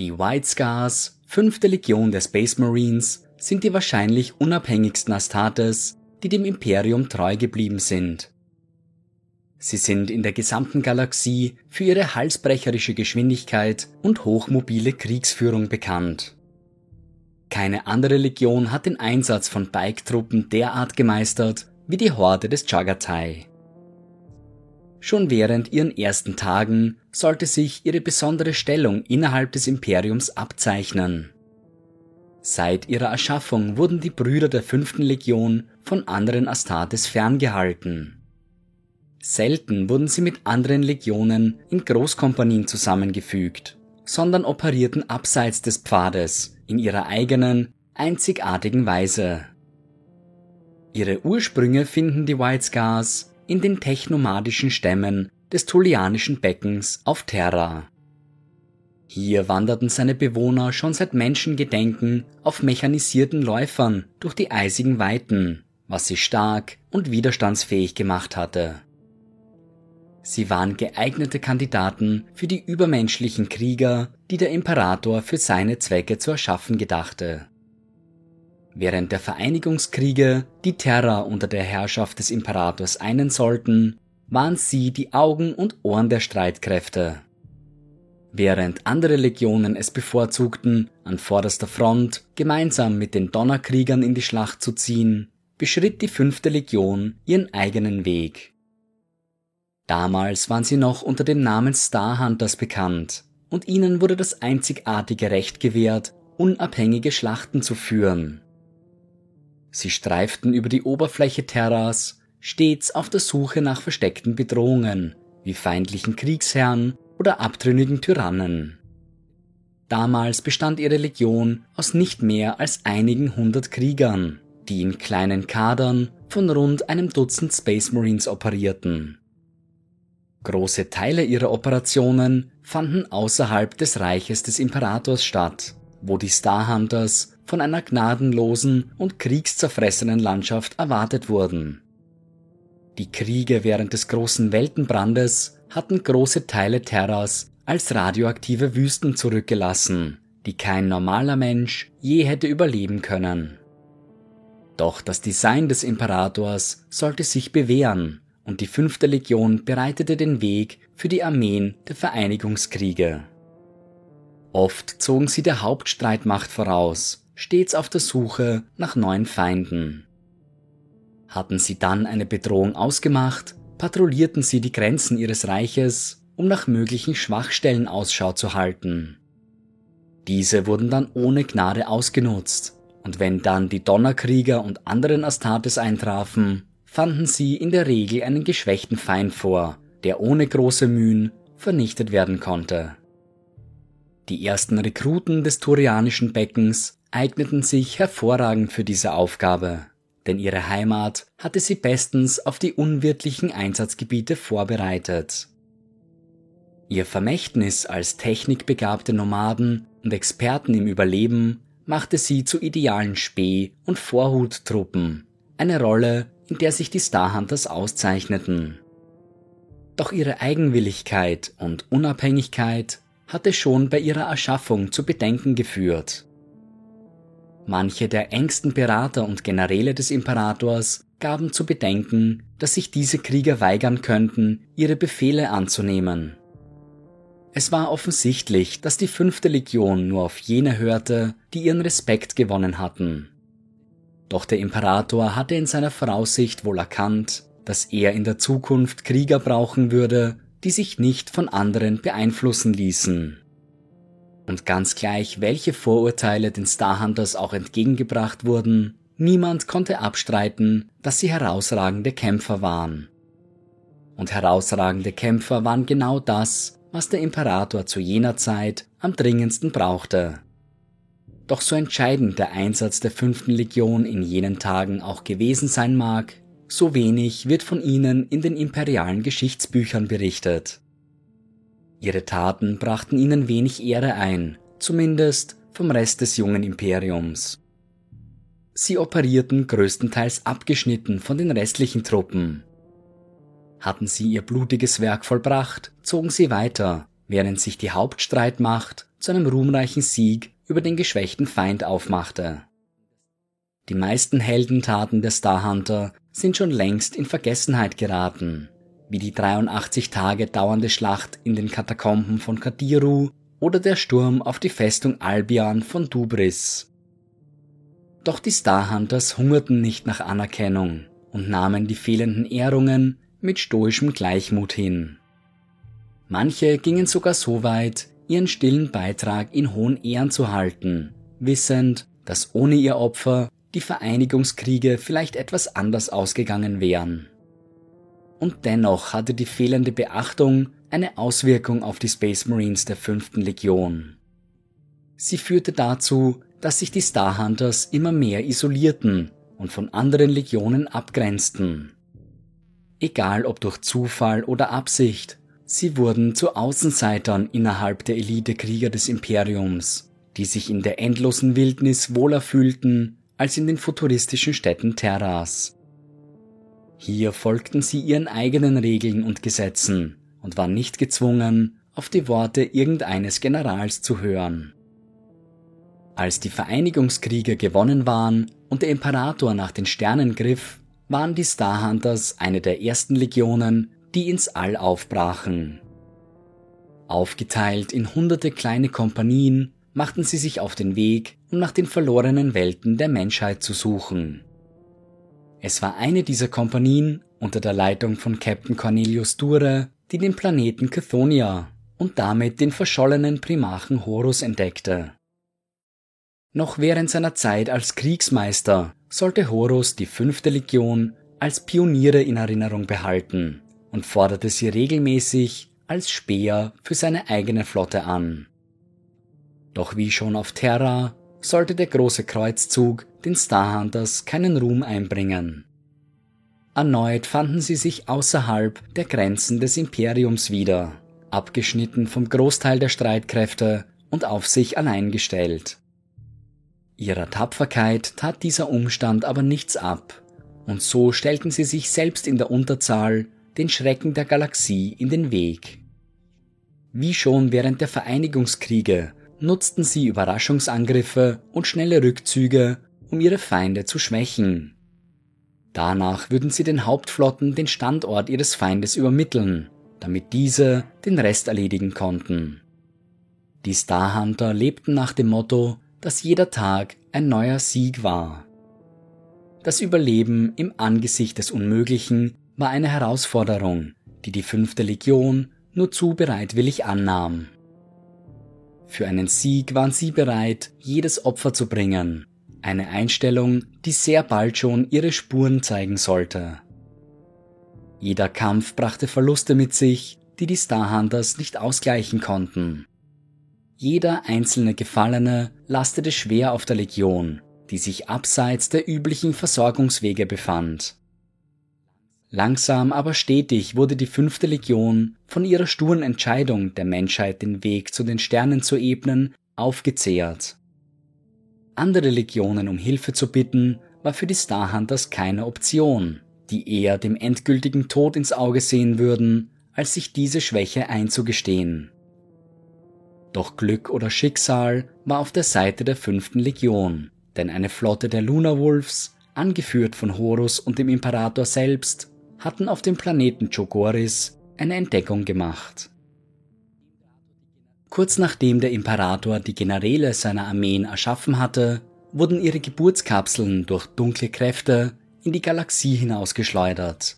Die White Scars, fünfte Legion der Space Marines, sind die wahrscheinlich unabhängigsten Astartes, die dem Imperium treu geblieben sind. Sie sind in der gesamten Galaxie für ihre halsbrecherische Geschwindigkeit und hochmobile Kriegsführung bekannt. Keine andere Legion hat den Einsatz von Bike-Truppen derart gemeistert wie die Horde des Chagatai. Schon während ihren ersten Tagen sollte sich ihre besondere Stellung innerhalb des Imperiums abzeichnen. Seit ihrer Erschaffung wurden die Brüder der fünften Legion von anderen Astartes ferngehalten. Selten wurden sie mit anderen Legionen in Großkompanien zusammengefügt, sondern operierten abseits des Pfades in ihrer eigenen, einzigartigen Weise. Ihre Ursprünge finden die White Scars in den technomadischen Stämmen des Tullianischen Beckens auf Terra. Hier wanderten seine Bewohner schon seit Menschengedenken auf mechanisierten Läufern durch die eisigen Weiten, was sie stark und widerstandsfähig gemacht hatte. Sie waren geeignete Kandidaten für die übermenschlichen Krieger, die der Imperator für seine Zwecke zu erschaffen gedachte. Während der Vereinigungskriege die Terra unter der Herrschaft des Imperators einen sollten, waren sie die Augen und Ohren der Streitkräfte. Während andere Legionen es bevorzugten, an vorderster Front gemeinsam mit den Donnerkriegern in die Schlacht zu ziehen, beschritt die fünfte Legion ihren eigenen Weg. Damals waren sie noch unter dem Namen Starhunters bekannt, und ihnen wurde das einzigartige Recht gewährt, unabhängige Schlachten zu führen. Sie streiften über die Oberfläche Terras, stets auf der Suche nach versteckten Bedrohungen, wie feindlichen Kriegsherren oder abtrünnigen Tyrannen. Damals bestand ihre Legion aus nicht mehr als einigen hundert Kriegern, die in kleinen Kadern von rund einem Dutzend Space Marines operierten. Große Teile ihrer Operationen fanden außerhalb des Reiches des Imperators statt, wo die Starhunters von einer gnadenlosen und kriegszerfressenen Landschaft erwartet wurden. Die Kriege während des großen Weltenbrandes hatten große Teile Terras als radioaktive Wüsten zurückgelassen, die kein normaler Mensch je hätte überleben können. Doch das Design des Imperators sollte sich bewähren und die fünfte Legion bereitete den Weg für die Armeen der Vereinigungskriege. Oft zogen sie der Hauptstreitmacht voraus stets auf der Suche nach neuen Feinden. Hatten sie dann eine Bedrohung ausgemacht, patrouillierten sie die Grenzen ihres Reiches, um nach möglichen Schwachstellen Ausschau zu halten. Diese wurden dann ohne Gnade ausgenutzt, und wenn dann die Donnerkrieger und anderen Astartes eintrafen, fanden sie in der Regel einen geschwächten Feind vor, der ohne große Mühen vernichtet werden konnte. Die ersten Rekruten des Turianischen Beckens eigneten sich hervorragend für diese Aufgabe, denn ihre Heimat hatte sie bestens auf die unwirtlichen Einsatzgebiete vorbereitet. Ihr Vermächtnis als technikbegabte Nomaden und Experten im Überleben machte sie zu idealen Spee- und Vorhuttruppen, eine Rolle, in der sich die Starhunters auszeichneten. Doch ihre Eigenwilligkeit und Unabhängigkeit hatte schon bei ihrer Erschaffung zu Bedenken geführt. Manche der engsten Berater und Generäle des Imperators gaben zu bedenken, dass sich diese Krieger weigern könnten, ihre Befehle anzunehmen. Es war offensichtlich, dass die fünfte Legion nur auf jene hörte, die ihren Respekt gewonnen hatten. Doch der Imperator hatte in seiner Voraussicht wohl erkannt, dass er in der Zukunft Krieger brauchen würde, die sich nicht von anderen beeinflussen ließen. Und ganz gleich, welche Vorurteile den Starhunters auch entgegengebracht wurden, niemand konnte abstreiten, dass sie herausragende Kämpfer waren. Und herausragende Kämpfer waren genau das, was der Imperator zu jener Zeit am dringendsten brauchte. Doch so entscheidend der Einsatz der fünften Legion in jenen Tagen auch gewesen sein mag, so wenig wird von ihnen in den imperialen Geschichtsbüchern berichtet. Ihre Taten brachten ihnen wenig Ehre ein, zumindest vom Rest des jungen Imperiums. Sie operierten größtenteils abgeschnitten von den restlichen Truppen. Hatten sie ihr blutiges Werk vollbracht, zogen sie weiter, während sich die Hauptstreitmacht zu einem ruhmreichen Sieg über den geschwächten Feind aufmachte. Die meisten Heldentaten der Starhunter sind schon längst in Vergessenheit geraten, wie die 83 Tage dauernde Schlacht in den Katakomben von Kadiru oder der Sturm auf die Festung Albion von Dubris. Doch die Starhunters hungerten nicht nach Anerkennung und nahmen die fehlenden Ehrungen mit stoischem Gleichmut hin. Manche gingen sogar so weit, ihren stillen Beitrag in hohen Ehren zu halten, wissend, dass ohne ihr Opfer die Vereinigungskriege vielleicht etwas anders ausgegangen wären. Und dennoch hatte die fehlende Beachtung eine Auswirkung auf die Space Marines der fünften Legion. Sie führte dazu, dass sich die Starhunters immer mehr isolierten und von anderen Legionen abgrenzten. Egal ob durch Zufall oder Absicht, sie wurden zu Außenseitern innerhalb der Elitekrieger des Imperiums, die sich in der endlosen Wildnis wohler fühlten als in den futuristischen Städten Terras. Hier folgten sie ihren eigenen Regeln und Gesetzen und waren nicht gezwungen, auf die Worte irgendeines Generals zu hören. Als die Vereinigungskriege gewonnen waren und der Imperator nach den Sternen griff, waren die Starhunters eine der ersten Legionen, die ins All aufbrachen. Aufgeteilt in hunderte kleine Kompanien machten sie sich auf den Weg, um nach den verlorenen Welten der Menschheit zu suchen. Es war eine dieser Kompanien unter der Leitung von Captain Cornelius Dure, die den Planeten Chthonia und damit den verschollenen Primarchen Horus entdeckte. Noch während seiner Zeit als Kriegsmeister sollte Horus die fünfte Legion als Pioniere in Erinnerung behalten und forderte sie regelmäßig als Speer für seine eigene Flotte an. Doch wie schon auf Terra sollte der große Kreuzzug den Starhunters keinen Ruhm einbringen. Erneut fanden sie sich außerhalb der Grenzen des Imperiums wieder, abgeschnitten vom Großteil der Streitkräfte und auf sich allein gestellt. Ihrer Tapferkeit tat dieser Umstand aber nichts ab, und so stellten sie sich selbst in der Unterzahl den Schrecken der Galaxie in den Weg. Wie schon während der Vereinigungskriege nutzten sie Überraschungsangriffe und schnelle Rückzüge, um ihre Feinde zu schwächen. Danach würden sie den Hauptflotten den Standort ihres Feindes übermitteln, damit diese den Rest erledigen konnten. Die Starhunter lebten nach dem Motto, dass jeder Tag ein neuer Sieg war. Das Überleben im Angesicht des Unmöglichen war eine Herausforderung, die die fünfte Legion nur zu bereitwillig annahm. Für einen Sieg waren sie bereit, jedes Opfer zu bringen. Eine Einstellung, die sehr bald schon ihre Spuren zeigen sollte. Jeder Kampf brachte Verluste mit sich, die die Starhunters nicht ausgleichen konnten. Jeder einzelne Gefallene lastete schwer auf der Legion, die sich abseits der üblichen Versorgungswege befand. Langsam aber stetig wurde die fünfte Legion von ihrer sturen Entscheidung, der Menschheit den Weg zu den Sternen zu ebnen, aufgezehrt. Andere Legionen um Hilfe zu bitten, war für die Starhunters keine Option, die eher dem endgültigen Tod ins Auge sehen würden, als sich diese Schwäche einzugestehen. Doch Glück oder Schicksal war auf der Seite der fünften Legion, denn eine Flotte der Luna Wolves, angeführt von Horus und dem Imperator selbst, hatten auf dem Planeten Chogoris eine Entdeckung gemacht. Kurz nachdem der Imperator die Generäle seiner Armeen erschaffen hatte, wurden ihre Geburtskapseln durch dunkle Kräfte in die Galaxie hinausgeschleudert.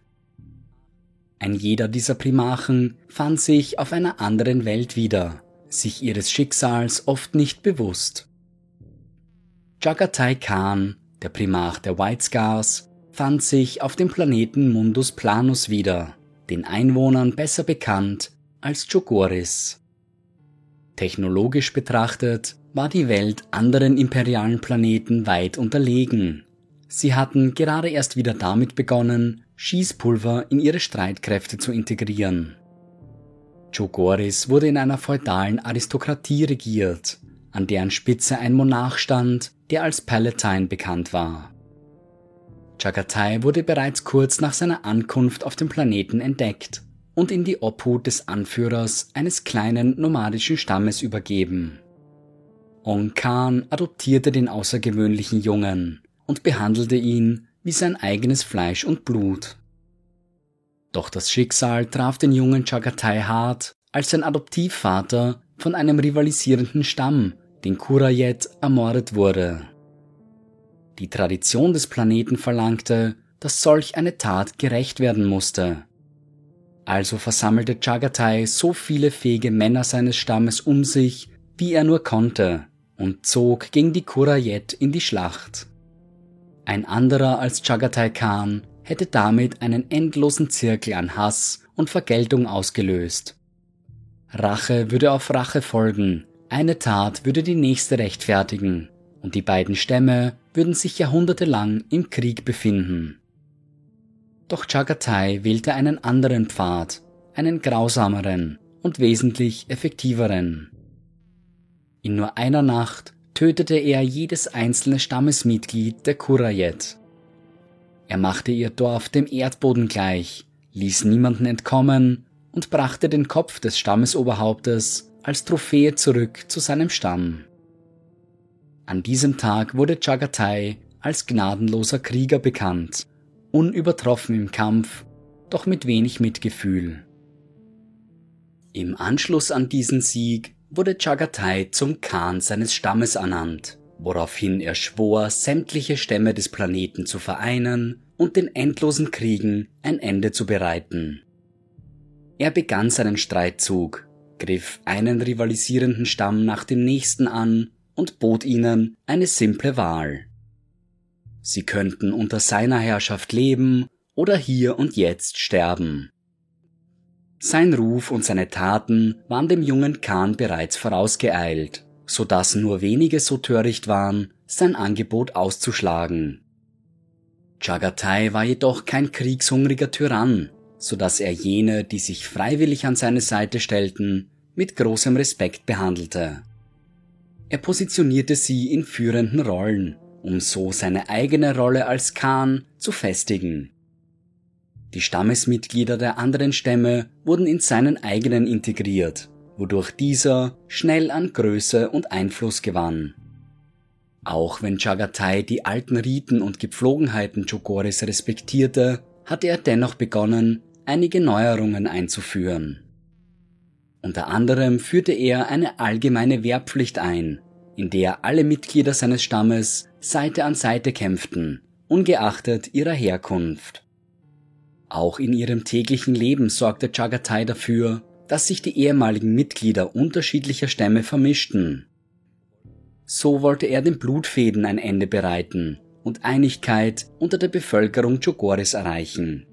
Ein jeder dieser Primarchen fand sich auf einer anderen Welt wieder, sich ihres Schicksals oft nicht bewusst. Jagatai Khan, der Primarch der White Scars, fand sich auf dem Planeten Mundus Planus wieder, den Einwohnern besser bekannt als Chogoris. Technologisch betrachtet war die Welt anderen imperialen Planeten weit unterlegen. Sie hatten gerade erst wieder damit begonnen, Schießpulver in ihre Streitkräfte zu integrieren. Chogoris wurde in einer feudalen Aristokratie regiert, an deren Spitze ein Monarch stand, der als Palatine bekannt war. Chagatai wurde bereits kurz nach seiner Ankunft auf dem Planeten entdeckt und in die Obhut des Anführers eines kleinen nomadischen Stammes übergeben. On Khan adoptierte den außergewöhnlichen Jungen und behandelte ihn wie sein eigenes Fleisch und Blut. Doch das Schicksal traf den jungen Chagatai hart, als sein Adoptivvater von einem rivalisierenden Stamm, den Kurayet, ermordet wurde. Die Tradition des Planeten verlangte, dass solch eine Tat gerecht werden musste. Also versammelte Chagatai so viele fähige Männer seines Stammes um sich, wie er nur konnte, und zog gegen die Kurayet in die Schlacht. Ein anderer als Chagatai Khan hätte damit einen endlosen Zirkel an Hass und Vergeltung ausgelöst. Rache würde auf Rache folgen, eine Tat würde die nächste rechtfertigen, und die beiden Stämme würden sich jahrhundertelang im Krieg befinden. Doch Chagatai wählte einen anderen Pfad, einen grausameren und wesentlich effektiveren. In nur einer Nacht tötete er jedes einzelne Stammesmitglied der Kurayet. Er machte ihr Dorf dem Erdboden gleich, ließ niemanden entkommen und brachte den Kopf des Stammesoberhauptes als Trophäe zurück zu seinem Stamm. An diesem Tag wurde Chagatai als gnadenloser Krieger bekannt, unübertroffen im Kampf, doch mit wenig Mitgefühl. Im Anschluss an diesen Sieg wurde Chagatai zum Khan seines Stammes ernannt woraufhin er schwor, sämtliche Stämme des Planeten zu vereinen und den endlosen Kriegen ein Ende zu bereiten. Er begann seinen Streitzug, griff einen rivalisierenden Stamm nach dem nächsten an und bot ihnen eine simple Wahl. Sie könnten unter seiner Herrschaft leben oder hier und jetzt sterben. Sein Ruf und seine Taten waren dem jungen Khan bereits vorausgeeilt so dass nur wenige so töricht waren, sein Angebot auszuschlagen. Chagatai war jedoch kein kriegshungriger Tyrann, so dass er jene, die sich freiwillig an seine Seite stellten, mit großem Respekt behandelte. Er positionierte sie in führenden Rollen, um so seine eigene Rolle als Khan zu festigen. Die Stammesmitglieder der anderen Stämme wurden in seinen eigenen integriert wodurch dieser schnell an Größe und Einfluss gewann. Auch wenn Chagatai die alten Riten und Gepflogenheiten Chogoris respektierte, hatte er dennoch begonnen, einige Neuerungen einzuführen. Unter anderem führte er eine allgemeine Wehrpflicht ein, in der alle Mitglieder seines Stammes Seite an Seite kämpften, ungeachtet ihrer Herkunft. Auch in ihrem täglichen Leben sorgte Chagatai dafür, dass sich die ehemaligen Mitglieder unterschiedlicher Stämme vermischten. So wollte er den Blutfäden ein Ende bereiten und Einigkeit unter der Bevölkerung Chogoris erreichen.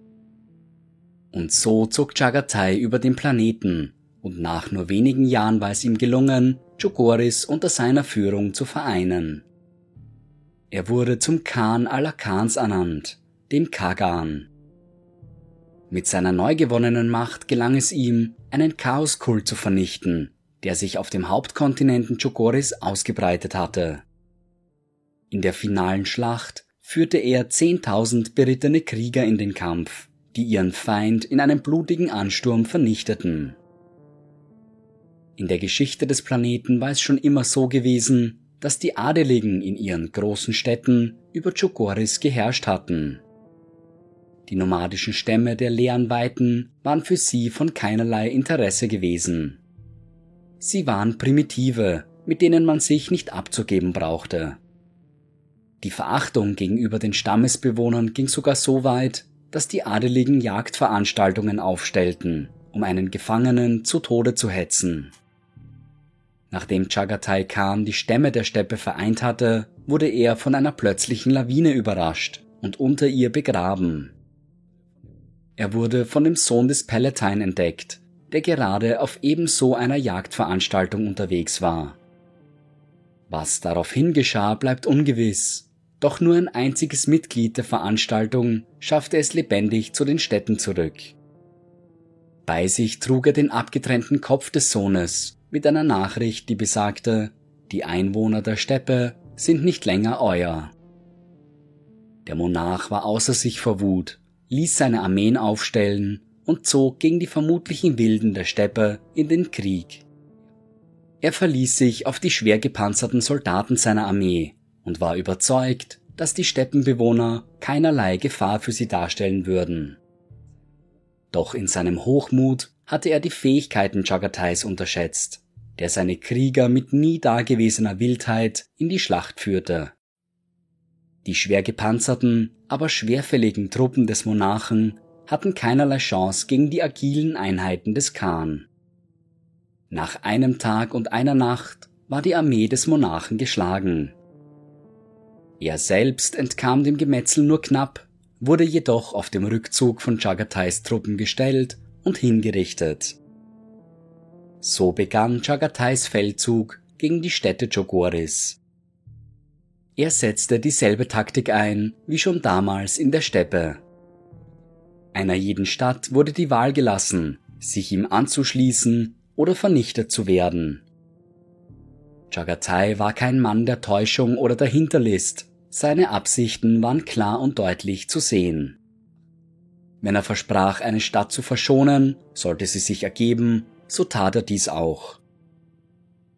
Und so zog Chagatai über den Planeten und nach nur wenigen Jahren war es ihm gelungen, Chogoris unter seiner Führung zu vereinen. Er wurde zum Khan aller Khans ernannt, dem Kagan. Mit seiner neu gewonnenen Macht gelang es ihm, einen Chaoskult zu vernichten, der sich auf dem Hauptkontinenten Chogoris ausgebreitet hatte. In der finalen Schlacht führte er 10.000 berittene Krieger in den Kampf, die ihren Feind in einem blutigen Ansturm vernichteten. In der Geschichte des Planeten war es schon immer so gewesen, dass die Adeligen in ihren großen Städten über Chogoris geherrscht hatten. Die nomadischen Stämme der leeren Weiten waren für sie von keinerlei Interesse gewesen. Sie waren Primitive, mit denen man sich nicht abzugeben brauchte. Die Verachtung gegenüber den Stammesbewohnern ging sogar so weit, dass die Adeligen Jagdveranstaltungen aufstellten, um einen Gefangenen zu Tode zu hetzen. Nachdem Chagatai Khan die Stämme der Steppe vereint hatte, wurde er von einer plötzlichen Lawine überrascht und unter ihr begraben. Er wurde von dem Sohn des Palatine entdeckt, der gerade auf ebenso einer Jagdveranstaltung unterwegs war. Was daraufhin geschah, bleibt ungewiss, doch nur ein einziges Mitglied der Veranstaltung schaffte es lebendig zu den Städten zurück. Bei sich trug er den abgetrennten Kopf des Sohnes mit einer Nachricht, die besagte, die Einwohner der Steppe sind nicht länger euer. Der Monarch war außer sich vor Wut ließ seine Armeen aufstellen und zog gegen die vermutlichen Wilden der Steppe in den Krieg. Er verließ sich auf die schwer gepanzerten Soldaten seiner Armee und war überzeugt, dass die Steppenbewohner keinerlei Gefahr für sie darstellen würden. Doch in seinem Hochmut hatte er die Fähigkeiten Chagatais unterschätzt, der seine Krieger mit nie dagewesener Wildheit in die Schlacht führte. Die schwer gepanzerten, aber schwerfälligen Truppen des Monarchen hatten keinerlei Chance gegen die agilen Einheiten des Khan. Nach einem Tag und einer Nacht war die Armee des Monarchen geschlagen. Er selbst entkam dem Gemetzel nur knapp, wurde jedoch auf dem Rückzug von Chagatais Truppen gestellt und hingerichtet. So begann Chagatais Feldzug gegen die Städte Chogoris. Er setzte dieselbe Taktik ein wie schon damals in der Steppe. Einer jeden Stadt wurde die Wahl gelassen, sich ihm anzuschließen oder vernichtet zu werden. Chagatai war kein Mann der Täuschung oder der Hinterlist, seine Absichten waren klar und deutlich zu sehen. Wenn er versprach, eine Stadt zu verschonen, sollte sie sich ergeben, so tat er dies auch.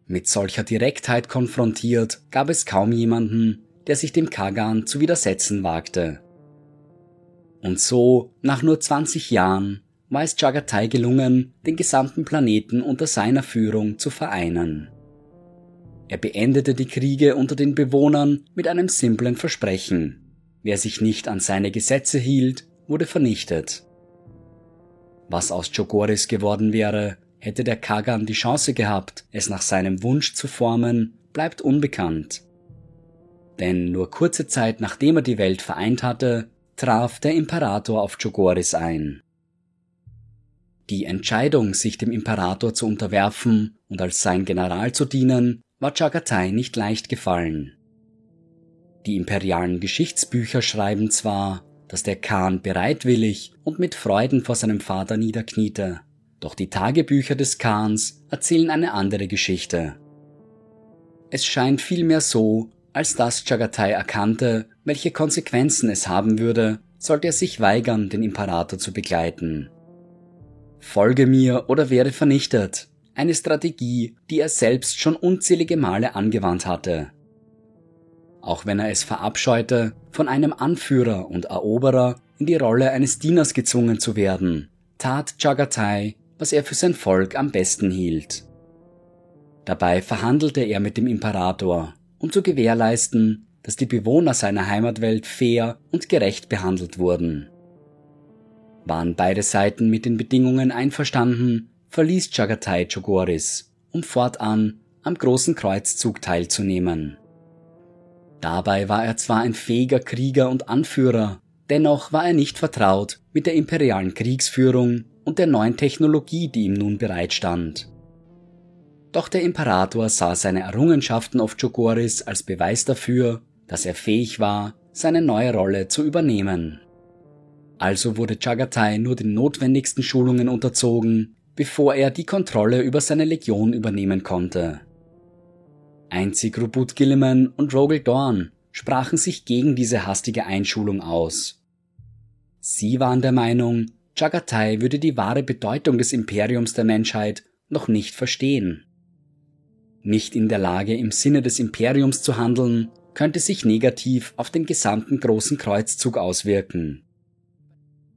Mit solcher Direktheit konfrontiert, gab es kaum jemanden, der sich dem Kagan zu widersetzen wagte. Und so, nach nur 20 Jahren, war es Chagatai gelungen, den gesamten Planeten unter seiner Führung zu vereinen. Er beendete die Kriege unter den Bewohnern mit einem simplen Versprechen. Wer sich nicht an seine Gesetze hielt, wurde vernichtet. Was aus Chogoris geworden wäre, hätte der Kagan die Chance gehabt, es nach seinem Wunsch zu formen, bleibt unbekannt. Denn nur kurze Zeit nachdem er die Welt vereint hatte, traf der Imperator auf Chogoris ein. Die Entscheidung, sich dem Imperator zu unterwerfen und als sein General zu dienen, war Chagatai nicht leicht gefallen. Die imperialen Geschichtsbücher schreiben zwar, dass der Khan bereitwillig und mit Freuden vor seinem Vater niederkniete. Doch die Tagebücher des Khans erzählen eine andere Geschichte. Es scheint vielmehr so, als dass Chagatai erkannte, welche Konsequenzen es haben würde, sollte er sich weigern, den Imperator zu begleiten. Folge mir oder werde vernichtet. Eine Strategie, die er selbst schon unzählige Male angewandt hatte auch wenn er es verabscheute, von einem Anführer und Eroberer in die Rolle eines Dieners gezwungen zu werden, tat Chagatai, was er für sein Volk am besten hielt. Dabei verhandelte er mit dem Imperator, um zu gewährleisten, dass die Bewohner seiner Heimatwelt fair und gerecht behandelt wurden. Waren beide Seiten mit den Bedingungen einverstanden, verließ Chagatai Chogoris, um fortan am großen Kreuzzug teilzunehmen. Dabei war er zwar ein fähiger Krieger und Anführer, dennoch war er nicht vertraut mit der imperialen Kriegsführung und der neuen Technologie, die ihm nun bereitstand. Doch der Imperator sah seine Errungenschaften auf Chogoris als Beweis dafür, dass er fähig war, seine neue Rolle zu übernehmen. Also wurde Chagatai nur den notwendigsten Schulungen unterzogen, bevor er die Kontrolle über seine Legion übernehmen konnte. Einzig Ruput Gilliman und Rogel Dorn sprachen sich gegen diese hastige Einschulung aus. Sie waren der Meinung, Chagatai würde die wahre Bedeutung des Imperiums der Menschheit noch nicht verstehen. Nicht in der Lage, im Sinne des Imperiums zu handeln, könnte sich negativ auf den gesamten großen Kreuzzug auswirken.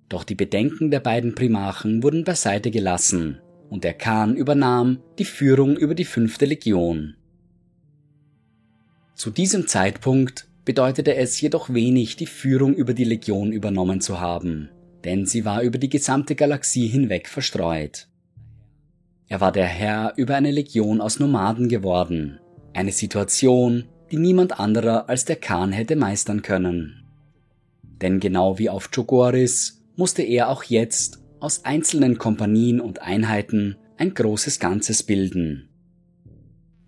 Doch die Bedenken der beiden Primachen wurden beiseite gelassen und der Khan übernahm die Führung über die fünfte Legion. Zu diesem Zeitpunkt bedeutete es jedoch wenig, die Führung über die Legion übernommen zu haben, denn sie war über die gesamte Galaxie hinweg verstreut. Er war der Herr über eine Legion aus Nomaden geworden, eine Situation, die niemand anderer als der Khan hätte meistern können. Denn genau wie auf Chogoris musste er auch jetzt aus einzelnen Kompanien und Einheiten ein großes Ganzes bilden.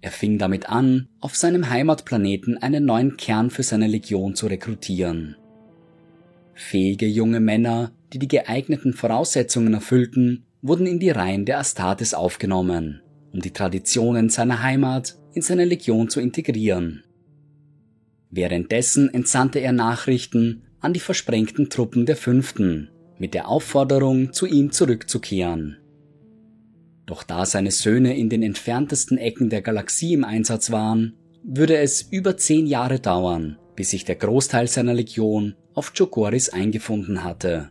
Er fing damit an, auf seinem Heimatplaneten einen neuen Kern für seine Legion zu rekrutieren. Fähige junge Männer, die die geeigneten Voraussetzungen erfüllten, wurden in die Reihen der Astartes aufgenommen, um die Traditionen seiner Heimat in seine Legion zu integrieren. Währenddessen entsandte er Nachrichten an die versprengten Truppen der Fünften mit der Aufforderung, zu ihm zurückzukehren. Doch da seine Söhne in den entferntesten Ecken der Galaxie im Einsatz waren, würde es über zehn Jahre dauern, bis sich der Großteil seiner Legion auf Chogoris eingefunden hatte.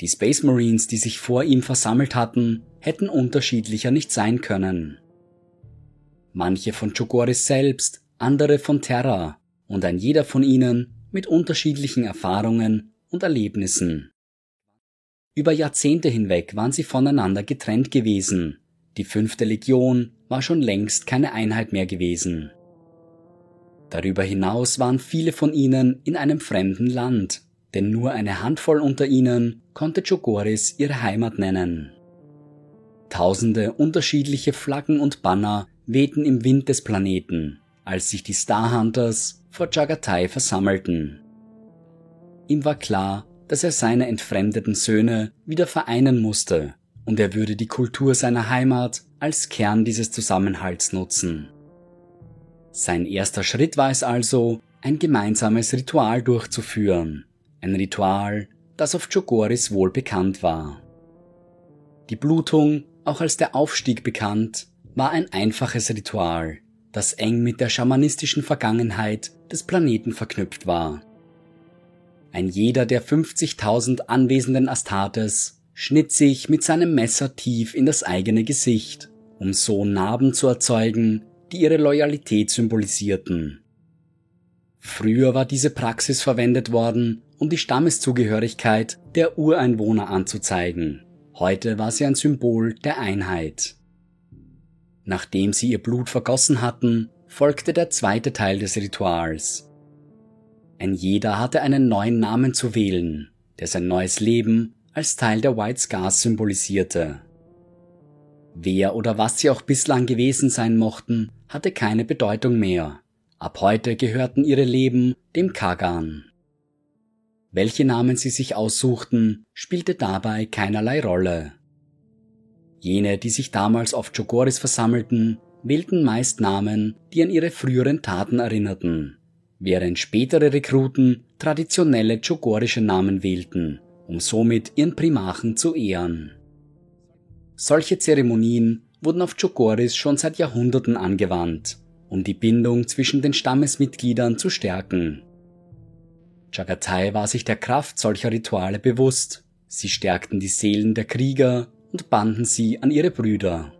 Die Space Marines, die sich vor ihm versammelt hatten, hätten unterschiedlicher nicht sein können. Manche von Chogoris selbst, andere von Terra und ein jeder von ihnen mit unterschiedlichen Erfahrungen und Erlebnissen. Über Jahrzehnte hinweg waren sie voneinander getrennt gewesen. Die fünfte Legion war schon längst keine Einheit mehr gewesen. Darüber hinaus waren viele von ihnen in einem fremden Land, denn nur eine Handvoll unter ihnen konnte Chogoris ihre Heimat nennen. Tausende unterschiedliche Flaggen und Banner wehten im Wind des Planeten, als sich die Starhunters vor Jagatai versammelten. Ihm war klar, dass er seine entfremdeten Söhne wieder vereinen musste, und er würde die Kultur seiner Heimat als Kern dieses Zusammenhalts nutzen. Sein erster Schritt war es also, ein gemeinsames Ritual durchzuführen, ein Ritual, das auf Chogoris wohl bekannt war. Die Blutung, auch als der Aufstieg bekannt, war ein einfaches Ritual, das eng mit der schamanistischen Vergangenheit des Planeten verknüpft war. Ein jeder der 50.000 anwesenden Astartes schnitt sich mit seinem Messer tief in das eigene Gesicht, um so Narben zu erzeugen, die ihre Loyalität symbolisierten. Früher war diese Praxis verwendet worden, um die Stammeszugehörigkeit der Ureinwohner anzuzeigen. Heute war sie ein Symbol der Einheit. Nachdem sie ihr Blut vergossen hatten, folgte der zweite Teil des Rituals. Ein jeder hatte einen neuen Namen zu wählen, der sein neues Leben als Teil der White Scars symbolisierte. Wer oder was sie auch bislang gewesen sein mochten, hatte keine Bedeutung mehr. Ab heute gehörten ihre Leben dem Kagan. Welche Namen sie sich aussuchten, spielte dabei keinerlei Rolle. Jene, die sich damals auf Chogoris versammelten, wählten meist Namen, die an ihre früheren Taten erinnerten, während spätere Rekruten traditionelle chogorische Namen wählten, um somit ihren Primachen zu ehren. Solche Zeremonien wurden auf Chogoris schon seit Jahrhunderten angewandt, um die Bindung zwischen den Stammesmitgliedern zu stärken. Chagatai war sich der Kraft solcher Rituale bewusst. Sie stärkten die Seelen der Krieger und banden sie an ihre Brüder.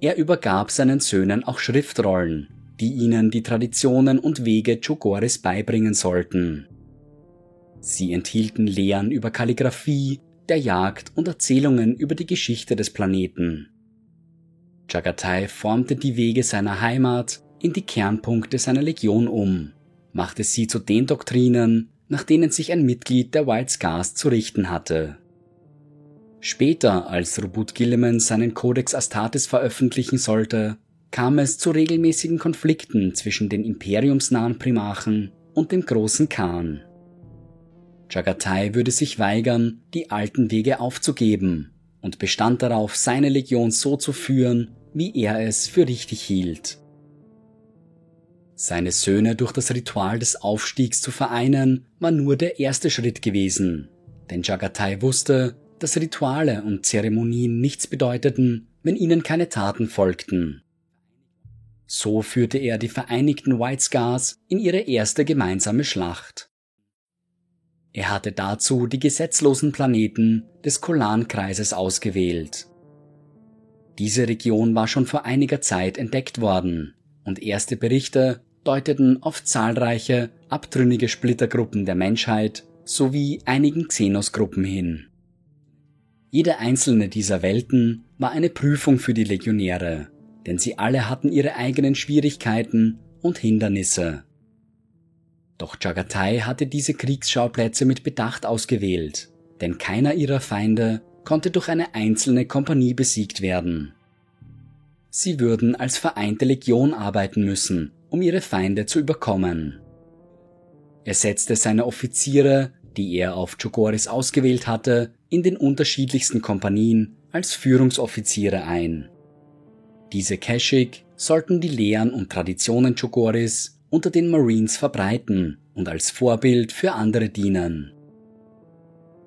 Er übergab seinen Söhnen auch Schriftrollen, die ihnen die Traditionen und Wege Chogoris beibringen sollten. Sie enthielten Lehren über Kalligraphie, der Jagd und Erzählungen über die Geschichte des Planeten. Chagatai formte die Wege seiner Heimat in die Kernpunkte seiner Legion um, machte sie zu den Doktrinen, nach denen sich ein Mitglied der Wild Scars zu richten hatte. Später, als Robut Gilliman seinen Codex Astartes veröffentlichen sollte, kam es zu regelmäßigen Konflikten zwischen den imperiumsnahen Primachen und dem großen Khan. Chagatai würde sich weigern, die alten Wege aufzugeben und bestand darauf, seine Legion so zu führen, wie er es für richtig hielt. Seine Söhne durch das Ritual des Aufstiegs zu vereinen, war nur der erste Schritt gewesen, denn Jagatai wusste, dass Rituale und Zeremonien nichts bedeuteten, wenn ihnen keine Taten folgten. So führte er die vereinigten White Scars in ihre erste gemeinsame Schlacht. Er hatte dazu die gesetzlosen Planeten des Kolan-Kreises ausgewählt. Diese Region war schon vor einiger Zeit entdeckt worden und erste Berichte deuteten auf zahlreiche abtrünnige Splittergruppen der Menschheit sowie einigen Xenos-Gruppen hin. Jede einzelne dieser Welten war eine Prüfung für die Legionäre, denn sie alle hatten ihre eigenen Schwierigkeiten und Hindernisse. Doch Jagatai hatte diese Kriegsschauplätze mit Bedacht ausgewählt, denn keiner ihrer Feinde konnte durch eine einzelne Kompanie besiegt werden. Sie würden als vereinte Legion arbeiten müssen, um ihre Feinde zu überkommen. Er setzte seine Offiziere, die er auf Chogoris ausgewählt hatte, in den unterschiedlichsten Kompanien als Führungsoffiziere ein. Diese Keshik sollten die Lehren und Traditionen Chogoris unter den Marines verbreiten und als Vorbild für andere dienen.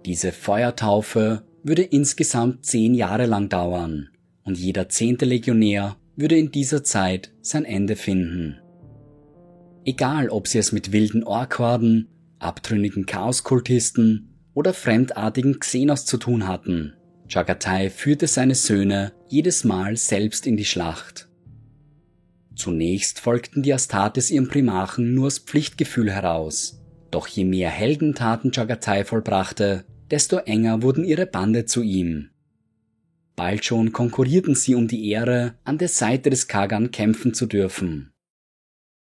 Diese Feuertaufe würde insgesamt zehn Jahre lang dauern und jeder zehnte Legionär würde in dieser Zeit sein Ende finden. Egal, ob sie es mit wilden Orkworden, abtrünnigen Chaoskultisten oder fremdartigen Xenos zu tun hatten, Chagatai führte seine Söhne jedes Mal selbst in die Schlacht. Zunächst folgten die Astartes ihrem Primarchen nur aus Pflichtgefühl heraus, doch je mehr Heldentaten Chagatai vollbrachte, desto enger wurden ihre Bande zu ihm. Bald schon konkurrierten sie um die Ehre, an der Seite des Kagan kämpfen zu dürfen.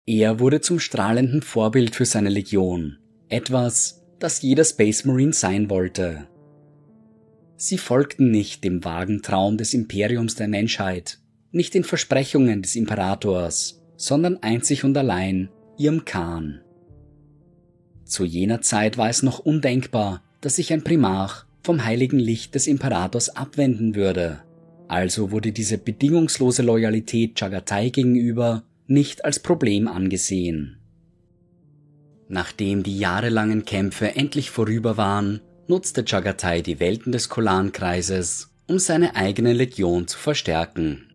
Er wurde zum strahlenden Vorbild für seine Legion, etwas, das jeder Space Marine sein wollte. Sie folgten nicht dem vagen Traum des Imperiums der Menschheit, nicht den Versprechungen des Imperators, sondern einzig und allein ihrem Khan. Zu jener Zeit war es noch undenkbar, dass sich ein Primarch vom heiligen Licht des Imperators abwenden würde. Also wurde diese bedingungslose Loyalität Chagatai gegenüber nicht als Problem angesehen. Nachdem die jahrelangen Kämpfe endlich vorüber waren, nutzte Chagatai die Welten des Kolan-Kreises, um seine eigene Legion zu verstärken.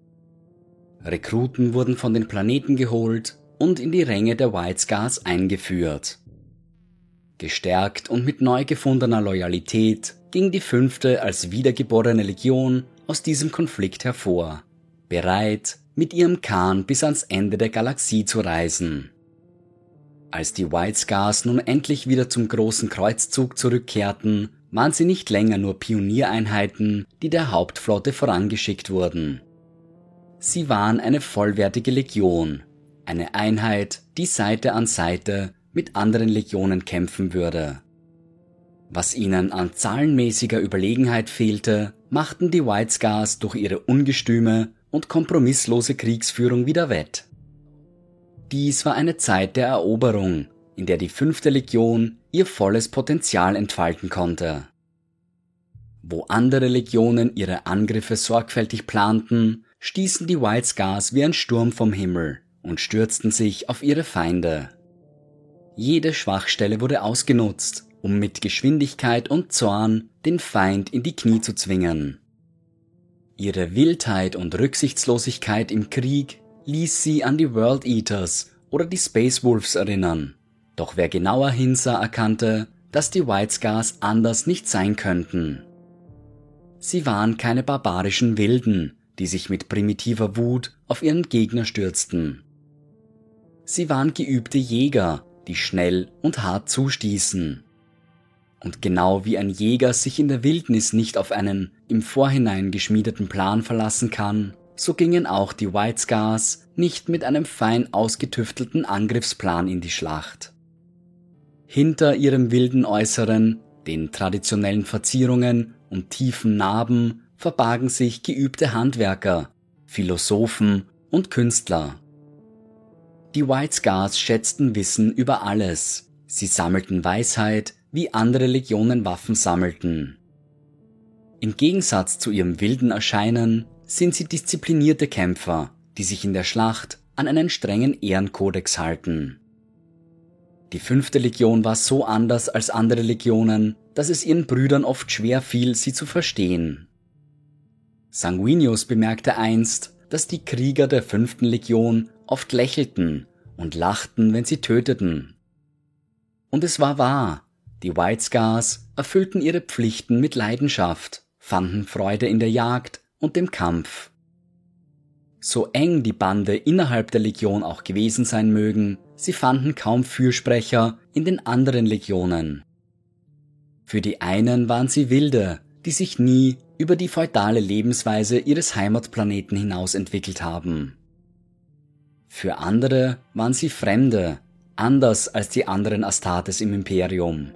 Rekruten wurden von den Planeten geholt und in die Ränge der White Scars eingeführt. Gestärkt und mit neu gefundener Loyalität ging die fünfte als wiedergeborene Legion aus diesem Konflikt hervor, bereit, mit ihrem Khan bis ans Ende der Galaxie zu reisen. Als die White Scars nun endlich wieder zum großen Kreuzzug zurückkehrten, waren sie nicht länger nur Pioniereinheiten, die der Hauptflotte vorangeschickt wurden. Sie waren eine vollwertige Legion, eine Einheit, die Seite an Seite mit anderen Legionen kämpfen würde. Was ihnen an zahlenmäßiger Überlegenheit fehlte, machten die White Scars durch ihre ungestüme und kompromisslose Kriegsführung wieder wett. Dies war eine Zeit der Eroberung, in der die fünfte Legion ihr volles Potenzial entfalten konnte. Wo andere Legionen ihre Angriffe sorgfältig planten, stießen die White Scars wie ein Sturm vom Himmel und stürzten sich auf ihre Feinde. Jede Schwachstelle wurde ausgenutzt, um mit Geschwindigkeit und Zorn den Feind in die Knie zu zwingen. Ihre Wildheit und Rücksichtslosigkeit im Krieg ließ sie an die World Eaters oder die Space Wolves erinnern. Doch wer genauer hinsah, erkannte, dass die White Scars anders nicht sein könnten. Sie waren keine barbarischen Wilden, die sich mit primitiver Wut auf ihren Gegner stürzten. Sie waren geübte Jäger, die schnell und hart zustießen. Und genau wie ein Jäger sich in der Wildnis nicht auf einen im Vorhinein geschmiedeten Plan verlassen kann, so gingen auch die White Scars nicht mit einem fein ausgetüftelten Angriffsplan in die Schlacht. Hinter ihrem wilden Äußeren, den traditionellen Verzierungen und tiefen Narben verbargen sich geübte Handwerker, Philosophen und Künstler. Die White Scars schätzten Wissen über alles. Sie sammelten Weisheit, wie andere Legionen Waffen sammelten. Im Gegensatz zu ihrem wilden Erscheinen sind sie disziplinierte Kämpfer, die sich in der Schlacht an einen strengen Ehrenkodex halten. Die fünfte Legion war so anders als andere Legionen, dass es ihren Brüdern oft schwer fiel, sie zu verstehen. Sanguinius bemerkte einst, dass die Krieger der fünften Legion oft lächelten und lachten, wenn sie töteten. Und es war wahr, die White Scars erfüllten ihre Pflichten mit Leidenschaft, fanden Freude in der Jagd und dem Kampf. So eng die Bande innerhalb der Legion auch gewesen sein mögen, sie fanden kaum Fürsprecher in den anderen Legionen. Für die einen waren sie Wilde, die sich nie über die feudale Lebensweise ihres Heimatplaneten hinaus entwickelt haben. Für andere waren sie Fremde, anders als die anderen Astartes im Imperium.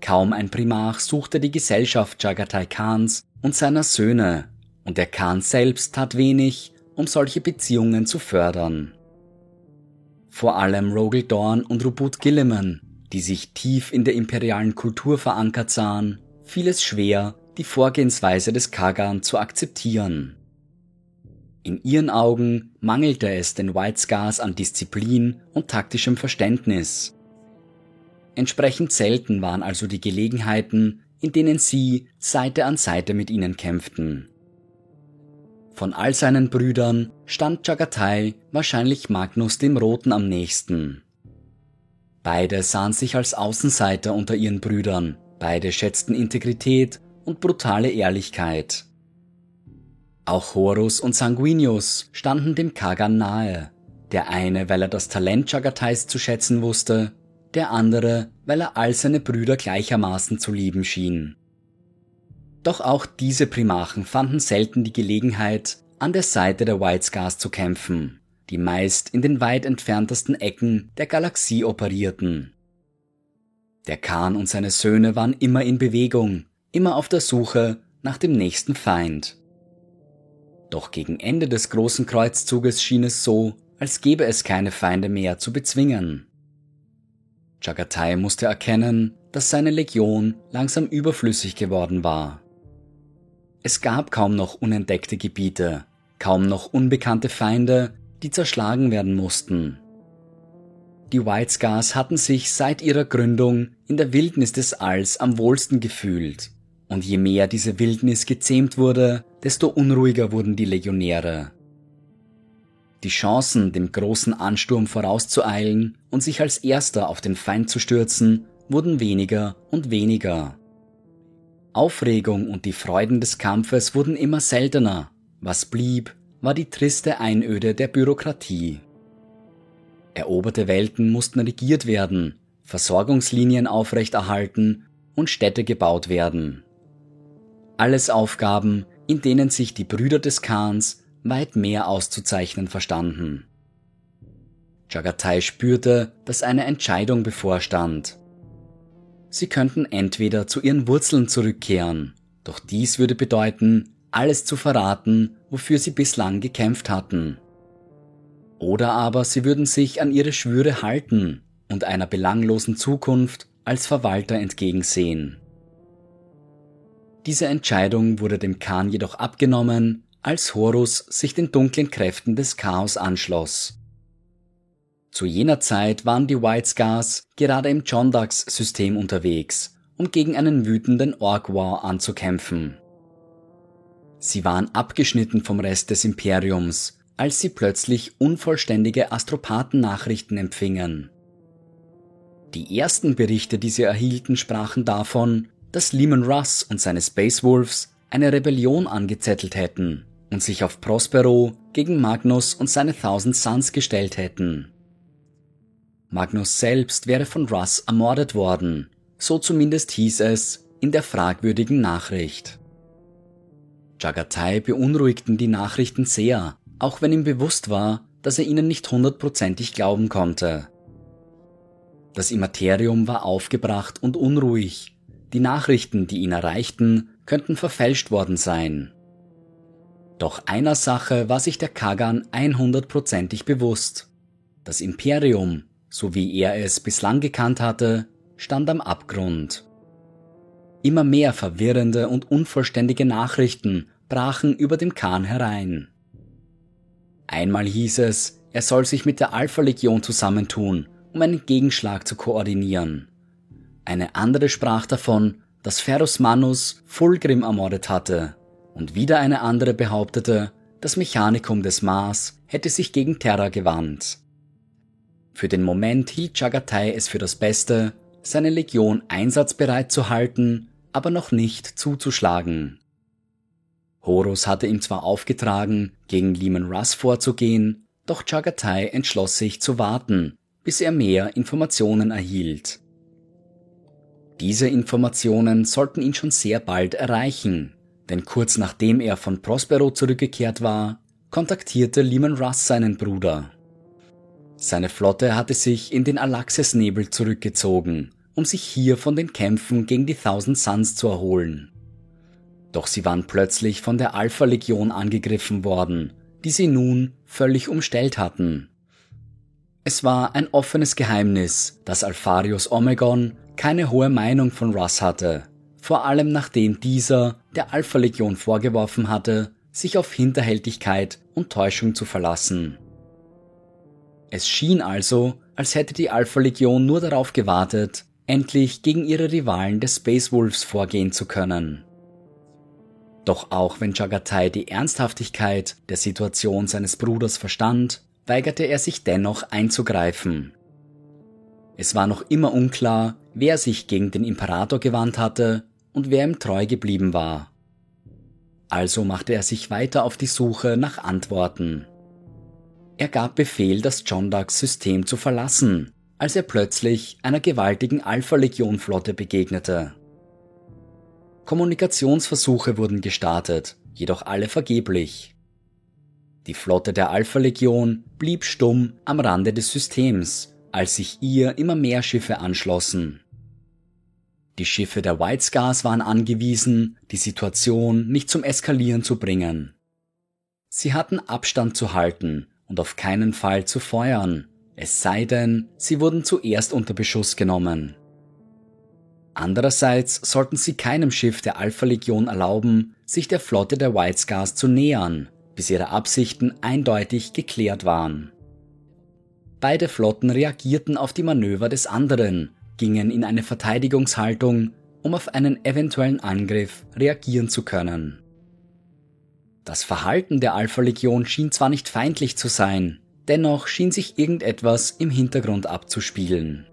Kaum ein Primarch suchte die Gesellschaft Jagatai Khans und seiner Söhne, und der Khan selbst tat wenig, um solche Beziehungen zu fördern. Vor allem Rogel Dorn und Ruput Gilliman, die sich tief in der imperialen Kultur verankert sahen, fiel es schwer, die Vorgehensweise des Kagan zu akzeptieren. In ihren Augen mangelte es den White Scars an Disziplin und taktischem Verständnis. Entsprechend selten waren also die Gelegenheiten, in denen sie Seite an Seite mit ihnen kämpften. Von all seinen Brüdern stand Chagatai wahrscheinlich Magnus dem Roten am nächsten. Beide sahen sich als Außenseiter unter ihren Brüdern, beide schätzten Integrität und brutale Ehrlichkeit. Auch Horus und Sanguinius standen dem Kagan nahe, der eine, weil er das Talent Chagatais zu schätzen wusste, der andere, weil er all seine Brüder gleichermaßen zu lieben schien. Doch auch diese Primachen fanden selten die Gelegenheit, an der Seite der White Scars zu kämpfen, die meist in den weit entferntesten Ecken der Galaxie operierten. Der Khan und seine Söhne waren immer in Bewegung, immer auf der Suche nach dem nächsten Feind. Doch gegen Ende des großen Kreuzzuges schien es so, als gäbe es keine Feinde mehr zu bezwingen. Chagatai musste erkennen, dass seine Legion langsam überflüssig geworden war. Es gab kaum noch unentdeckte Gebiete, kaum noch unbekannte Feinde, die zerschlagen werden mussten. Die White Scars hatten sich seit ihrer Gründung in der Wildnis des Alls am wohlsten gefühlt, und je mehr diese Wildnis gezähmt wurde, desto unruhiger wurden die Legionäre. Die Chancen, dem großen Ansturm vorauszueilen und sich als erster auf den Feind zu stürzen, wurden weniger und weniger. Aufregung und die Freuden des Kampfes wurden immer seltener. Was blieb, war die triste Einöde der Bürokratie. Eroberte Welten mussten regiert werden, Versorgungslinien aufrechterhalten und Städte gebaut werden. Alles Aufgaben, in denen sich die Brüder des Khans weit mehr auszuzeichnen verstanden. Jagatai spürte, dass eine Entscheidung bevorstand. Sie könnten entweder zu ihren Wurzeln zurückkehren, doch dies würde bedeuten, alles zu verraten, wofür sie bislang gekämpft hatten. Oder aber sie würden sich an ihre Schwüre halten und einer belanglosen Zukunft als Verwalter entgegensehen. Diese Entscheidung wurde dem Khan jedoch abgenommen, als Horus sich den dunklen Kräften des Chaos anschloss. Zu jener Zeit waren die White Scars gerade im Chondax-System unterwegs, um gegen einen wütenden Orc War anzukämpfen. Sie waren abgeschnitten vom Rest des Imperiums, als sie plötzlich unvollständige Astropathen-Nachrichten empfingen. Die ersten Berichte, die sie erhielten, sprachen davon, dass Lehman Russ und seine Space Wolves eine Rebellion angezettelt hätten und sich auf Prospero gegen Magnus und seine Thousand Suns gestellt hätten. Magnus selbst wäre von Russ ermordet worden, so zumindest hieß es in der fragwürdigen Nachricht. Jagatai beunruhigten die Nachrichten sehr, auch wenn ihm bewusst war, dass er ihnen nicht hundertprozentig glauben konnte. Das Immaterium war aufgebracht und unruhig. Die Nachrichten, die ihn erreichten, könnten verfälscht worden sein. Doch einer Sache war sich der Kagan 100%ig bewusst. Das Imperium so wie er es bislang gekannt hatte, stand am Abgrund. Immer mehr verwirrende und unvollständige Nachrichten brachen über dem Khan herein. Einmal hieß es, er soll sich mit der Alpha-Legion zusammentun, um einen Gegenschlag zu koordinieren. Eine andere sprach davon, dass Ferus Manus Fulgrim ermordet hatte, und wieder eine andere behauptete, das Mechanikum des Mars hätte sich gegen Terra gewandt. Für den Moment hielt Chagatai es für das Beste, seine Legion einsatzbereit zu halten, aber noch nicht zuzuschlagen. Horus hatte ihm zwar aufgetragen, gegen Lehman Russ vorzugehen, doch Chagatai entschloss sich zu warten, bis er mehr Informationen erhielt. Diese Informationen sollten ihn schon sehr bald erreichen, denn kurz nachdem er von Prospero zurückgekehrt war, kontaktierte Lehman Russ seinen Bruder. Seine Flotte hatte sich in den Alaxes-Nebel zurückgezogen, um sich hier von den Kämpfen gegen die Thousand Suns zu erholen. Doch sie waren plötzlich von der Alpha-Legion angegriffen worden, die sie nun völlig umstellt hatten. Es war ein offenes Geheimnis, dass Alpharius Omegon keine hohe Meinung von Russ hatte, vor allem nachdem dieser der Alpha-Legion vorgeworfen hatte, sich auf Hinterhältigkeit und Täuschung zu verlassen. Es schien also, als hätte die Alpha-Legion nur darauf gewartet, endlich gegen ihre Rivalen des Space Wolves vorgehen zu können. Doch auch wenn Chagatai die Ernsthaftigkeit der Situation seines Bruders verstand, weigerte er sich dennoch einzugreifen. Es war noch immer unklar, wer sich gegen den Imperator gewandt hatte und wer ihm treu geblieben war. Also machte er sich weiter auf die Suche nach Antworten. Er gab Befehl, das John Ducks System zu verlassen, als er plötzlich einer gewaltigen Alpha-Legion-Flotte begegnete. Kommunikationsversuche wurden gestartet, jedoch alle vergeblich. Die Flotte der Alpha-Legion blieb stumm am Rande des Systems, als sich ihr immer mehr Schiffe anschlossen. Die Schiffe der White Scars waren angewiesen, die Situation nicht zum Eskalieren zu bringen. Sie hatten Abstand zu halten und auf keinen Fall zu feuern, es sei denn, sie wurden zuerst unter Beschuss genommen. Andererseits sollten sie keinem Schiff der Alpha-Legion erlauben, sich der Flotte der White Scars zu nähern, bis ihre Absichten eindeutig geklärt waren. Beide Flotten reagierten auf die Manöver des anderen, gingen in eine Verteidigungshaltung, um auf einen eventuellen Angriff reagieren zu können. Das Verhalten der Alpha-Legion schien zwar nicht feindlich zu sein, dennoch schien sich irgendetwas im Hintergrund abzuspielen.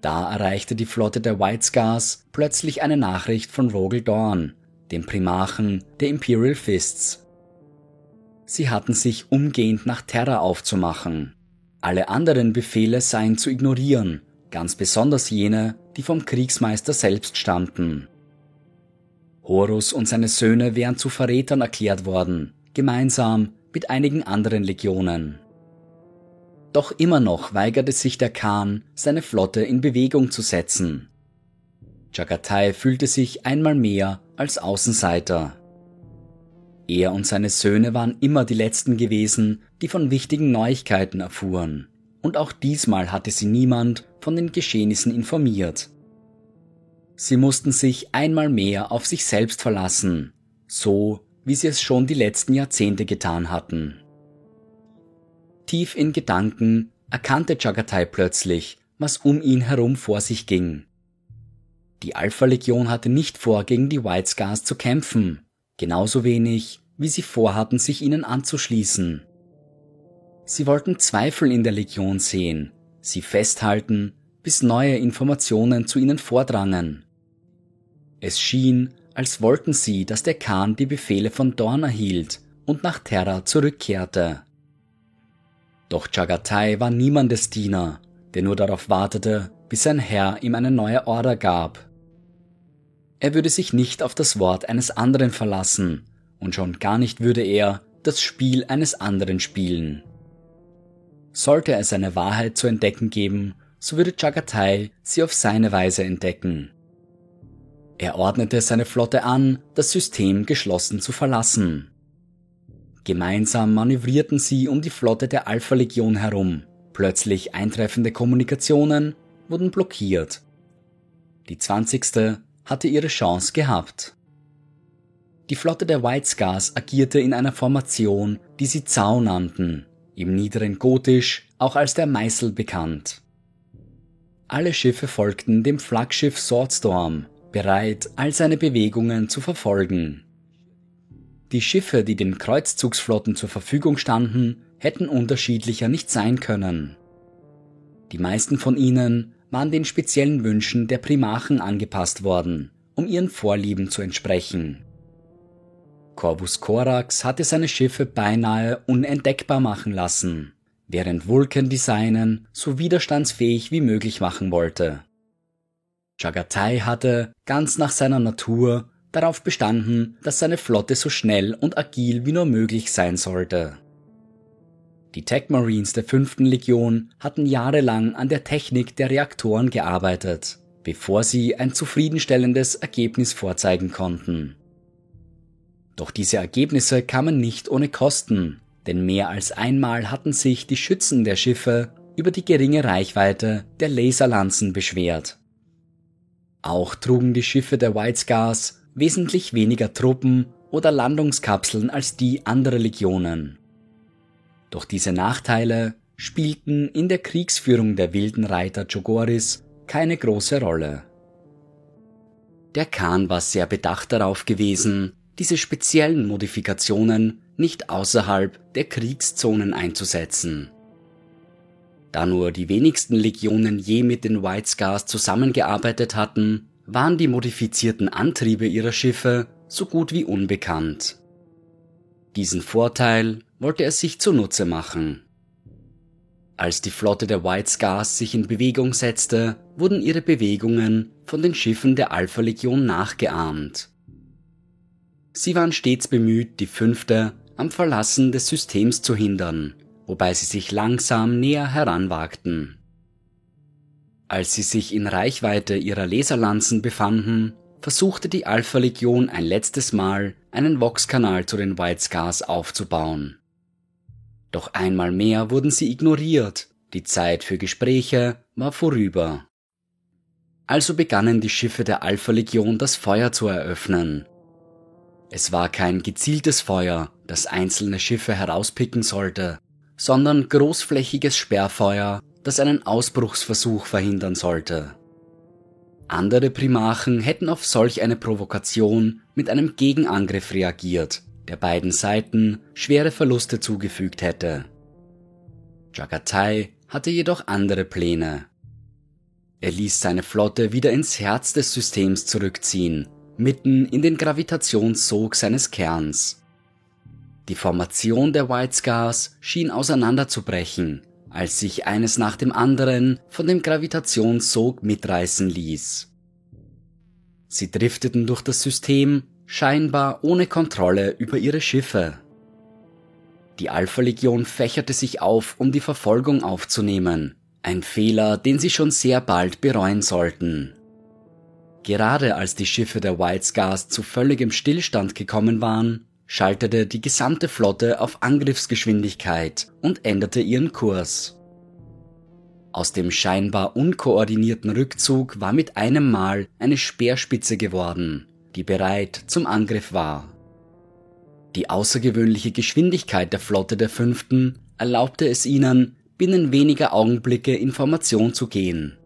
Da erreichte die Flotte der White Scars plötzlich eine Nachricht von Rogel Dorn, dem Primarchen der Imperial Fists. Sie hatten sich umgehend nach Terra aufzumachen. Alle anderen Befehle seien zu ignorieren, ganz besonders jene, die vom Kriegsmeister selbst stammten. Horus und seine Söhne wären zu Verrätern erklärt worden, gemeinsam mit einigen anderen Legionen. Doch immer noch weigerte sich der Khan, seine Flotte in Bewegung zu setzen. Chagatai fühlte sich einmal mehr als Außenseiter. Er und seine Söhne waren immer die Letzten gewesen, die von wichtigen Neuigkeiten erfuhren. Und auch diesmal hatte sie niemand von den Geschehnissen informiert. Sie mussten sich einmal mehr auf sich selbst verlassen, so wie sie es schon die letzten Jahrzehnte getan hatten. Tief in Gedanken erkannte Chagatai plötzlich, was um ihn herum vor sich ging. Die Alpha-Legion hatte nicht vor, gegen die White Scars zu kämpfen, genauso wenig, wie sie vorhatten, sich ihnen anzuschließen. Sie wollten Zweifel in der Legion sehen, sie festhalten, bis neue Informationen zu ihnen vordrangen. Es schien, als wollten sie, dass der Khan die Befehle von Dorn erhielt und nach Terra zurückkehrte. Doch Chagatai war niemandes Diener, der nur darauf wartete, bis sein Herr ihm eine neue Order gab. Er würde sich nicht auf das Wort eines anderen verlassen, und schon gar nicht würde er das Spiel eines anderen spielen. Sollte es eine Wahrheit zu entdecken geben, so würde Chagatai sie auf seine Weise entdecken. Er ordnete seine Flotte an, das System geschlossen zu verlassen. Gemeinsam manövrierten sie um die Flotte der Alpha-Legion herum. Plötzlich eintreffende Kommunikationen wurden blockiert. Die 20. hatte ihre Chance gehabt. Die Flotte der White Scars agierte in einer Formation, die sie Zau nannten, im niederen Gotisch auch als der Meißel bekannt. Alle Schiffe folgten dem Flaggschiff Swordstorm, bereit, all seine Bewegungen zu verfolgen. Die Schiffe, die den Kreuzzugsflotten zur Verfügung standen, hätten unterschiedlicher nicht sein können. Die meisten von ihnen waren den speziellen Wünschen der Primarchen angepasst worden, um ihren Vorlieben zu entsprechen. Corvus Corax hatte seine Schiffe beinahe unentdeckbar machen lassen, während Vulcan Designen so widerstandsfähig wie möglich machen wollte. Chagatai hatte, ganz nach seiner Natur, darauf bestanden, dass seine Flotte so schnell und agil wie nur möglich sein sollte. Die Tech Marines der 5. Legion hatten jahrelang an der Technik der Reaktoren gearbeitet, bevor sie ein zufriedenstellendes Ergebnis vorzeigen konnten. Doch diese Ergebnisse kamen nicht ohne Kosten, denn mehr als einmal hatten sich die Schützen der Schiffe über die geringe Reichweite der Laserlanzen beschwert. Auch trugen die Schiffe der White Scars wesentlich weniger Truppen oder Landungskapseln als die anderer Legionen. Doch diese Nachteile spielten in der Kriegsführung der wilden Reiter Chogoris keine große Rolle. Der Khan war sehr bedacht darauf gewesen, diese speziellen Modifikationen nicht außerhalb der Kriegszonen einzusetzen. Da nur die wenigsten Legionen je mit den White Scars zusammengearbeitet hatten, waren die modifizierten Antriebe ihrer Schiffe so gut wie unbekannt. Diesen Vorteil wollte er sich zunutze machen. Als die Flotte der White Scars sich in Bewegung setzte, wurden ihre Bewegungen von den Schiffen der Alpha Legion nachgeahmt. Sie waren stets bemüht, die fünfte am Verlassen des Systems zu hindern, wobei sie sich langsam näher heranwagten. Als sie sich in Reichweite ihrer Laserlanzen befanden, versuchte die Alpha Legion ein letztes Mal einen Vox-Kanal zu den White Scars aufzubauen. Doch einmal mehr wurden sie ignoriert, die Zeit für Gespräche war vorüber. Also begannen die Schiffe der Alpha Legion das Feuer zu eröffnen. Es war kein gezieltes Feuer, das einzelne Schiffe herauspicken sollte, sondern großflächiges Sperrfeuer, das einen Ausbruchsversuch verhindern sollte. Andere Primachen hätten auf solch eine Provokation mit einem Gegenangriff reagiert, der beiden Seiten schwere Verluste zugefügt hätte. Jagatai hatte jedoch andere Pläne. Er ließ seine Flotte wieder ins Herz des Systems zurückziehen, mitten in den Gravitationssog seines Kerns. Die Formation der White Scars schien auseinanderzubrechen, als sich eines nach dem anderen von dem Gravitationssog mitreißen ließ. Sie drifteten durch das System scheinbar ohne Kontrolle über ihre Schiffe. Die Alpha-Legion fächerte sich auf, um die Verfolgung aufzunehmen, ein Fehler, den sie schon sehr bald bereuen sollten. Gerade als die Schiffe der White Scars zu völligem Stillstand gekommen waren, schaltete die gesamte Flotte auf Angriffsgeschwindigkeit und änderte ihren Kurs. Aus dem scheinbar unkoordinierten Rückzug war mit einem Mal eine Speerspitze geworden, die bereit zum Angriff war. Die außergewöhnliche Geschwindigkeit der Flotte der Fünften erlaubte es ihnen, binnen weniger Augenblicke in Formation zu gehen.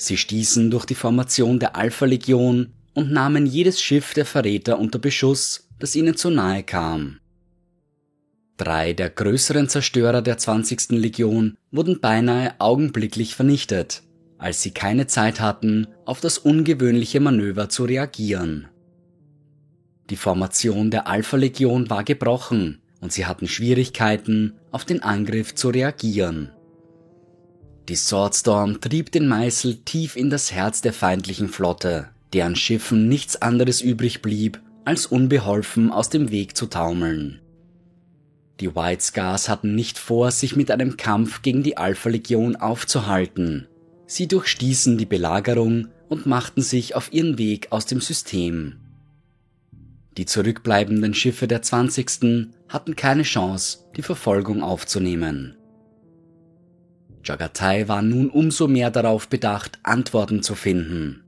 Sie stießen durch die Formation der Alpha-Legion und nahmen jedes Schiff der Verräter unter Beschuss, das ihnen zu nahe kam. Drei der größeren Zerstörer der 20. Legion wurden beinahe augenblicklich vernichtet, als sie keine Zeit hatten, auf das ungewöhnliche Manöver zu reagieren. Die Formation der Alpha-Legion war gebrochen und sie hatten Schwierigkeiten, auf den Angriff zu reagieren. Die Swordstorm trieb den Meißel tief in das Herz der feindlichen Flotte, deren Schiffen nichts anderes übrig blieb, als unbeholfen aus dem Weg zu taumeln. Die White Scars hatten nicht vor, sich mit einem Kampf gegen die Alpha-Legion aufzuhalten, Sie durchstießen die Belagerung und machten sich auf ihren Weg aus dem System. Die zurückbleibenden Schiffe der 20. hatten keine Chance, die Verfolgung aufzunehmen. Jagatai war nun umso mehr darauf bedacht, Antworten zu finden.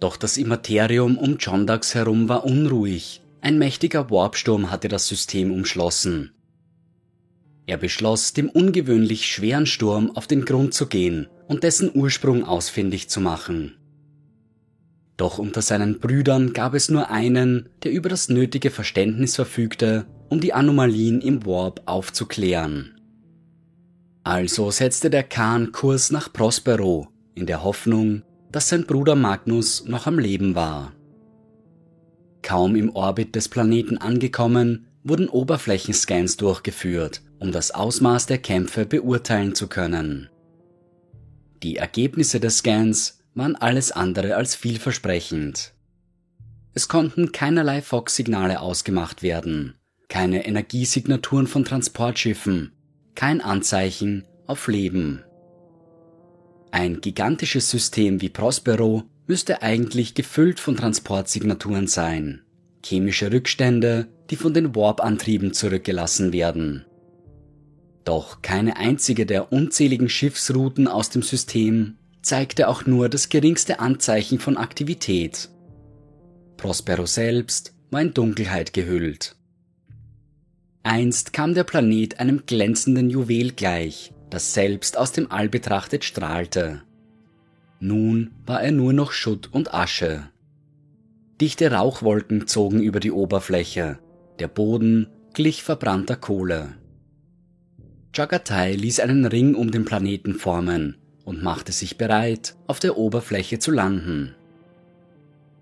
Doch das Immaterium um Jondax herum war unruhig. Ein mächtiger Warpsturm hatte das System umschlossen. Er beschloss, dem ungewöhnlich schweren Sturm auf den Grund zu gehen und dessen Ursprung ausfindig zu machen. Doch unter seinen Brüdern gab es nur einen, der über das nötige Verständnis verfügte, um die Anomalien im Warp aufzuklären. Also setzte der Khan Kurs nach Prospero, in der Hoffnung, dass sein Bruder Magnus noch am Leben war. Kaum im Orbit des Planeten angekommen, wurden Oberflächenscans durchgeführt, um das Ausmaß der Kämpfe beurteilen zu können. Die Ergebnisse des Scans waren alles andere als vielversprechend. Es konnten keinerlei Fox-Signale ausgemacht werden, keine Energiesignaturen von Transportschiffen, kein Anzeichen auf Leben. Ein gigantisches System wie Prospero müsste eigentlich gefüllt von Transportsignaturen sein, chemische Rückstände, die von den Warp-Antrieben zurückgelassen werden. Doch keine einzige der unzähligen Schiffsrouten aus dem System zeigte auch nur das geringste Anzeichen von Aktivität. Prospero selbst war in Dunkelheit gehüllt. Einst kam der Planet einem glänzenden Juwel gleich, das selbst aus dem All betrachtet strahlte. Nun war er nur noch Schutt und Asche. Dichte Rauchwolken zogen über die Oberfläche, der Boden glich verbrannter Kohle. Chagatai ließ einen Ring um den Planeten formen und machte sich bereit, auf der Oberfläche zu landen.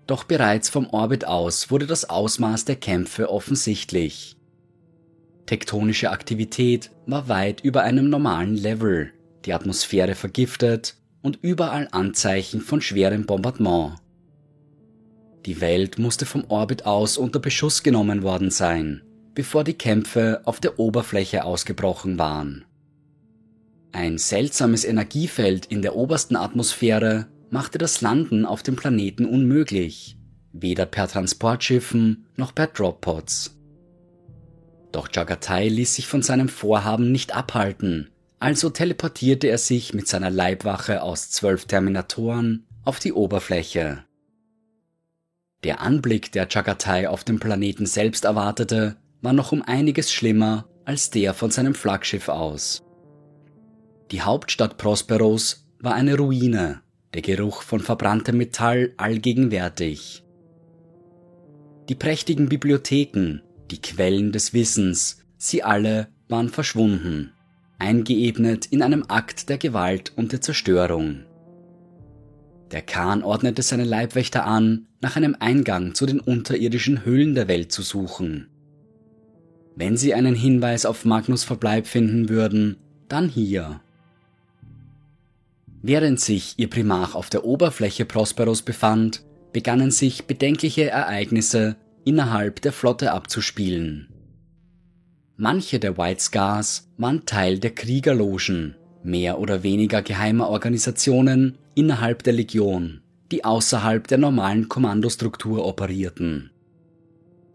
Doch bereits vom Orbit aus wurde das Ausmaß der Kämpfe offensichtlich. Tektonische Aktivität war weit über einem normalen Level, die Atmosphäre vergiftet und überall Anzeichen von schwerem Bombardement. Die Welt musste vom Orbit aus unter Beschuss genommen worden sein, bevor die Kämpfe auf der Oberfläche ausgebrochen waren. Ein seltsames Energiefeld in der obersten Atmosphäre machte das Landen auf dem Planeten unmöglich, weder per Transportschiffen noch per Droppods. Doch Jagatai ließ sich von seinem Vorhaben nicht abhalten, also teleportierte er sich mit seiner Leibwache aus zwölf Terminatoren auf die Oberfläche. Der Anblick, der Chagatai auf dem Planeten selbst erwartete, war noch um einiges schlimmer als der von seinem Flaggschiff aus. Die Hauptstadt Prosperos war eine Ruine, der Geruch von verbranntem Metall allgegenwärtig. Die prächtigen Bibliotheken, die Quellen des Wissens, sie alle waren verschwunden, eingeebnet in einem Akt der Gewalt und der Zerstörung. Der Khan ordnete seine Leibwächter an, nach einem Eingang zu den unterirdischen Höhlen der Welt zu suchen. Wenn sie einen Hinweis auf Magnus Verbleib finden würden, dann hier. Während sich ihr Primarch auf der Oberfläche Prosperos befand, begannen sich bedenkliche Ereignisse innerhalb der Flotte abzuspielen. Manche der White Scars waren Teil der Kriegerlogen, mehr oder weniger geheimer Organisationen innerhalb der Legion, die außerhalb der normalen Kommandostruktur operierten.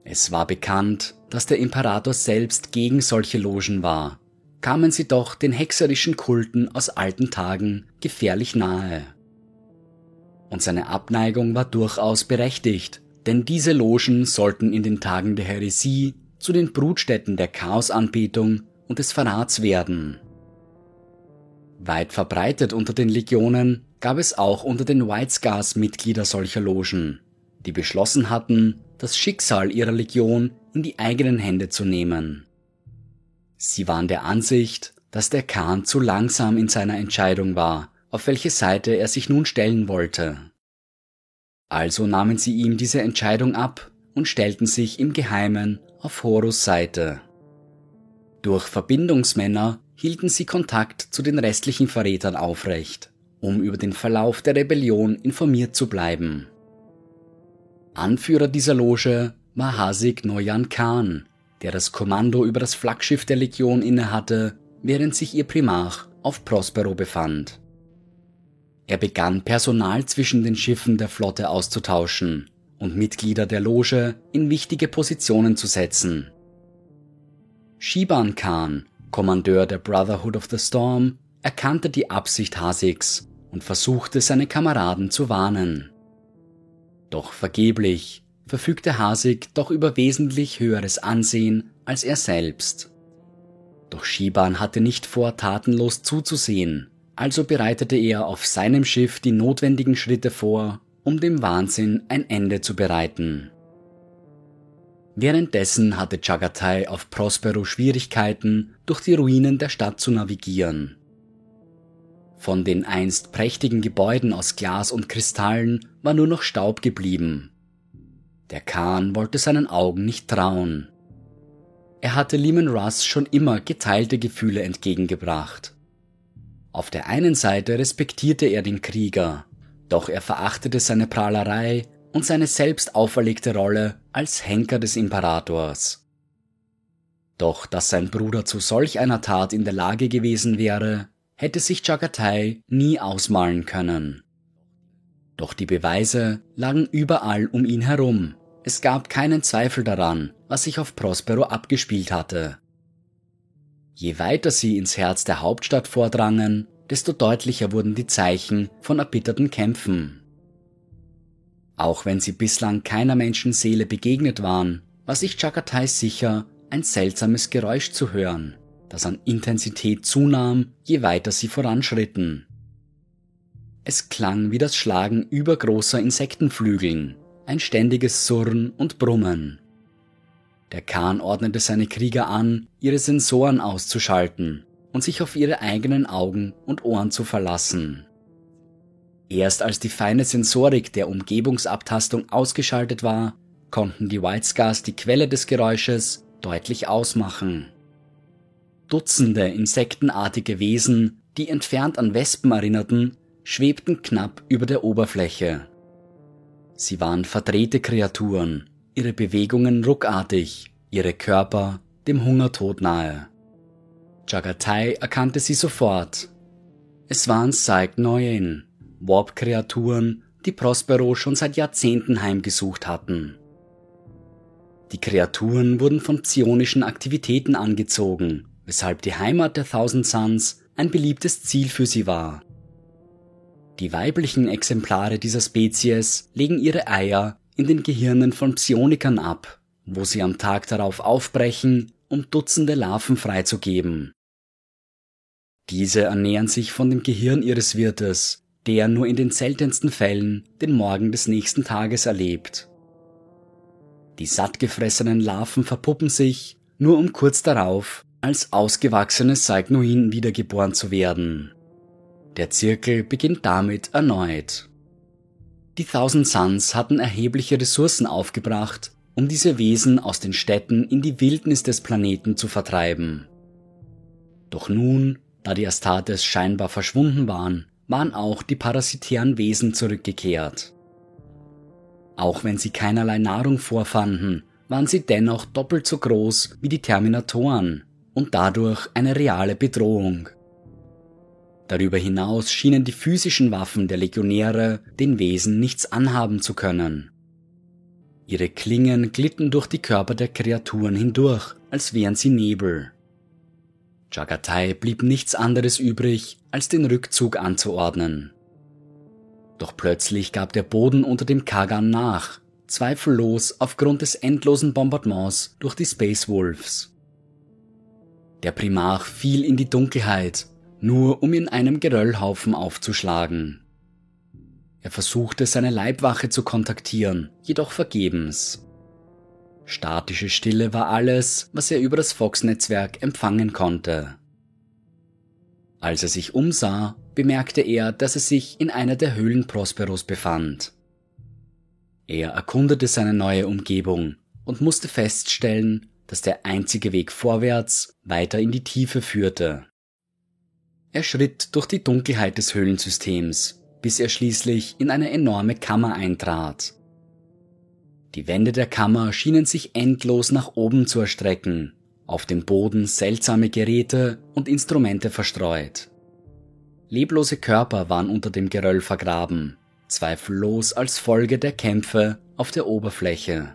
Es war bekannt, dass der Imperator selbst gegen solche Logen war, kamen sie doch den hexerischen Kulten aus alten Tagen gefährlich nahe. Und seine Abneigung war durchaus berechtigt, denn diese Logen sollten in den Tagen der Häresie zu den Brutstätten der Chaosanbetung und des Verrats werden. Weit verbreitet unter den Legionen gab es auch unter den White Scars Mitglieder solcher Logen, die beschlossen hatten, das Schicksal ihrer Legion in die eigenen Hände zu nehmen. Sie waren der Ansicht, dass der Khan zu langsam in seiner Entscheidung war, auf welche Seite er sich nun stellen wollte. Also nahmen sie ihm diese Entscheidung ab und stellten sich im Geheimen auf Horus Seite. Durch Verbindungsmänner hielten sie Kontakt zu den restlichen Verrätern aufrecht, um über den Verlauf der Rebellion informiert zu bleiben. Anführer dieser Loge war Hasik Noyan Khan, der das Kommando über das Flaggschiff der Legion innehatte, während sich ihr Primarch auf Prospero befand. Er begann Personal zwischen den Schiffen der Flotte auszutauschen und Mitglieder der Loge in wichtige Positionen zu setzen. Shiban Khan, Kommandeur der Brotherhood of the Storm, erkannte die Absicht Hasiks und versuchte seine Kameraden zu warnen. Doch vergeblich verfügte Hasik doch über wesentlich höheres Ansehen als er selbst. Doch Shiban hatte nicht vor, tatenlos zuzusehen also bereitete er auf seinem Schiff die notwendigen Schritte vor, um dem Wahnsinn ein Ende zu bereiten. Währenddessen hatte Chagatai auf Prospero Schwierigkeiten, durch die Ruinen der Stadt zu navigieren. Von den einst prächtigen Gebäuden aus Glas und Kristallen war nur noch Staub geblieben. Der Khan wollte seinen Augen nicht trauen. Er hatte Lehman Russ schon immer geteilte Gefühle entgegengebracht. Auf der einen Seite respektierte er den Krieger, doch er verachtete seine Prahlerei und seine selbst auferlegte Rolle als Henker des Imperators. Doch dass sein Bruder zu solch einer Tat in der Lage gewesen wäre, hätte sich Chagatai nie ausmalen können. Doch die Beweise lagen überall um ihn herum. Es gab keinen Zweifel daran, was sich auf Prospero abgespielt hatte. Je weiter sie ins Herz der Hauptstadt vordrangen, desto deutlicher wurden die Zeichen von erbitterten Kämpfen. Auch wenn sie bislang keiner Menschenseele begegnet waren, war sich Chagatai sicher, ein seltsames Geräusch zu hören, das an Intensität zunahm, je weiter sie voranschritten. Es klang wie das Schlagen übergroßer Insektenflügeln, ein ständiges Surren und Brummen. Der Khan ordnete seine Krieger an, ihre Sensoren auszuschalten und sich auf ihre eigenen Augen und Ohren zu verlassen. Erst als die feine Sensorik der Umgebungsabtastung ausgeschaltet war, konnten die White Scars die Quelle des Geräusches deutlich ausmachen. Dutzende insektenartige Wesen, die entfernt an Wespen erinnerten, schwebten knapp über der Oberfläche. Sie waren verdrehte Kreaturen, ihre Bewegungen ruckartig, ihre Körper dem Hungertod nahe. Jagatai erkannte sie sofort. Es waren Psych Noyen, Warp-Kreaturen, die Prospero schon seit Jahrzehnten heimgesucht hatten. Die Kreaturen wurden von psionischen Aktivitäten angezogen, weshalb die Heimat der Thousand Suns ein beliebtes Ziel für sie war. Die weiblichen Exemplare dieser Spezies legen ihre Eier in den Gehirnen von Psionikern ab, wo sie am Tag darauf aufbrechen, um Dutzende Larven freizugeben. Diese ernähren sich von dem Gehirn ihres Wirtes, der nur in den seltensten Fällen den Morgen des nächsten Tages erlebt. Die sattgefressenen Larven verpuppen sich, nur um kurz darauf als ausgewachsene Saignoin wiedergeboren zu werden. Der Zirkel beginnt damit erneut. Die Thousand Suns hatten erhebliche Ressourcen aufgebracht, um diese Wesen aus den Städten in die Wildnis des Planeten zu vertreiben. Doch nun, da die Astartes scheinbar verschwunden waren, waren auch die parasitären Wesen zurückgekehrt. Auch wenn sie keinerlei Nahrung vorfanden, waren sie dennoch doppelt so groß wie die Terminatoren und dadurch eine reale Bedrohung. Darüber hinaus schienen die physischen Waffen der Legionäre den Wesen nichts anhaben zu können. Ihre Klingen glitten durch die Körper der Kreaturen hindurch, als wären sie Nebel. Jagatai blieb nichts anderes übrig, als den Rückzug anzuordnen. Doch plötzlich gab der Boden unter dem Kagan nach, zweifellos aufgrund des endlosen Bombardements durch die Space Wolves. Der Primarch fiel in die Dunkelheit, nur um in einem Geröllhaufen aufzuschlagen. Er versuchte seine Leibwache zu kontaktieren, jedoch vergebens. Statische Stille war alles, was er über das Fox-Netzwerk empfangen konnte. Als er sich umsah, bemerkte er, dass er sich in einer der Höhlen Prosperos befand. Er erkundete seine neue Umgebung und musste feststellen, dass der einzige Weg vorwärts weiter in die Tiefe führte. Er schritt durch die Dunkelheit des Höhlensystems, bis er schließlich in eine enorme Kammer eintrat. Die Wände der Kammer schienen sich endlos nach oben zu erstrecken, auf dem Boden seltsame Geräte und Instrumente verstreut. Leblose Körper waren unter dem Geröll vergraben, zweifellos als Folge der Kämpfe auf der Oberfläche.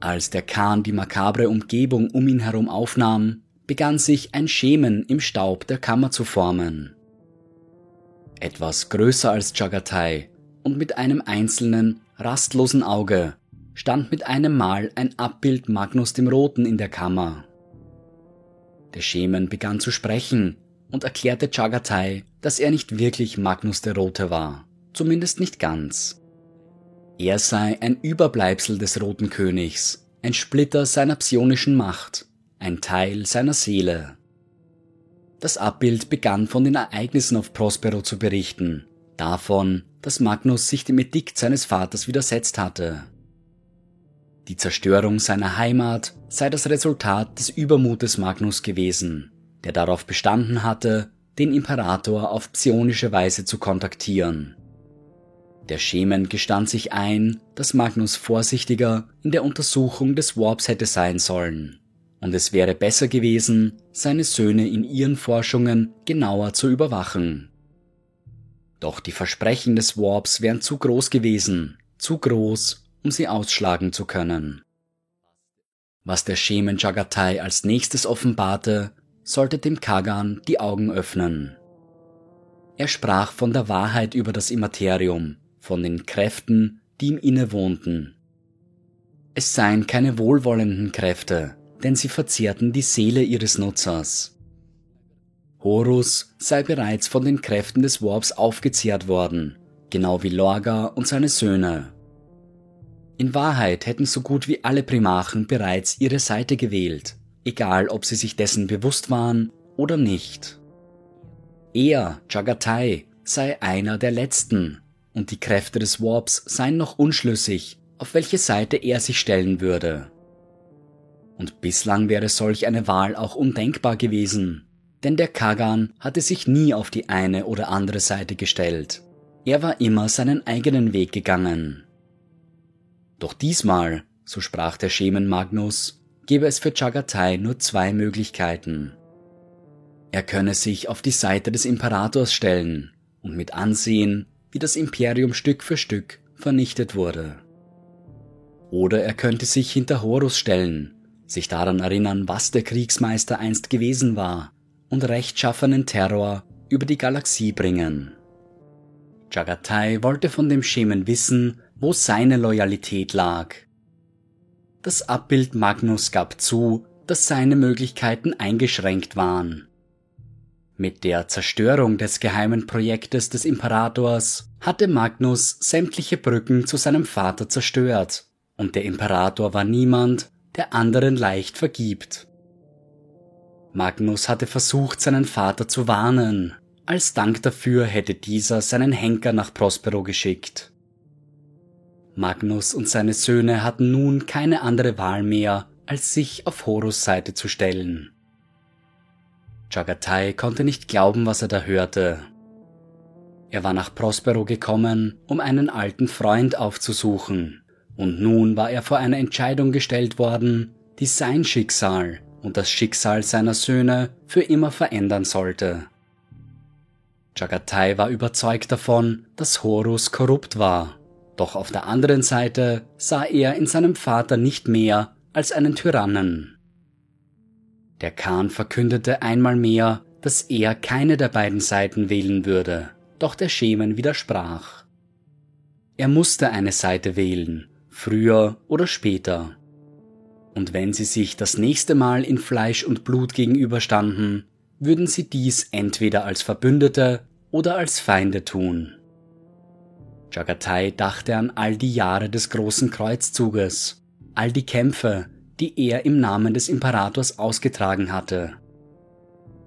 Als der Kahn die makabre Umgebung um ihn herum aufnahm, begann sich ein Schemen im Staub der Kammer zu formen. Etwas größer als Jagatai und mit einem einzelnen, rastlosen Auge stand mit einem Mal ein Abbild Magnus dem Roten in der Kammer. Der Schemen begann zu sprechen und erklärte Chagatai, dass er nicht wirklich Magnus der Rote war, zumindest nicht ganz. Er sei ein Überbleibsel des Roten Königs, ein Splitter seiner psionischen Macht, ein Teil seiner Seele. Das Abbild begann von den Ereignissen auf Prospero zu berichten, davon, dass Magnus sich dem Edikt seines Vaters widersetzt hatte. Die Zerstörung seiner Heimat sei das Resultat des Übermutes Magnus gewesen, der darauf bestanden hatte, den Imperator auf psionische Weise zu kontaktieren. Der Schemen gestand sich ein, dass Magnus vorsichtiger in der Untersuchung des Warps hätte sein sollen, und es wäre besser gewesen, seine Söhne in ihren Forschungen genauer zu überwachen. Doch die Versprechen des Warps wären zu groß gewesen, zu groß, um sie ausschlagen zu können. Was der Schemen Jagatai als nächstes offenbarte, sollte dem Kagan die Augen öffnen. Er sprach von der Wahrheit über das Immaterium, von den Kräften, die ihm innewohnten. Es seien keine wohlwollenden Kräfte, denn sie verzehrten die Seele ihres Nutzers. Horus sei bereits von den Kräften des Warps aufgezehrt worden, genau wie Lorga und seine Söhne. In Wahrheit hätten so gut wie alle Primachen bereits ihre Seite gewählt, egal ob sie sich dessen bewusst waren oder nicht. Er, Jagatai, sei einer der Letzten, und die Kräfte des Warps seien noch unschlüssig, auf welche Seite er sich stellen würde. Und bislang wäre solch eine Wahl auch undenkbar gewesen, denn der Kagan hatte sich nie auf die eine oder andere Seite gestellt. Er war immer seinen eigenen Weg gegangen. Doch diesmal, so sprach der Schemen Magnus, gebe es für Chagatai nur zwei Möglichkeiten. Er könne sich auf die Seite des Imperators stellen und mit ansehen, wie das Imperium Stück für Stück vernichtet wurde. Oder er könnte sich hinter Horus stellen, sich daran erinnern, was der Kriegsmeister einst gewesen war und rechtschaffenen Terror über die Galaxie bringen. Jagatai wollte von dem Schemen wissen, wo seine Loyalität lag. Das Abbild Magnus gab zu, dass seine Möglichkeiten eingeschränkt waren. Mit der Zerstörung des geheimen Projektes des Imperators hatte Magnus sämtliche Brücken zu seinem Vater zerstört, und der Imperator war niemand, der anderen leicht vergibt. Magnus hatte versucht, seinen Vater zu warnen. Als Dank dafür hätte dieser seinen Henker nach Prospero geschickt. Magnus und seine Söhne hatten nun keine andere Wahl mehr, als sich auf Horus Seite zu stellen. Chagatai konnte nicht glauben, was er da hörte. Er war nach Prospero gekommen, um einen alten Freund aufzusuchen, und nun war er vor eine Entscheidung gestellt worden, die sein Schicksal und das Schicksal seiner Söhne für immer verändern sollte. Chagatai war überzeugt davon, dass Horus korrupt war, doch auf der anderen Seite sah er in seinem Vater nicht mehr als einen Tyrannen. Der Khan verkündete einmal mehr, dass er keine der beiden Seiten wählen würde, doch der Schemen widersprach. Er musste eine Seite wählen, früher oder später. Und wenn sie sich das nächste Mal in Fleisch und Blut gegenüberstanden, würden sie dies entweder als Verbündete oder als Feinde tun. Jagatai dachte an all die Jahre des großen Kreuzzuges, all die Kämpfe, die er im Namen des Imperators ausgetragen hatte.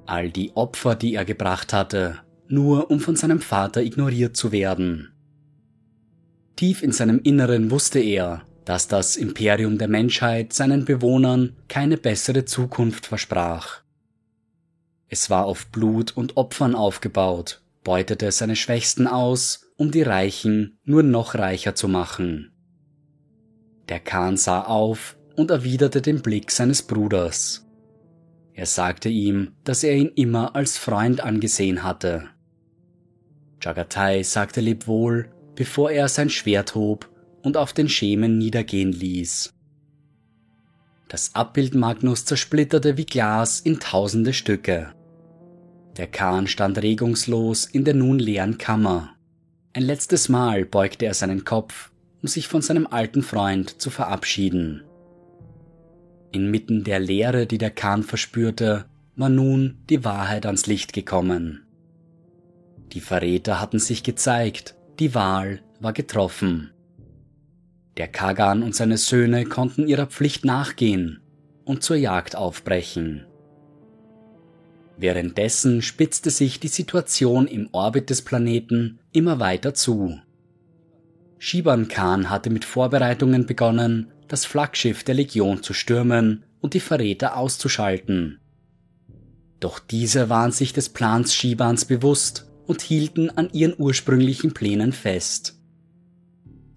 All die Opfer, die er gebracht hatte, nur um von seinem Vater ignoriert zu werden. Tief in seinem Inneren wusste er, dass das Imperium der Menschheit seinen Bewohnern keine bessere Zukunft versprach. Es war auf Blut und Opfern aufgebaut, beutete seine Schwächsten aus, um die Reichen nur noch reicher zu machen. Der Khan sah auf und erwiderte den Blick seines Bruders. Er sagte ihm, dass er ihn immer als Freund angesehen hatte. Jagatai sagte lebwohl, bevor er sein Schwert hob und auf den Schemen niedergehen ließ. Das Abbild Magnus zersplitterte wie Glas in tausende Stücke. Der Kahn stand regungslos in der nun leeren Kammer. Ein letztes Mal beugte er seinen Kopf, um sich von seinem alten Freund zu verabschieden. Inmitten der Leere, die der Kahn verspürte, war nun die Wahrheit ans Licht gekommen. Die Verräter hatten sich gezeigt, die Wahl war getroffen. Der Kagan und seine Söhne konnten ihrer Pflicht nachgehen und zur Jagd aufbrechen. Währenddessen spitzte sich die Situation im Orbit des Planeten immer weiter zu. Shiban Khan hatte mit Vorbereitungen begonnen, das Flaggschiff der Legion zu stürmen und die Verräter auszuschalten. Doch diese waren sich des Plans Shibans bewusst und hielten an ihren ursprünglichen Plänen fest.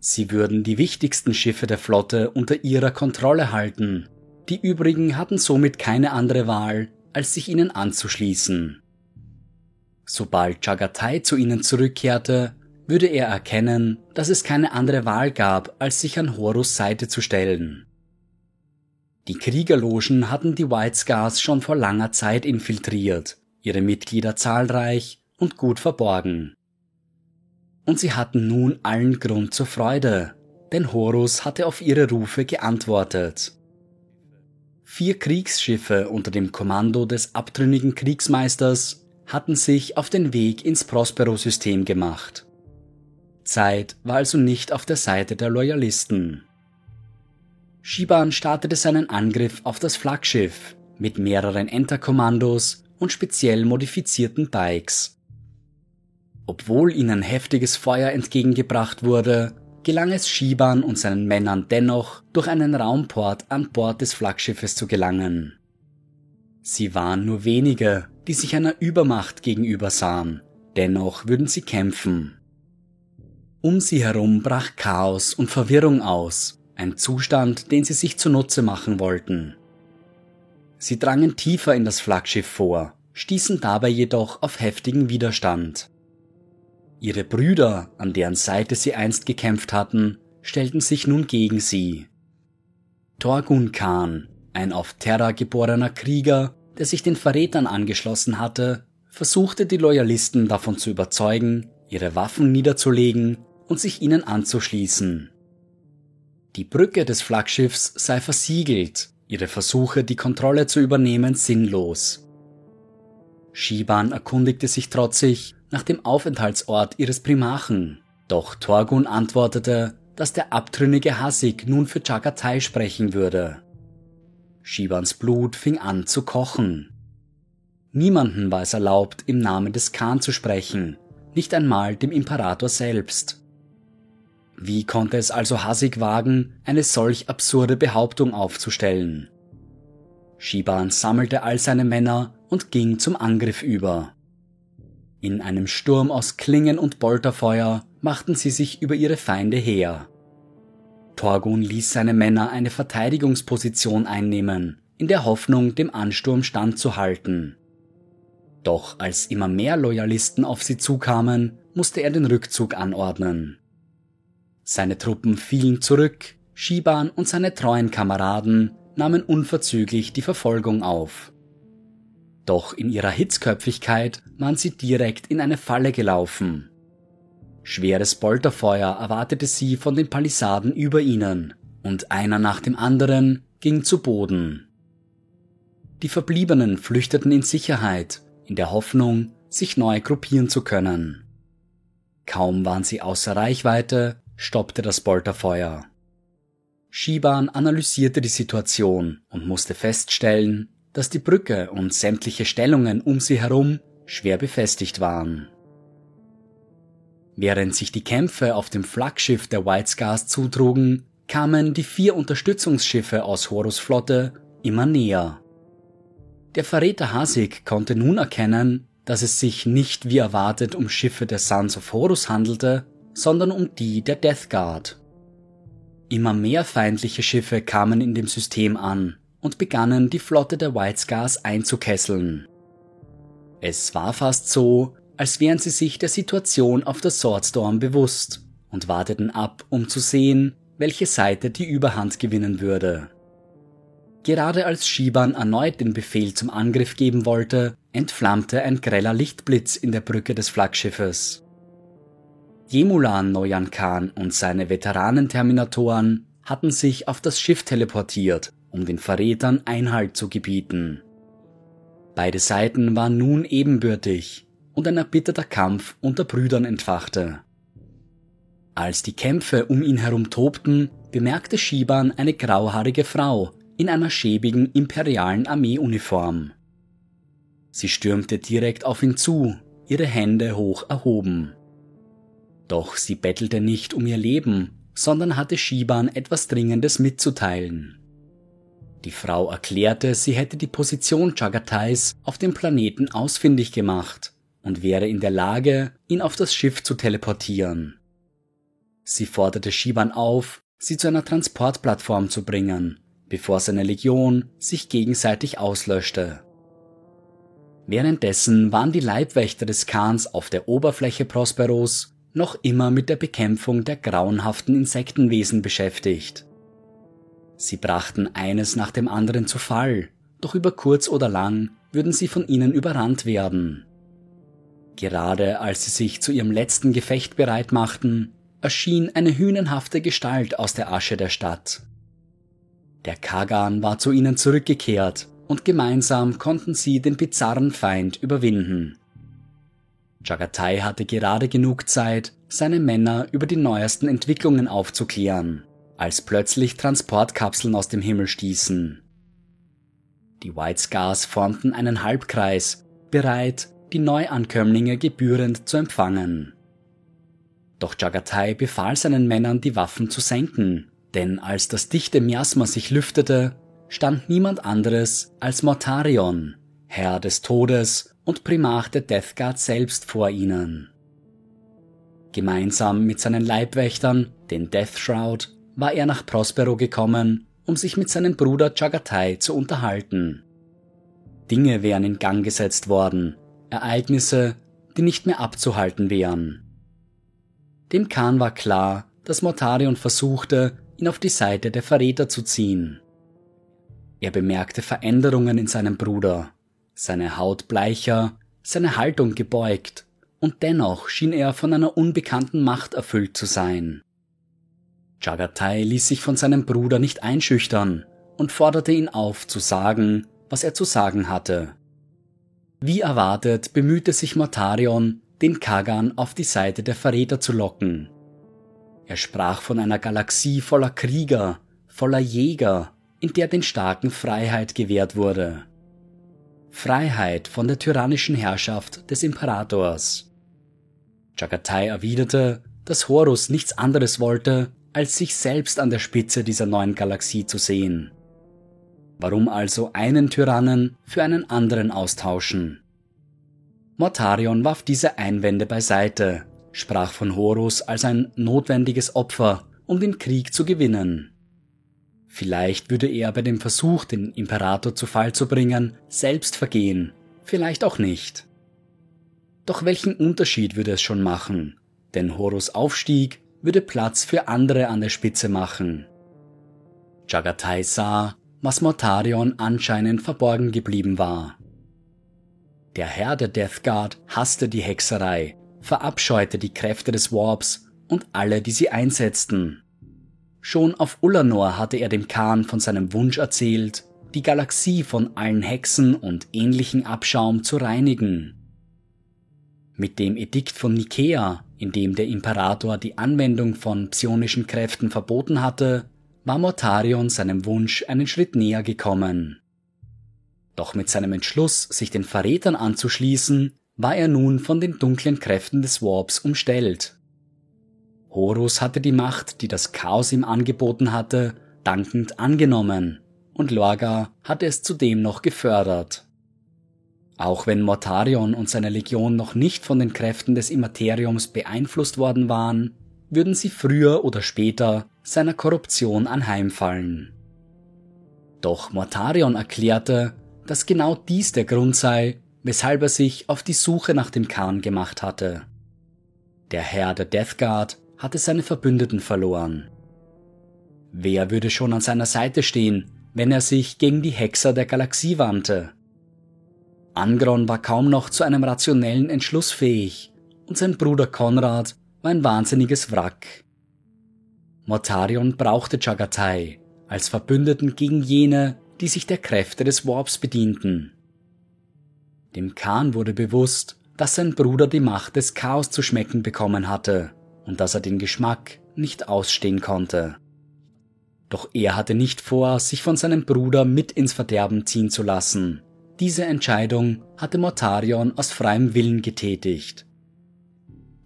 Sie würden die wichtigsten Schiffe der Flotte unter ihrer Kontrolle halten. Die übrigen hatten somit keine andere Wahl, als sich ihnen anzuschließen. Sobald Chagatai zu ihnen zurückkehrte, würde er erkennen, dass es keine andere Wahl gab, als sich an Horus Seite zu stellen. Die Kriegerlogen hatten die White Scars schon vor langer Zeit infiltriert, ihre Mitglieder zahlreich und gut verborgen und sie hatten nun allen Grund zur Freude, denn Horus hatte auf ihre Rufe geantwortet. Vier Kriegsschiffe unter dem Kommando des abtrünnigen Kriegsmeisters hatten sich auf den Weg ins Prospero-System gemacht. Zeit war also nicht auf der Seite der Loyalisten. Shiban startete seinen Angriff auf das Flaggschiff mit mehreren Enterkommandos und speziell modifizierten Bikes. Obwohl ihnen heftiges Feuer entgegengebracht wurde, gelang es Shiban und seinen Männern dennoch, durch einen Raumport an Bord des Flaggschiffes zu gelangen. Sie waren nur wenige, die sich einer Übermacht gegenüber sahen, dennoch würden sie kämpfen. Um sie herum brach Chaos und Verwirrung aus, ein Zustand, den sie sich zunutze machen wollten. Sie drangen tiefer in das Flaggschiff vor, stießen dabei jedoch auf heftigen Widerstand. Ihre Brüder, an deren Seite sie einst gekämpft hatten, stellten sich nun gegen sie. Torgun Khan, ein auf Terra geborener Krieger, der sich den Verrätern angeschlossen hatte, versuchte die Loyalisten davon zu überzeugen, ihre Waffen niederzulegen und sich ihnen anzuschließen. Die Brücke des Flaggschiffs sei versiegelt, ihre Versuche, die Kontrolle zu übernehmen, sinnlos. Shiban erkundigte sich trotzig nach dem Aufenthaltsort ihres Primachen, doch Torgun antwortete, dass der abtrünnige Hasik nun für Chagatai sprechen würde. Shibans Blut fing an zu kochen. Niemanden war es erlaubt, im Namen des Khan zu sprechen, nicht einmal dem Imperator selbst. Wie konnte es also Hasik wagen, eine solch absurde Behauptung aufzustellen? Shiban sammelte all seine Männer und ging zum Angriff über. In einem Sturm aus Klingen und Bolterfeuer machten sie sich über ihre Feinde her. Torgun ließ seine Männer eine Verteidigungsposition einnehmen, in der Hoffnung, dem Ansturm standzuhalten. Doch als immer mehr Loyalisten auf sie zukamen, musste er den Rückzug anordnen. Seine Truppen fielen zurück, Shiban und seine treuen Kameraden nahmen unverzüglich die Verfolgung auf. Doch in ihrer Hitzköpfigkeit waren sie direkt in eine Falle gelaufen. Schweres Bolterfeuer erwartete sie von den Palisaden über ihnen, und einer nach dem anderen ging zu Boden. Die Verbliebenen flüchteten in Sicherheit, in der Hoffnung, sich neu gruppieren zu können. Kaum waren sie außer Reichweite, stoppte das Bolterfeuer. Shiban analysierte die Situation und musste feststellen, dass die Brücke und sämtliche Stellungen um sie herum schwer befestigt waren. Während sich die Kämpfe auf dem Flaggschiff der White Scars zutrugen, kamen die vier Unterstützungsschiffe aus Horus Flotte immer näher. Der Verräter Hasik konnte nun erkennen, dass es sich nicht wie erwartet um Schiffe der Sons of Horus handelte, sondern um die der Death Guard. Immer mehr feindliche Schiffe kamen in dem System an und begannen die Flotte der White Scars einzukesseln. Es war fast so, als wären sie sich der Situation auf der Swordstorm bewusst und warteten ab, um zu sehen, welche Seite die Überhand gewinnen würde. Gerade als Shiban erneut den Befehl zum Angriff geben wollte, entflammte ein greller Lichtblitz in der Brücke des Flaggschiffes. Jemulan Noyan Khan und seine Veteranenterminatoren hatten sich auf das Schiff teleportiert, um den Verrätern Einhalt zu gebieten. Beide Seiten waren nun ebenbürtig und ein erbitterter Kampf unter Brüdern entfachte. Als die Kämpfe um ihn herum tobten, bemerkte Shiban eine grauhaarige Frau in einer schäbigen imperialen Armeeuniform. Sie stürmte direkt auf ihn zu, ihre Hände hoch erhoben. Doch sie bettelte nicht um ihr Leben, sondern hatte Shiban etwas Dringendes mitzuteilen. Die Frau erklärte, sie hätte die Position Chagatais auf dem Planeten ausfindig gemacht und wäre in der Lage, ihn auf das Schiff zu teleportieren. Sie forderte Shiban auf, sie zu einer Transportplattform zu bringen, bevor seine Legion sich gegenseitig auslöschte. Währenddessen waren die Leibwächter des Khans auf der Oberfläche Prosperos noch immer mit der Bekämpfung der grauenhaften Insektenwesen beschäftigt. Sie brachten eines nach dem anderen zu Fall, doch über kurz oder lang würden sie von ihnen überrannt werden. Gerade als sie sich zu ihrem letzten Gefecht bereit machten, erschien eine hünenhafte Gestalt aus der Asche der Stadt. Der Kagan war zu ihnen zurückgekehrt und gemeinsam konnten sie den bizarren Feind überwinden. Jagatai hatte gerade genug Zeit, seine Männer über die neuesten Entwicklungen aufzuklären, als plötzlich Transportkapseln aus dem Himmel stießen. Die White Scars formten einen Halbkreis, bereit, die Neuankömmlinge gebührend zu empfangen. Doch Jagatai befahl seinen Männern, die Waffen zu senken, denn als das dichte Miasma sich lüftete, stand niemand anderes als Mortarion, Herr des Todes und Primarch der Death Guard selbst vor ihnen. Gemeinsam mit seinen Leibwächtern, den Death Shroud, war er nach Prospero gekommen, um sich mit seinem Bruder Jagatai zu unterhalten. Dinge wären in Gang gesetzt worden, Ereignisse, die nicht mehr abzuhalten wären. Dem Khan war klar, dass Mortarion versuchte, ihn auf die Seite der Verräter zu ziehen. Er bemerkte Veränderungen in seinem Bruder, seine Haut bleicher, seine Haltung gebeugt, und dennoch schien er von einer unbekannten Macht erfüllt zu sein. Jagatai ließ sich von seinem Bruder nicht einschüchtern und forderte ihn auf zu sagen, was er zu sagen hatte. Wie erwartet bemühte sich Mortarion, den Kagan auf die Seite der Verräter zu locken. Er sprach von einer Galaxie voller Krieger, voller Jäger, in der den Starken Freiheit gewährt wurde. Freiheit von der tyrannischen Herrschaft des Imperators. Jagatai erwiderte, dass Horus nichts anderes wollte, als sich selbst an der Spitze dieser neuen Galaxie zu sehen. Warum also einen Tyrannen für einen anderen austauschen? Mortarion warf diese Einwände beiseite, sprach von Horus als ein notwendiges Opfer, um den Krieg zu gewinnen. Vielleicht würde er bei dem Versuch, den Imperator zu Fall zu bringen, selbst vergehen, vielleicht auch nicht. Doch welchen Unterschied würde es schon machen? Denn Horus Aufstieg würde Platz für andere an der Spitze machen. Jagatai sah, was Mortarion anscheinend verborgen geblieben war. Der Herr der Death Guard hasste die Hexerei, verabscheute die Kräfte des Warps und alle, die sie einsetzten. Schon auf Ullanor hatte er dem Khan von seinem Wunsch erzählt, die Galaxie von allen Hexen und ähnlichen Abschaum zu reinigen. Mit dem Edikt von Nikea, in dem der Imperator die Anwendung von psionischen Kräften verboten hatte, war Mortarion seinem Wunsch einen Schritt näher gekommen. Doch mit seinem Entschluss, sich den Verrätern anzuschließen, war er nun von den dunklen Kräften des Warps umstellt. Horus hatte die Macht, die das Chaos ihm angeboten hatte, dankend angenommen, und Lorga hatte es zudem noch gefördert. Auch wenn Mortarion und seine Legion noch nicht von den Kräften des Immateriums beeinflusst worden waren, würden sie früher oder später seiner Korruption anheimfallen. Doch Mortarion erklärte, dass genau dies der Grund sei, weshalb er sich auf die Suche nach dem Khan gemacht hatte. Der Herr der Death Guard hatte seine Verbündeten verloren. Wer würde schon an seiner Seite stehen, wenn er sich gegen die Hexer der Galaxie wandte? Angron war kaum noch zu einem rationellen Entschluss fähig, und sein Bruder Konrad war ein wahnsinniges Wrack. Mortarion brauchte Jagatai als Verbündeten gegen jene, die sich der Kräfte des Warps bedienten. Dem Khan wurde bewusst, dass sein Bruder die Macht des Chaos zu schmecken bekommen hatte und dass er den Geschmack nicht ausstehen konnte. Doch er hatte nicht vor, sich von seinem Bruder mit ins Verderben ziehen zu lassen. Diese Entscheidung hatte Mortarion aus freiem Willen getätigt.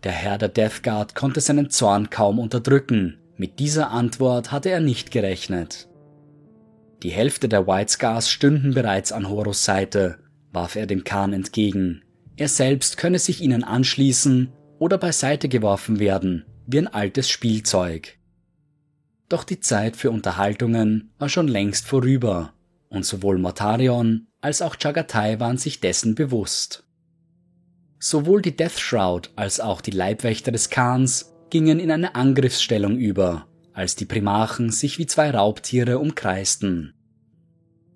Der Herr der Death Guard konnte seinen Zorn kaum unterdrücken mit dieser Antwort hatte er nicht gerechnet. Die Hälfte der White Scars stünden bereits an Horus Seite, warf er dem Khan entgegen. Er selbst könne sich ihnen anschließen oder beiseite geworfen werden, wie ein altes Spielzeug. Doch die Zeit für Unterhaltungen war schon längst vorüber, und sowohl Mortarion als auch Chagatai waren sich dessen bewusst. Sowohl die Death Shroud als auch die Leibwächter des Khans gingen in eine Angriffsstellung über, als die Primarchen sich wie zwei Raubtiere umkreisten.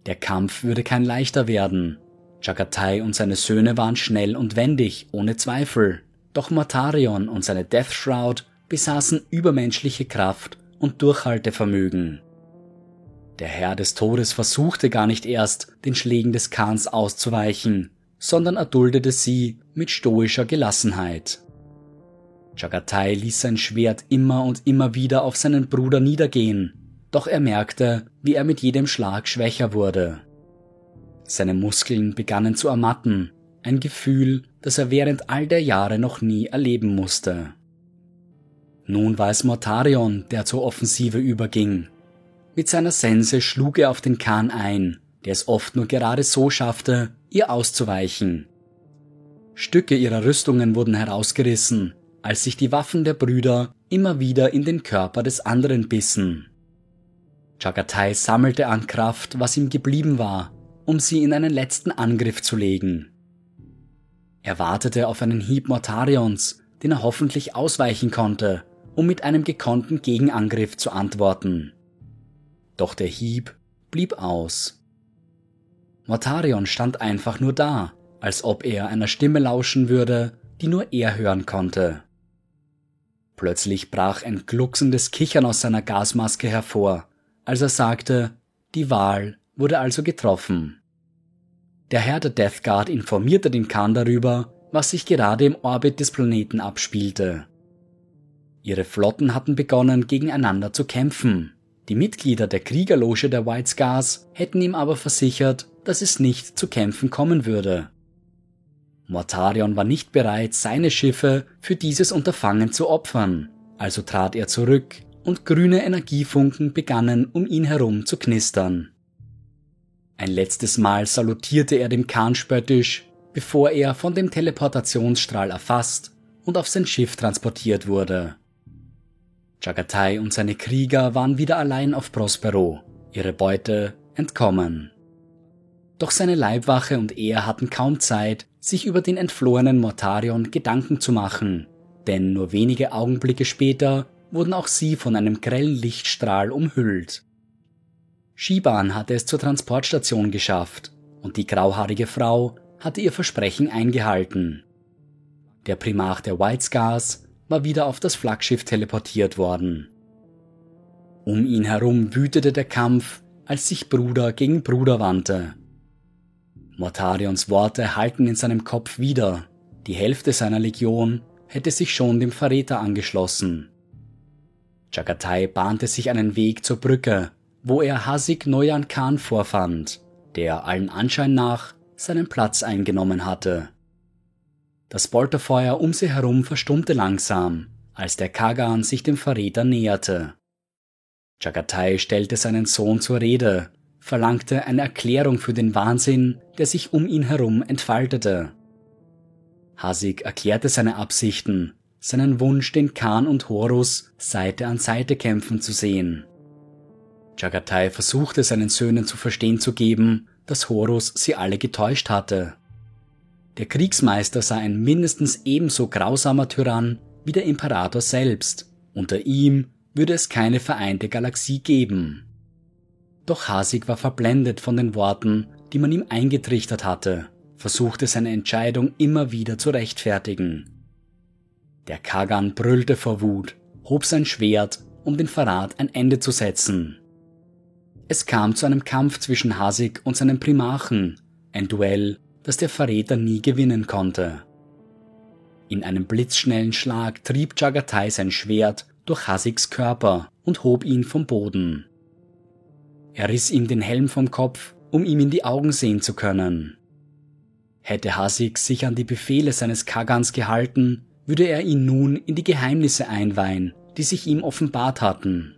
Der Kampf würde kein leichter werden. Jagatai und seine Söhne waren schnell und wendig, ohne Zweifel. Doch Mortarion und seine Death Shroud besaßen übermenschliche Kraft und Durchhaltevermögen. Der Herr des Todes versuchte gar nicht erst, den Schlägen des Khans auszuweichen, sondern erduldete sie mit stoischer Gelassenheit. Chagatai ließ sein Schwert immer und immer wieder auf seinen Bruder niedergehen, doch er merkte, wie er mit jedem Schlag schwächer wurde. Seine Muskeln begannen zu ermatten, ein Gefühl, das er während all der Jahre noch nie erleben musste. Nun war es Mortarion, der zur Offensive überging. Mit seiner Sense schlug er auf den Kahn ein, der es oft nur gerade so schaffte, ihr auszuweichen. Stücke ihrer Rüstungen wurden herausgerissen, als sich die Waffen der Brüder immer wieder in den Körper des anderen bissen. Chagatai sammelte an Kraft, was ihm geblieben war, um sie in einen letzten Angriff zu legen. Er wartete auf einen Hieb Mortarions, den er hoffentlich ausweichen konnte, um mit einem gekonnten Gegenangriff zu antworten. Doch der Hieb blieb aus. Mortarion stand einfach nur da, als ob er einer Stimme lauschen würde, die nur er hören konnte. Plötzlich brach ein glucksendes Kichern aus seiner Gasmaske hervor, als er sagte, die Wahl wurde also getroffen. Der Herr der Death Guard informierte den Khan darüber, was sich gerade im Orbit des Planeten abspielte. Ihre Flotten hatten begonnen, gegeneinander zu kämpfen. Die Mitglieder der Kriegerloge der White Scars hätten ihm aber versichert, dass es nicht zu Kämpfen kommen würde. Mortarion war nicht bereit, seine Schiffe für dieses Unterfangen zu opfern, also trat er zurück und grüne Energiefunken begannen um ihn herum zu knistern. Ein letztes Mal salutierte er dem Khan spöttisch, bevor er von dem Teleportationsstrahl erfasst und auf sein Schiff transportiert wurde. Jagatai und seine Krieger waren wieder allein auf Prospero, ihre Beute entkommen. Doch seine Leibwache und er hatten kaum Zeit, sich über den entflohenen Mortarion Gedanken zu machen, denn nur wenige Augenblicke später wurden auch sie von einem grellen Lichtstrahl umhüllt. Shiban hatte es zur Transportstation geschafft und die grauhaarige Frau hatte ihr Versprechen eingehalten. Der Primarch der White Scars war wieder auf das Flaggschiff teleportiert worden. Um ihn herum wütete der Kampf, als sich Bruder gegen Bruder wandte. Mortarions Worte halten in seinem Kopf wieder. Die Hälfte seiner Legion hätte sich schon dem Verräter angeschlossen. Chagatai bahnte sich einen Weg zur Brücke, wo er Hasik Noyan Khan vorfand, der allen Anschein nach seinen Platz eingenommen hatte. Das Polterfeuer um sie herum verstummte langsam, als der Kagan sich dem Verräter näherte. Chagatai stellte seinen Sohn zur Rede, verlangte eine Erklärung für den Wahnsinn, der sich um ihn herum entfaltete. Hasik erklärte seine Absichten, seinen Wunsch, den Khan und Horus Seite an Seite kämpfen zu sehen. Chagatai versuchte seinen Söhnen zu verstehen zu geben, dass Horus sie alle getäuscht hatte. Der Kriegsmeister sei ein mindestens ebenso grausamer Tyrann wie der Imperator selbst. Unter ihm würde es keine vereinte Galaxie geben. Doch Hasik war verblendet von den Worten, die man ihm eingetrichtert hatte, versuchte seine Entscheidung immer wieder zu rechtfertigen. Der Kagan brüllte vor Wut, hob sein Schwert, um den Verrat ein Ende zu setzen. Es kam zu einem Kampf zwischen Hasik und seinem Primarchen, ein Duell, das der Verräter nie gewinnen konnte. In einem blitzschnellen Schlag trieb Jagatai sein Schwert durch Hasiks Körper und hob ihn vom Boden. Er riss ihm den Helm vom Kopf, um ihm in die Augen sehen zu können. Hätte Hasik sich an die Befehle seines Kagans gehalten, würde er ihn nun in die Geheimnisse einweihen, die sich ihm offenbart hatten.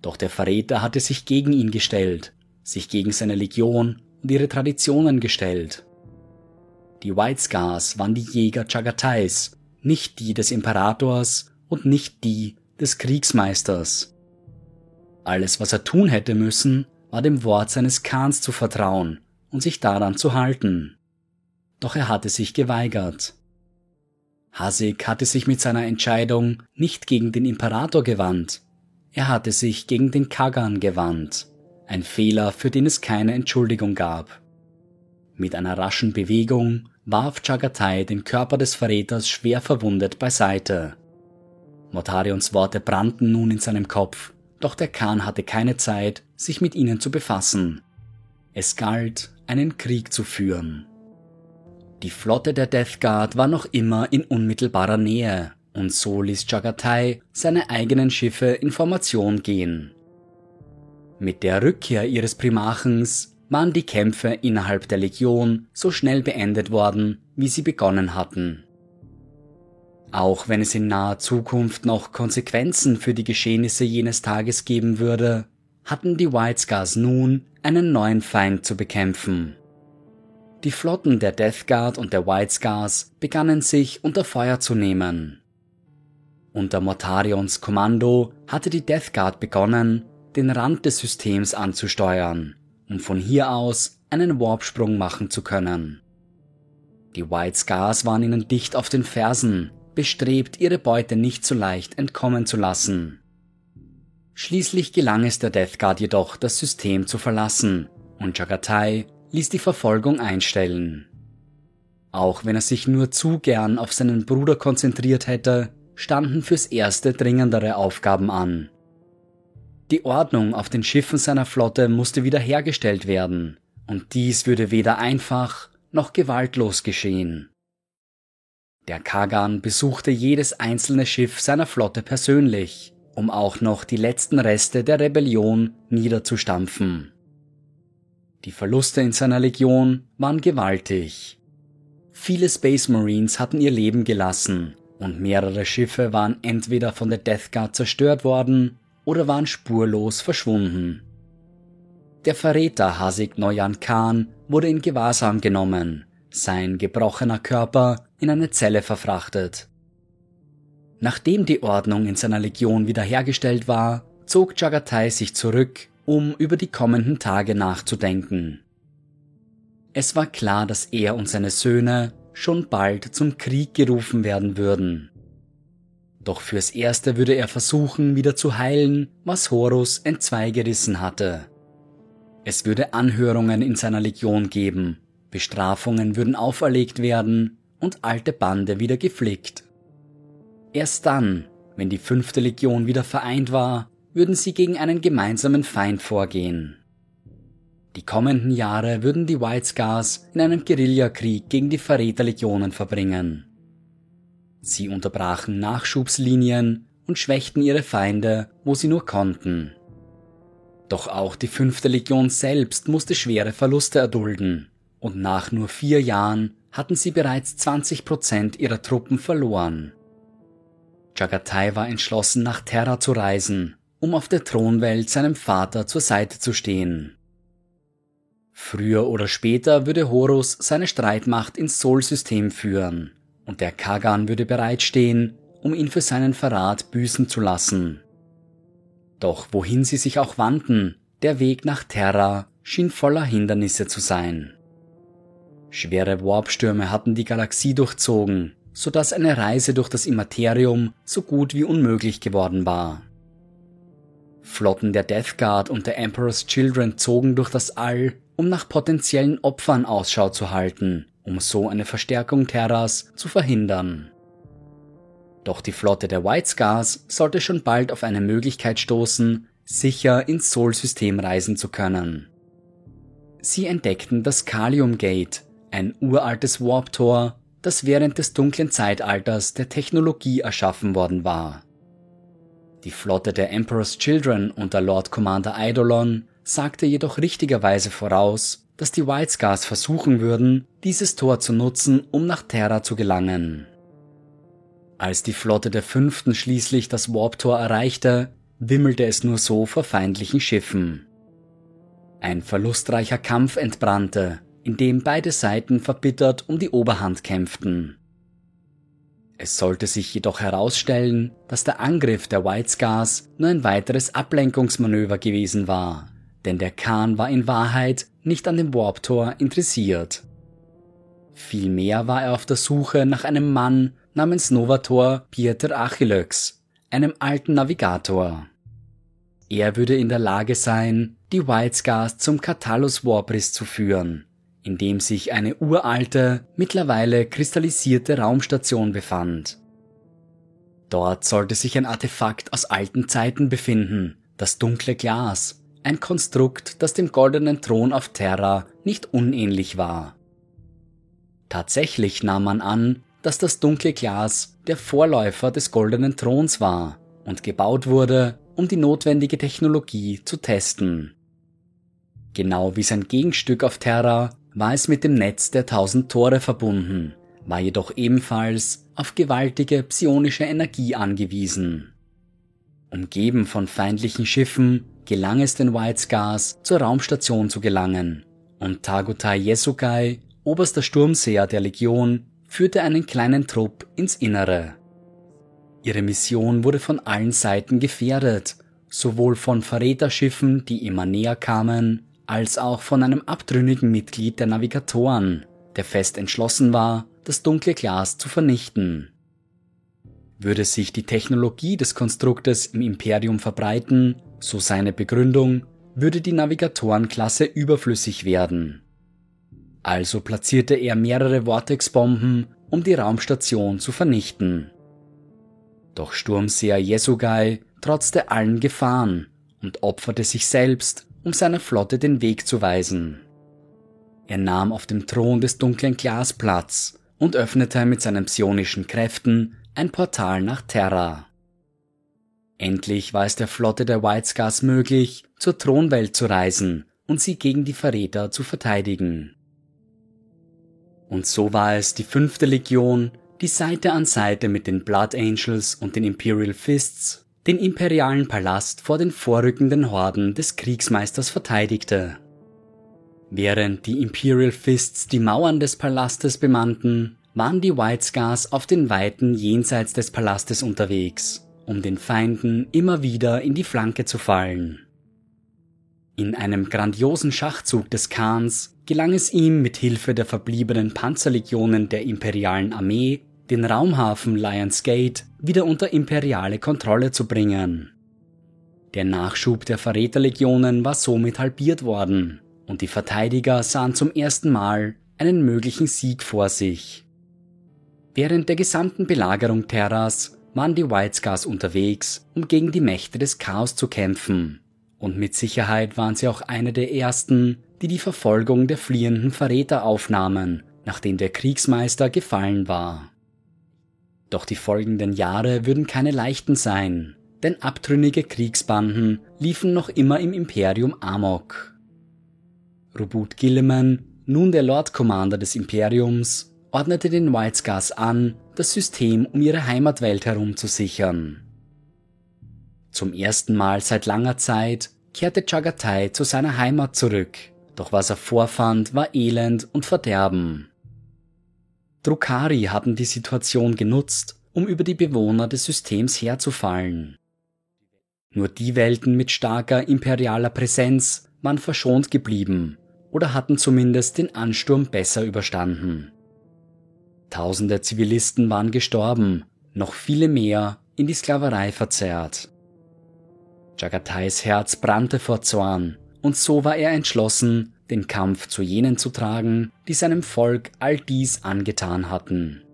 Doch der Verräter hatte sich gegen ihn gestellt, sich gegen seine Legion und ihre Traditionen gestellt. Die White Scars waren die Jäger Chagatais, nicht die des Imperators und nicht die des Kriegsmeisters. Alles, was er tun hätte müssen, war dem Wort seines Khans zu vertrauen und sich daran zu halten. Doch er hatte sich geweigert. Hasik hatte sich mit seiner Entscheidung nicht gegen den Imperator gewandt, er hatte sich gegen den Kagan gewandt ein Fehler, für den es keine Entschuldigung gab. Mit einer raschen Bewegung warf Chagatai den Körper des Verräters schwer verwundet beiseite. Mortarions Worte brannten nun in seinem Kopf, doch der Khan hatte keine Zeit, sich mit ihnen zu befassen. Es galt, einen Krieg zu führen. Die Flotte der Death Guard war noch immer in unmittelbarer Nähe, und so ließ Jagatai seine eigenen Schiffe in Formation gehen. Mit der Rückkehr ihres Primarchens waren die Kämpfe innerhalb der Legion so schnell beendet worden, wie sie begonnen hatten. Auch wenn es in naher Zukunft noch Konsequenzen für die Geschehnisse jenes Tages geben würde, hatten die White Scars nun einen neuen Feind zu bekämpfen. Die Flotten der Death Guard und der White Scars begannen sich unter Feuer zu nehmen. Unter Mortarions Kommando hatte die Death Guard begonnen, den Rand des Systems anzusteuern, um von hier aus einen Warpsprung machen zu können. Die White Scars waren ihnen dicht auf den Fersen, bestrebt, ihre Beute nicht so leicht entkommen zu lassen. Schließlich gelang es der Death Guard jedoch, das System zu verlassen, und Jagatai ließ die Verfolgung einstellen. Auch wenn er sich nur zu gern auf seinen Bruder konzentriert hätte, standen fürs erste dringendere Aufgaben an. Die Ordnung auf den Schiffen seiner Flotte musste wiederhergestellt werden, und dies würde weder einfach noch gewaltlos geschehen. Der Kagan besuchte jedes einzelne Schiff seiner Flotte persönlich, um auch noch die letzten Reste der Rebellion niederzustampfen. Die Verluste in seiner Legion waren gewaltig. Viele Space Marines hatten ihr Leben gelassen und mehrere Schiffe waren entweder von der Death Guard zerstört worden oder waren spurlos verschwunden. Der Verräter Hasik Noyan Khan wurde in Gewahrsam genommen, sein gebrochener Körper in eine Zelle verfrachtet. Nachdem die Ordnung in seiner Legion wiederhergestellt war, zog Jagatai sich zurück um über die kommenden Tage nachzudenken. Es war klar, dass er und seine Söhne schon bald zum Krieg gerufen werden würden. Doch fürs Erste würde er versuchen, wieder zu heilen, was Horus entzweigerissen hatte. Es würde Anhörungen in seiner Legion geben, Bestrafungen würden auferlegt werden und alte Bande wieder geflickt. Erst dann, wenn die fünfte Legion wieder vereint war, würden sie gegen einen gemeinsamen Feind vorgehen. Die kommenden Jahre würden die White Scars in einem Guerillakrieg gegen die Verräterlegionen verbringen. Sie unterbrachen Nachschubslinien und schwächten ihre Feinde, wo sie nur konnten. Doch auch die fünfte Legion selbst musste schwere Verluste erdulden, und nach nur vier Jahren hatten sie bereits 20 Prozent ihrer Truppen verloren. Jagatai war entschlossen, nach Terra zu reisen um auf der Thronwelt seinem Vater zur Seite zu stehen. Früher oder später würde Horus seine Streitmacht ins Sol-System führen, und der Kagan würde bereitstehen, um ihn für seinen Verrat büßen zu lassen. Doch wohin sie sich auch wandten, der Weg nach Terra schien voller Hindernisse zu sein. Schwere Warpstürme hatten die Galaxie durchzogen, so dass eine Reise durch das Immaterium so gut wie unmöglich geworden war. Flotten der Death Guard und der Emperor's Children zogen durch das All, um nach potenziellen Opfern Ausschau zu halten, um so eine Verstärkung Terras zu verhindern. Doch die Flotte der White Scars sollte schon bald auf eine Möglichkeit stoßen, sicher ins Sol-System reisen zu können. Sie entdeckten das Kalium Gate, ein uraltes Warp-Tor, das während des dunklen Zeitalters der Technologie erschaffen worden war. Die Flotte der Emperor's Children unter Lord Commander Eidolon sagte jedoch richtigerweise voraus, dass die White Scars versuchen würden, dieses Tor zu nutzen, um nach Terra zu gelangen. Als die Flotte der Fünften schließlich das Warp-Tor erreichte, wimmelte es nur so vor feindlichen Schiffen. Ein verlustreicher Kampf entbrannte, in dem beide Seiten verbittert um die Oberhand kämpften. Es sollte sich jedoch herausstellen, dass der Angriff der White Scars nur ein weiteres Ablenkungsmanöver gewesen war, denn der Khan war in Wahrheit nicht an dem Warp-Tor interessiert. Vielmehr war er auf der Suche nach einem Mann namens Novator Pieter Achillex, einem alten Navigator. Er würde in der Lage sein, die White Scars zum Catalus Warpris zu führen, in dem sich eine uralte, mittlerweile kristallisierte Raumstation befand. Dort sollte sich ein Artefakt aus alten Zeiten befinden, das dunkle Glas, ein Konstrukt, das dem goldenen Thron auf Terra nicht unähnlich war. Tatsächlich nahm man an, dass das dunkle Glas der Vorläufer des goldenen Throns war und gebaut wurde, um die notwendige Technologie zu testen. Genau wie sein Gegenstück auf Terra war es mit dem Netz der tausend Tore verbunden, war jedoch ebenfalls auf gewaltige psionische Energie angewiesen. Umgeben von feindlichen Schiffen gelang es den White Scars zur Raumstation zu gelangen und Tagutai Yesukai, oberster Sturmseher der Legion, führte einen kleinen Trupp ins Innere. Ihre Mission wurde von allen Seiten gefährdet, sowohl von Verräterschiffen, die immer näher kamen, als auch von einem abtrünnigen Mitglied der Navigatoren, der fest entschlossen war, das dunkle Glas zu vernichten. Würde sich die Technologie des Konstruktes im Imperium verbreiten, so seine Begründung, würde die Navigatorenklasse überflüssig werden. Also platzierte er mehrere Vortex-Bomben, um die Raumstation zu vernichten. Doch Sturmseher Yesugai trotzte allen Gefahren und opferte sich selbst, um seiner Flotte den Weg zu weisen. Er nahm auf dem Thron des dunklen Glas Platz und öffnete mit seinen psionischen Kräften ein Portal nach Terra. Endlich war es der Flotte der White Scars möglich, zur Thronwelt zu reisen und sie gegen die Verräter zu verteidigen. Und so war es die fünfte Legion, die Seite an Seite mit den Blood Angels und den Imperial Fists den imperialen Palast vor den vorrückenden Horden des Kriegsmeisters verteidigte. Während die Imperial Fists die Mauern des Palastes bemannten, waren die White Scars auf den Weiten jenseits des Palastes unterwegs, um den Feinden immer wieder in die Flanke zu fallen. In einem grandiosen Schachzug des Khans gelang es ihm mit Hilfe der verbliebenen Panzerlegionen der imperialen Armee, den Raumhafen Lions Gate wieder unter imperiale Kontrolle zu bringen. Der Nachschub der Verräterlegionen war somit halbiert worden und die Verteidiger sahen zum ersten Mal einen möglichen Sieg vor sich. Während der gesamten Belagerung Terras waren die White Scars unterwegs, um gegen die Mächte des Chaos zu kämpfen und mit Sicherheit waren sie auch eine der ersten, die die Verfolgung der fliehenden Verräter aufnahmen, nachdem der Kriegsmeister gefallen war. Doch die folgenden Jahre würden keine leichten sein, denn abtrünnige Kriegsbanden liefen noch immer im Imperium Amok. Rubut Gilliman, nun der Lord Commander des Imperiums, ordnete den White Scars an, das System um ihre Heimatwelt herum zu sichern. Zum ersten Mal seit langer Zeit kehrte Chagatai zu seiner Heimat zurück, doch was er vorfand, war Elend und Verderben. Drukari hatten die Situation genutzt, um über die Bewohner des Systems herzufallen. Nur die Welten mit starker imperialer Präsenz waren verschont geblieben oder hatten zumindest den Ansturm besser überstanden. Tausende Zivilisten waren gestorben, noch viele mehr in die Sklaverei verzerrt. Jagatais Herz brannte vor Zorn, und so war er entschlossen, den Kampf zu jenen zu tragen, die seinem Volk all dies angetan hatten.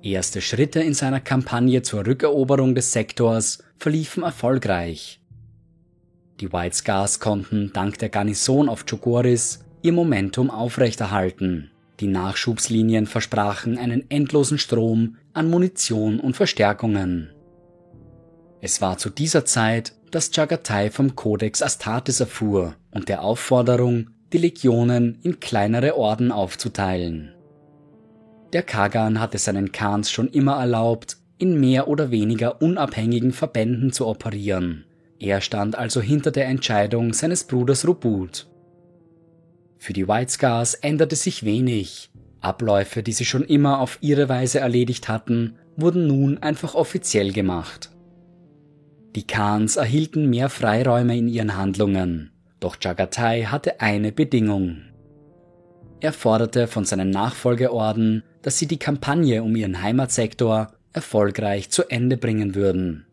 Erste Schritte in seiner Kampagne zur Rückeroberung des Sektors verliefen erfolgreich. Die White Scars konnten dank der Garnison auf Chogoris ihr Momentum aufrechterhalten. Die Nachschubslinien versprachen einen endlosen Strom an Munition und Verstärkungen. Es war zu dieser Zeit, dass Chagatai vom Codex Astartes erfuhr und der Aufforderung, die Legionen in kleinere Orden aufzuteilen. Der Kagan hatte seinen Khans schon immer erlaubt, in mehr oder weniger unabhängigen Verbänden zu operieren. Er stand also hinter der Entscheidung seines Bruders Rubut. Für die White Scars änderte sich wenig. Abläufe, die sie schon immer auf ihre Weise erledigt hatten, wurden nun einfach offiziell gemacht. Die Khans erhielten mehr Freiräume in ihren Handlungen, doch Jagatai hatte eine Bedingung. Er forderte von seinen Nachfolgeorden, dass sie die Kampagne um ihren Heimatsektor erfolgreich zu Ende bringen würden.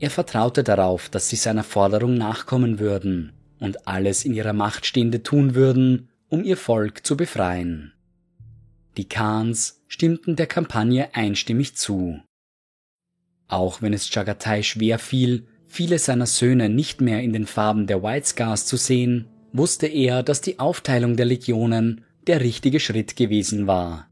Er vertraute darauf, dass sie seiner Forderung nachkommen würden und alles in ihrer Macht Stehende tun würden, um ihr Volk zu befreien. Die Khans stimmten der Kampagne einstimmig zu. Auch wenn es Chagatai schwer fiel, viele seiner Söhne nicht mehr in den Farben der White Scars zu sehen, wusste er, dass die Aufteilung der Legionen der richtige Schritt gewesen war.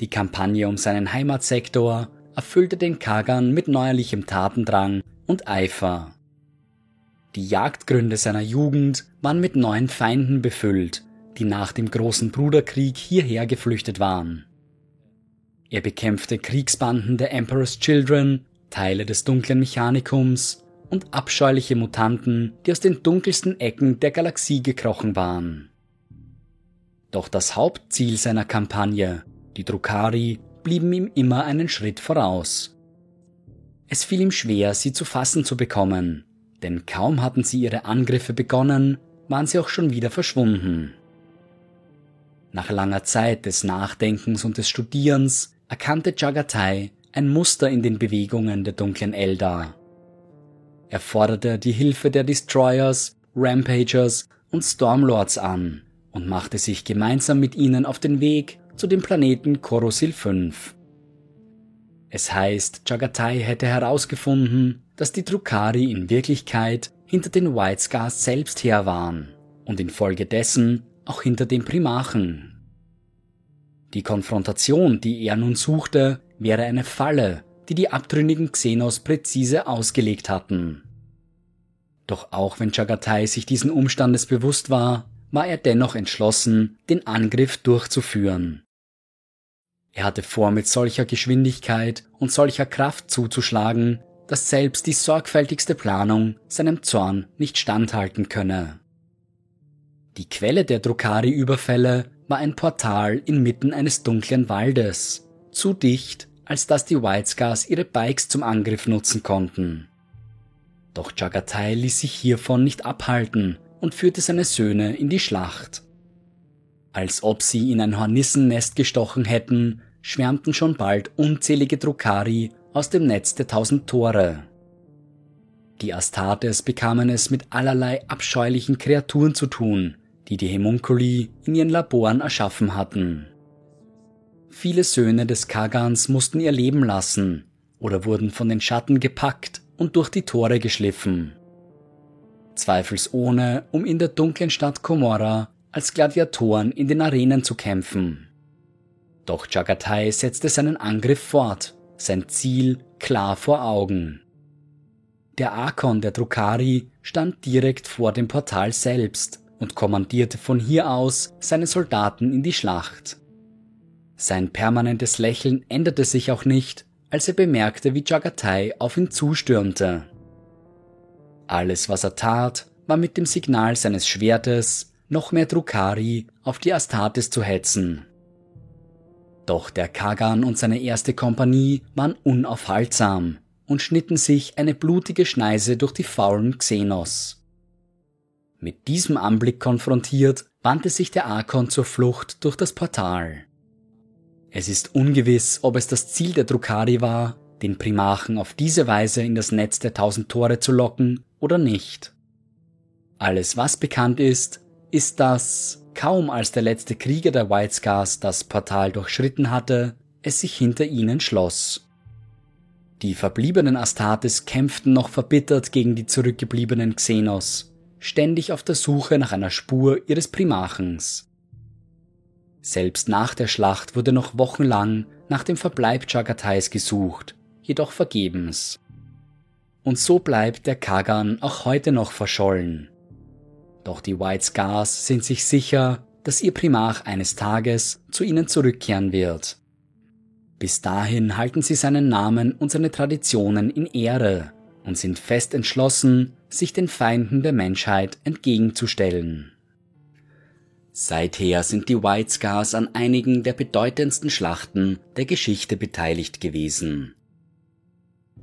Die Kampagne um seinen Heimatsektor erfüllte den Kagan mit neuerlichem Tatendrang und Eifer. Die Jagdgründe seiner Jugend waren mit neuen Feinden befüllt, die nach dem großen Bruderkrieg hierher geflüchtet waren. Er bekämpfte Kriegsbanden der Emperor's Children, Teile des dunklen Mechanikums und abscheuliche Mutanten, die aus den dunkelsten Ecken der Galaxie gekrochen waren. Doch das Hauptziel seiner Kampagne, die Drukari, blieben ihm immer einen Schritt voraus. Es fiel ihm schwer, sie zu fassen zu bekommen, denn kaum hatten sie ihre Angriffe begonnen, waren sie auch schon wieder verschwunden. Nach langer Zeit des Nachdenkens und des Studierens erkannte Jagatai ein Muster in den Bewegungen der dunklen Eldar. Er forderte die Hilfe der Destroyers, Rampagers und Stormlords an und machte sich gemeinsam mit ihnen auf den Weg zu dem Planeten Korosil 5. Es heißt, Jagatai hätte herausgefunden, dass die Drukari in Wirklichkeit hinter den White Scars selbst her waren und infolgedessen auch hinter den Primachen. Die Konfrontation, die er nun suchte, wäre eine Falle, die die abtrünnigen Xenos präzise ausgelegt hatten. Doch auch wenn Chagatai sich diesen Umstandes bewusst war, war er dennoch entschlossen, den Angriff durchzuführen. Er hatte vor, mit solcher Geschwindigkeit und solcher Kraft zuzuschlagen, dass selbst die sorgfältigste Planung seinem Zorn nicht standhalten könne. Die Quelle der Drukari-Überfälle war ein Portal inmitten eines dunklen Waldes, zu dicht, als dass die Whitescars ihre Bikes zum Angriff nutzen konnten. Doch Jagatai ließ sich hiervon nicht abhalten und führte seine Söhne in die Schlacht. Als ob sie in ein Hornissennest gestochen hätten, schwärmten schon bald unzählige Drukari aus dem Netz der tausend Tore. Die Astartes bekamen es mit allerlei abscheulichen Kreaturen zu tun, die die Hemunkuli in ihren Laboren erschaffen hatten. Viele Söhne des Kagans mussten ihr Leben lassen oder wurden von den Schatten gepackt und durch die Tore geschliffen. Zweifelsohne, um in der dunklen Stadt Komorra als Gladiatoren in den Arenen zu kämpfen. Doch Jagatai setzte seinen Angriff fort, sein Ziel klar vor Augen. Der Arkon der Drukari stand direkt vor dem Portal selbst und kommandierte von hier aus seine Soldaten in die Schlacht. Sein permanentes Lächeln änderte sich auch nicht, als er bemerkte, wie Jagatai auf ihn zustürmte. Alles, was er tat, war mit dem Signal seines Schwertes noch mehr Drukari auf die Astartes zu hetzen. Doch der Kagan und seine erste Kompanie waren unaufhaltsam und schnitten sich eine blutige Schneise durch die faulen Xenos. Mit diesem Anblick konfrontiert, wandte sich der Arkon zur Flucht durch das Portal. Es ist ungewiss, ob es das Ziel der Drukari war, den Primarchen auf diese Weise in das Netz der tausend Tore zu locken oder nicht. Alles, was bekannt ist, ist, dass kaum als der letzte Krieger der White Scars das Portal durchschritten hatte, es sich hinter ihnen schloss. Die verbliebenen Astartes kämpften noch verbittert gegen die zurückgebliebenen Xenos, ständig auf der Suche nach einer Spur ihres Primarchens. Selbst nach der Schlacht wurde noch wochenlang nach dem Verbleib Chagatais gesucht, jedoch vergebens. Und so bleibt der Kagan auch heute noch verschollen. Doch die White Scars sind sich sicher, dass ihr Primarch eines Tages zu ihnen zurückkehren wird. Bis dahin halten sie seinen Namen und seine Traditionen in Ehre und sind fest entschlossen, sich den Feinden der Menschheit entgegenzustellen. Seither sind die White Scars an einigen der bedeutendsten Schlachten der Geschichte beteiligt gewesen.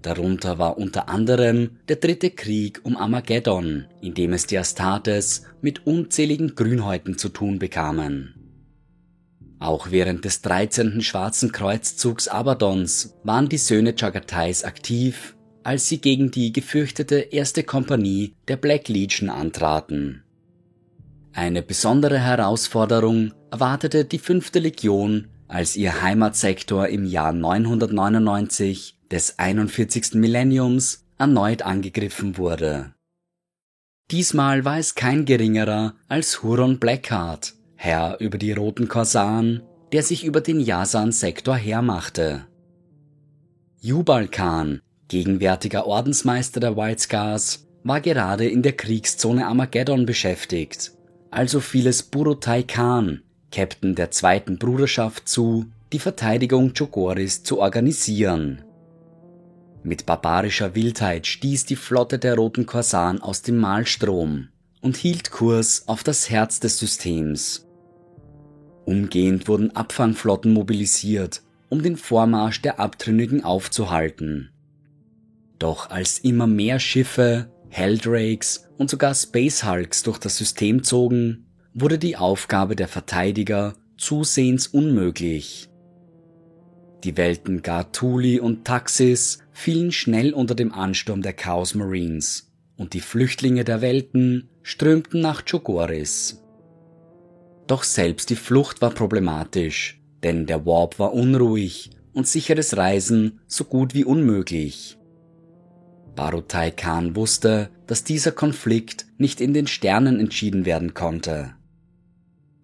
Darunter war unter anderem der dritte Krieg um Armageddon, in dem es die Astartes mit unzähligen Grünhäuten zu tun bekamen. Auch während des 13. Schwarzen Kreuzzugs Abadons waren die Söhne Chagatais aktiv, als sie gegen die gefürchtete erste Kompanie der Black Legion antraten. Eine besondere Herausforderung erwartete die fünfte Legion, als ihr Heimatsektor im Jahr 999 des 41. Millenniums erneut angegriffen wurde. Diesmal war es kein geringerer als Huron Blackheart, Herr über die roten Korsaren, der sich über den Yasan-Sektor hermachte. Jubal Khan, gegenwärtiger Ordensmeister der White Scars, war gerade in der Kriegszone Armageddon beschäftigt, also fiel es Burutai Khan, Captain der zweiten Bruderschaft zu, die Verteidigung Chogoris zu organisieren. Mit barbarischer Wildheit stieß die Flotte der Roten Korsaren aus dem Mahlstrom und hielt Kurs auf das Herz des Systems. Umgehend wurden Abfangflotten mobilisiert, um den Vormarsch der Abtrünnigen aufzuhalten. Doch als immer mehr Schiffe, Helldrakes und sogar Space Hulks durch das System zogen, wurde die Aufgabe der Verteidiger zusehends unmöglich. Die Welten Gartuli und Taxis fielen schnell unter dem Ansturm der Chaos Marines und die Flüchtlinge der Welten strömten nach Chogoris. Doch selbst die Flucht war problematisch, denn der Warp war unruhig und sicheres Reisen so gut wie unmöglich. Barutai Khan wusste, dass dieser Konflikt nicht in den Sternen entschieden werden konnte.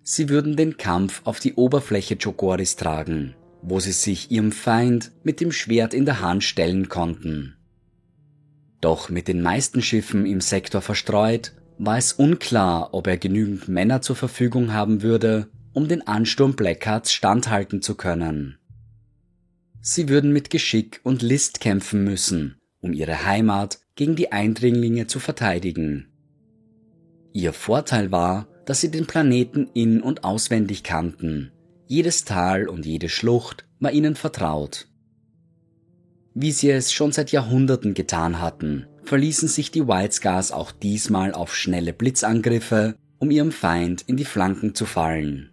Sie würden den Kampf auf die Oberfläche Chogoris tragen, wo sie sich ihrem Feind mit dem Schwert in der Hand stellen konnten. Doch mit den meisten Schiffen im Sektor verstreut, war es unklar, ob er genügend Männer zur Verfügung haben würde, um den Ansturm Blackhearts standhalten zu können. Sie würden mit Geschick und List kämpfen müssen, um ihre Heimat gegen die Eindringlinge zu verteidigen. Ihr Vorteil war, dass sie den Planeten in- und auswendig kannten. Jedes Tal und jede Schlucht war ihnen vertraut. Wie sie es schon seit Jahrhunderten getan hatten, verließen sich die White Scars auch diesmal auf schnelle Blitzangriffe, um ihrem Feind in die Flanken zu fallen.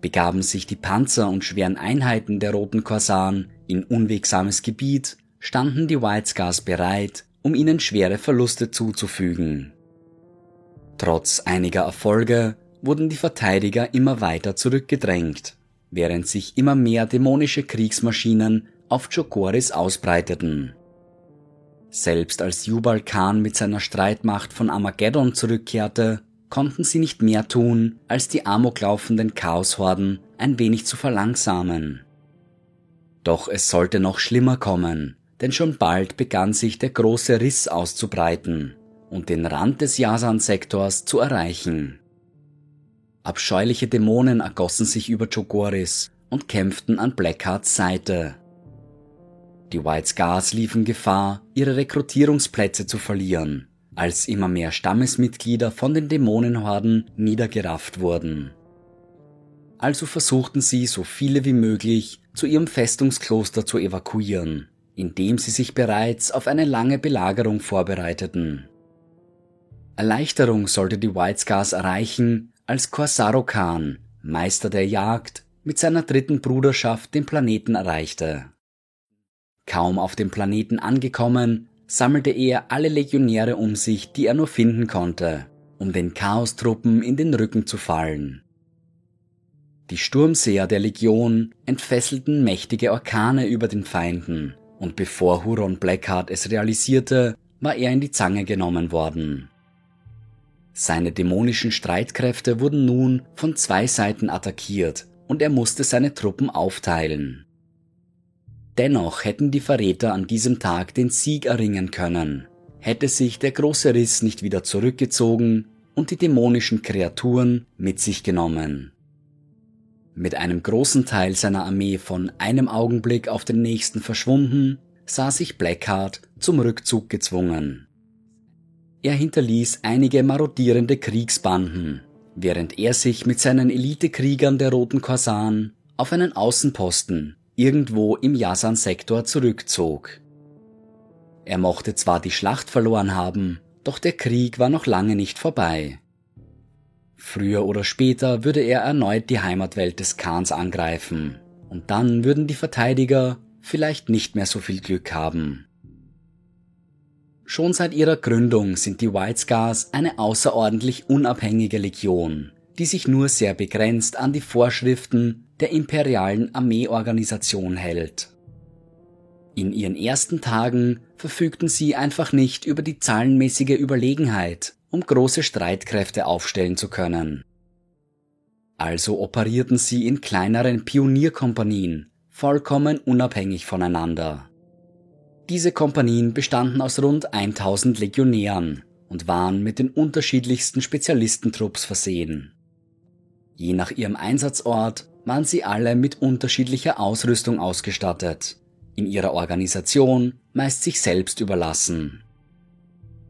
Begaben sich die Panzer und schweren Einheiten der Roten Korsaren in unwegsames Gebiet, standen die White Scars bereit, um ihnen schwere Verluste zuzufügen. Trotz einiger Erfolge wurden die Verteidiger immer weiter zurückgedrängt, während sich immer mehr dämonische Kriegsmaschinen auf Chokoris ausbreiteten. Selbst als Jubal Khan mit seiner Streitmacht von Armageddon zurückkehrte, konnten sie nicht mehr tun, als die amoklaufenden Chaoshorden ein wenig zu verlangsamen. Doch es sollte noch schlimmer kommen, denn schon bald begann sich der große Riss auszubreiten und den Rand des Yasan-Sektors zu erreichen. Abscheuliche Dämonen ergossen sich über Chogoris und kämpften an Blackhearts Seite. Die White Scars liefen Gefahr, ihre Rekrutierungsplätze zu verlieren, als immer mehr Stammesmitglieder von den Dämonenhorden niedergerafft wurden. Also versuchten sie, so viele wie möglich zu ihrem Festungskloster zu evakuieren indem sie sich bereits auf eine lange Belagerung vorbereiteten. Erleichterung sollte die White Scars erreichen, als Corsaro Khan, Meister der Jagd, mit seiner dritten Bruderschaft den Planeten erreichte. Kaum auf dem Planeten angekommen, sammelte er alle Legionäre um sich, die er nur finden konnte, um den Chaostruppen in den Rücken zu fallen. Die Sturmseher der Legion entfesselten mächtige Orkane über den Feinden, und bevor Huron Blackheart es realisierte, war er in die Zange genommen worden. Seine dämonischen Streitkräfte wurden nun von zwei Seiten attackiert und er musste seine Truppen aufteilen. Dennoch hätten die Verräter an diesem Tag den Sieg erringen können, hätte sich der große Riss nicht wieder zurückgezogen und die dämonischen Kreaturen mit sich genommen. Mit einem großen Teil seiner Armee von einem Augenblick auf den nächsten verschwunden, sah sich Blackheart zum Rückzug gezwungen. Er hinterließ einige marodierende Kriegsbanden, während er sich mit seinen Elitekriegern der Roten Korsaren auf einen Außenposten irgendwo im Yasan-Sektor zurückzog. Er mochte zwar die Schlacht verloren haben, doch der Krieg war noch lange nicht vorbei. Früher oder später würde er erneut die Heimatwelt des Khans angreifen. Und dann würden die Verteidiger vielleicht nicht mehr so viel Glück haben. Schon seit ihrer Gründung sind die White Scars eine außerordentlich unabhängige Legion, die sich nur sehr begrenzt an die Vorschriften der imperialen Armeeorganisation hält. In ihren ersten Tagen verfügten sie einfach nicht über die zahlenmäßige Überlegenheit um große Streitkräfte aufstellen zu können. Also operierten sie in kleineren Pionierkompanien, vollkommen unabhängig voneinander. Diese Kompanien bestanden aus rund 1000 Legionären und waren mit den unterschiedlichsten Spezialistentrupps versehen. Je nach ihrem Einsatzort waren sie alle mit unterschiedlicher Ausrüstung ausgestattet, in ihrer Organisation meist sich selbst überlassen.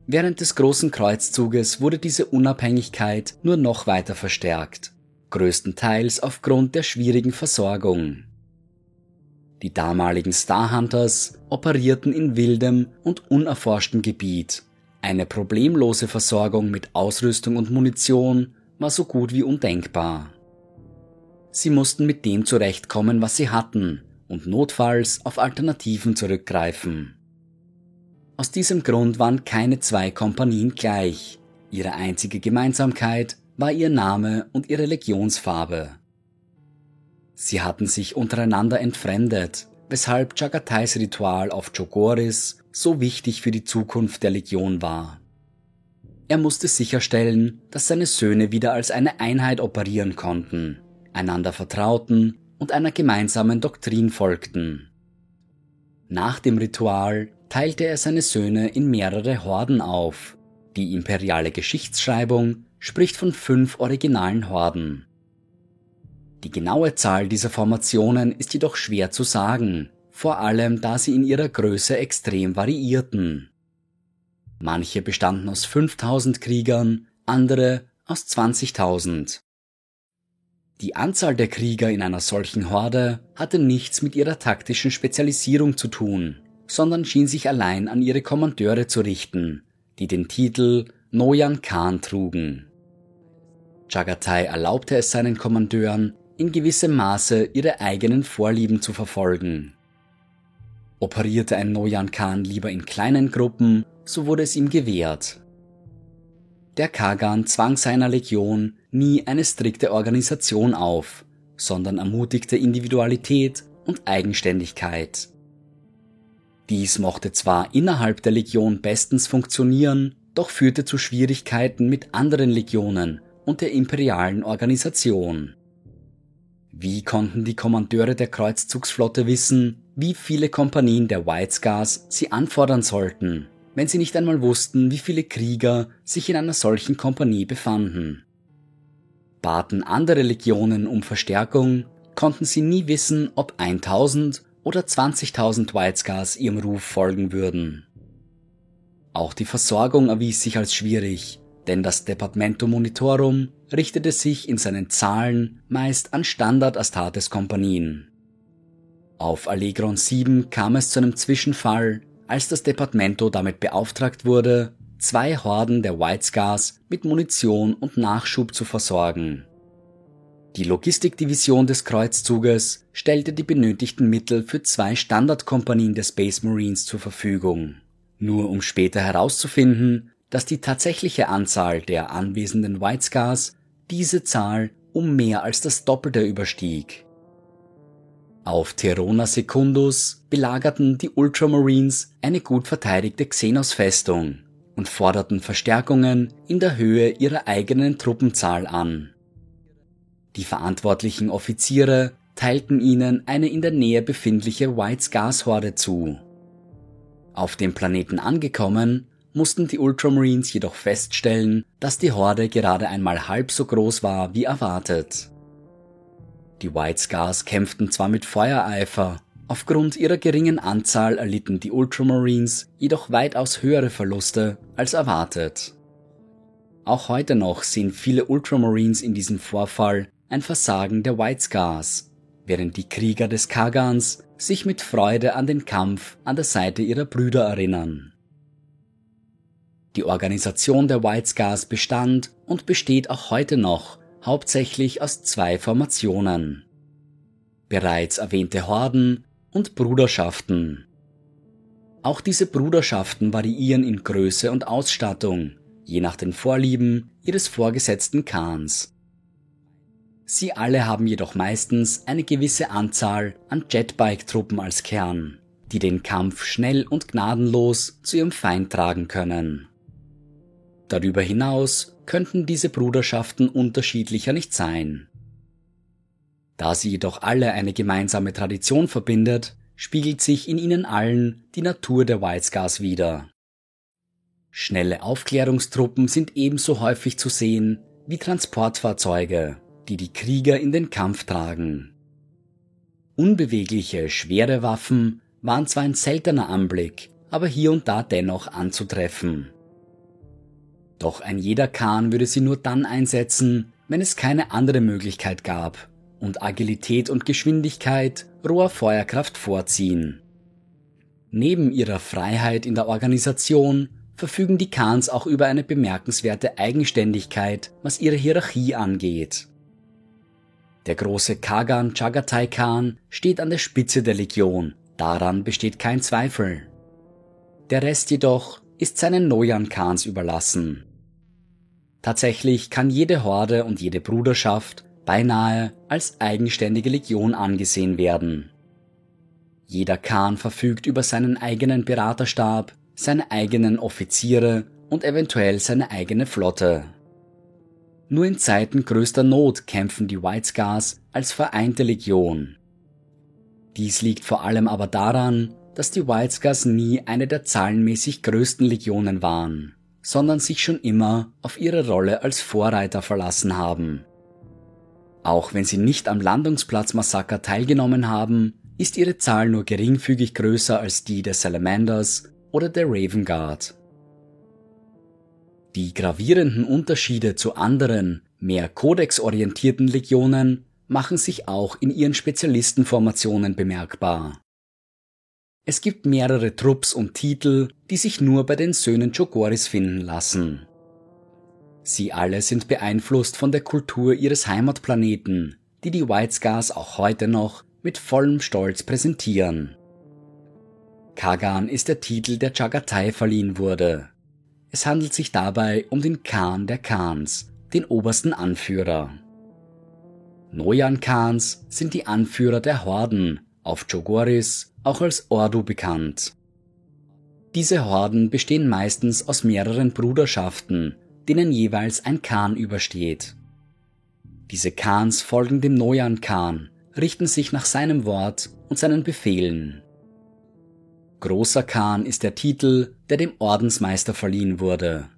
Während des großen Kreuzzuges wurde diese Unabhängigkeit nur noch weiter verstärkt, größtenteils aufgrund der schwierigen Versorgung. Die damaligen Starhunters operierten in wildem und unerforschtem Gebiet. Eine problemlose Versorgung mit Ausrüstung und Munition war so gut wie undenkbar. Sie mussten mit dem zurechtkommen, was sie hatten, und notfalls auf Alternativen zurückgreifen. Aus diesem Grund waren keine zwei Kompanien gleich. Ihre einzige Gemeinsamkeit war ihr Name und ihre Legionsfarbe. Sie hatten sich untereinander entfremdet, weshalb Chagatais Ritual auf Chogoris so wichtig für die Zukunft der Legion war. Er musste sicherstellen, dass seine Söhne wieder als eine Einheit operieren konnten, einander vertrauten und einer gemeinsamen Doktrin folgten. Nach dem Ritual teilte er seine Söhne in mehrere Horden auf. Die imperiale Geschichtsschreibung spricht von fünf originalen Horden. Die genaue Zahl dieser Formationen ist jedoch schwer zu sagen, vor allem da sie in ihrer Größe extrem variierten. Manche bestanden aus 5000 Kriegern, andere aus 20.000. Die Anzahl der Krieger in einer solchen Horde hatte nichts mit ihrer taktischen Spezialisierung zu tun, sondern schien sich allein an ihre Kommandeure zu richten, die den Titel Noyan Khan trugen. Chagatai erlaubte es seinen Kommandeuren, in gewissem Maße ihre eigenen Vorlieben zu verfolgen. Operierte ein Noyan Khan lieber in kleinen Gruppen, so wurde es ihm gewährt. Der Kagan zwang seiner Legion nie eine strikte Organisation auf, sondern ermutigte Individualität und Eigenständigkeit. Dies mochte zwar innerhalb der Legion bestens funktionieren, doch führte zu Schwierigkeiten mit anderen Legionen und der imperialen Organisation. Wie konnten die Kommandeure der Kreuzzugsflotte wissen, wie viele Kompanien der White Scars sie anfordern sollten, wenn sie nicht einmal wussten, wie viele Krieger sich in einer solchen Kompanie befanden? Baten andere Legionen um Verstärkung, konnten sie nie wissen, ob 1000 oder 20.000 White Scars ihrem Ruf folgen würden. Auch die Versorgung erwies sich als schwierig, denn das Departamento Monitorum richtete sich in seinen Zahlen meist an Standard Astartes Kompanien. Auf Allegron 7 kam es zu einem Zwischenfall, als das Departamento damit beauftragt wurde, zwei Horden der White Scars mit Munition und Nachschub zu versorgen. Die Logistikdivision des Kreuzzuges stellte die benötigten Mittel für zwei Standardkompanien der Space Marines zur Verfügung, nur um später herauszufinden, dass die tatsächliche Anzahl der anwesenden White Scars diese Zahl um mehr als das Doppelte überstieg. Auf Terona Secundus belagerten die Ultramarines eine gut verteidigte Xenos-Festung und forderten Verstärkungen in der Höhe ihrer eigenen Truppenzahl an. Die verantwortlichen Offiziere teilten ihnen eine in der Nähe befindliche White Scars Horde zu. Auf dem Planeten angekommen, mussten die Ultramarines jedoch feststellen, dass die Horde gerade einmal halb so groß war wie erwartet. Die White Scars kämpften zwar mit Feuereifer, aufgrund ihrer geringen Anzahl erlitten die Ultramarines jedoch weitaus höhere Verluste als erwartet. Auch heute noch sehen viele Ultramarines in diesem Vorfall ein Versagen der White Scars, während die Krieger des Kagans sich mit Freude an den Kampf an der Seite ihrer Brüder erinnern. Die Organisation der White Scars bestand und besteht auch heute noch hauptsächlich aus zwei Formationen. Bereits erwähnte Horden und Bruderschaften. Auch diese Bruderschaften variieren in Größe und Ausstattung, je nach den Vorlieben ihres vorgesetzten Khans. Sie alle haben jedoch meistens eine gewisse Anzahl an Jetbike-Truppen als Kern, die den Kampf schnell und gnadenlos zu ihrem Feind tragen können. Darüber hinaus könnten diese Bruderschaften unterschiedlicher nicht sein. Da sie jedoch alle eine gemeinsame Tradition verbindet, spiegelt sich in ihnen allen die Natur der White Scars wider. Schnelle Aufklärungstruppen sind ebenso häufig zu sehen wie Transportfahrzeuge, die die Krieger in den Kampf tragen. Unbewegliche, schwere Waffen waren zwar ein seltener Anblick, aber hier und da dennoch anzutreffen. Doch ein jeder Khan würde sie nur dann einsetzen, wenn es keine andere Möglichkeit gab und Agilität und Geschwindigkeit roher Feuerkraft vorziehen. Neben ihrer Freiheit in der Organisation verfügen die Khans auch über eine bemerkenswerte Eigenständigkeit, was ihre Hierarchie angeht. Der große Kagan Chagatai Khan steht an der Spitze der Legion, daran besteht kein Zweifel. Der Rest jedoch ist seinen Noyan Khans überlassen. Tatsächlich kann jede Horde und jede Bruderschaft beinahe als eigenständige Legion angesehen werden. Jeder Khan verfügt über seinen eigenen Beraterstab, seine eigenen Offiziere und eventuell seine eigene Flotte. Nur in Zeiten größter Not kämpfen die White Scars als vereinte Legion. Dies liegt vor allem aber daran, dass die White Scars nie eine der zahlenmäßig größten Legionen waren, sondern sich schon immer auf ihre Rolle als Vorreiter verlassen haben. Auch wenn sie nicht am Landungsplatz-Massaker teilgenommen haben, ist ihre Zahl nur geringfügig größer als die der Salamanders oder der Raven Guard. Die gravierenden Unterschiede zu anderen, mehr kodexorientierten Legionen machen sich auch in ihren Spezialistenformationen bemerkbar. Es gibt mehrere Trupps und Titel, die sich nur bei den Söhnen Chogoris finden lassen. Sie alle sind beeinflusst von der Kultur ihres Heimatplaneten, die die White Scars auch heute noch mit vollem Stolz präsentieren. Kagan ist der Titel, der Chagatai verliehen wurde. Es handelt sich dabei um den Khan der Khans, den obersten Anführer. Noyan Khans sind die Anführer der Horden, auf Chogoris auch als Ordu bekannt. Diese Horden bestehen meistens aus mehreren Bruderschaften, denen jeweils ein Khan übersteht. Diese Khans folgen dem Noyan Khan, richten sich nach seinem Wort und seinen Befehlen. Großer Khan ist der Titel, der dem Ordensmeister verliehen wurde.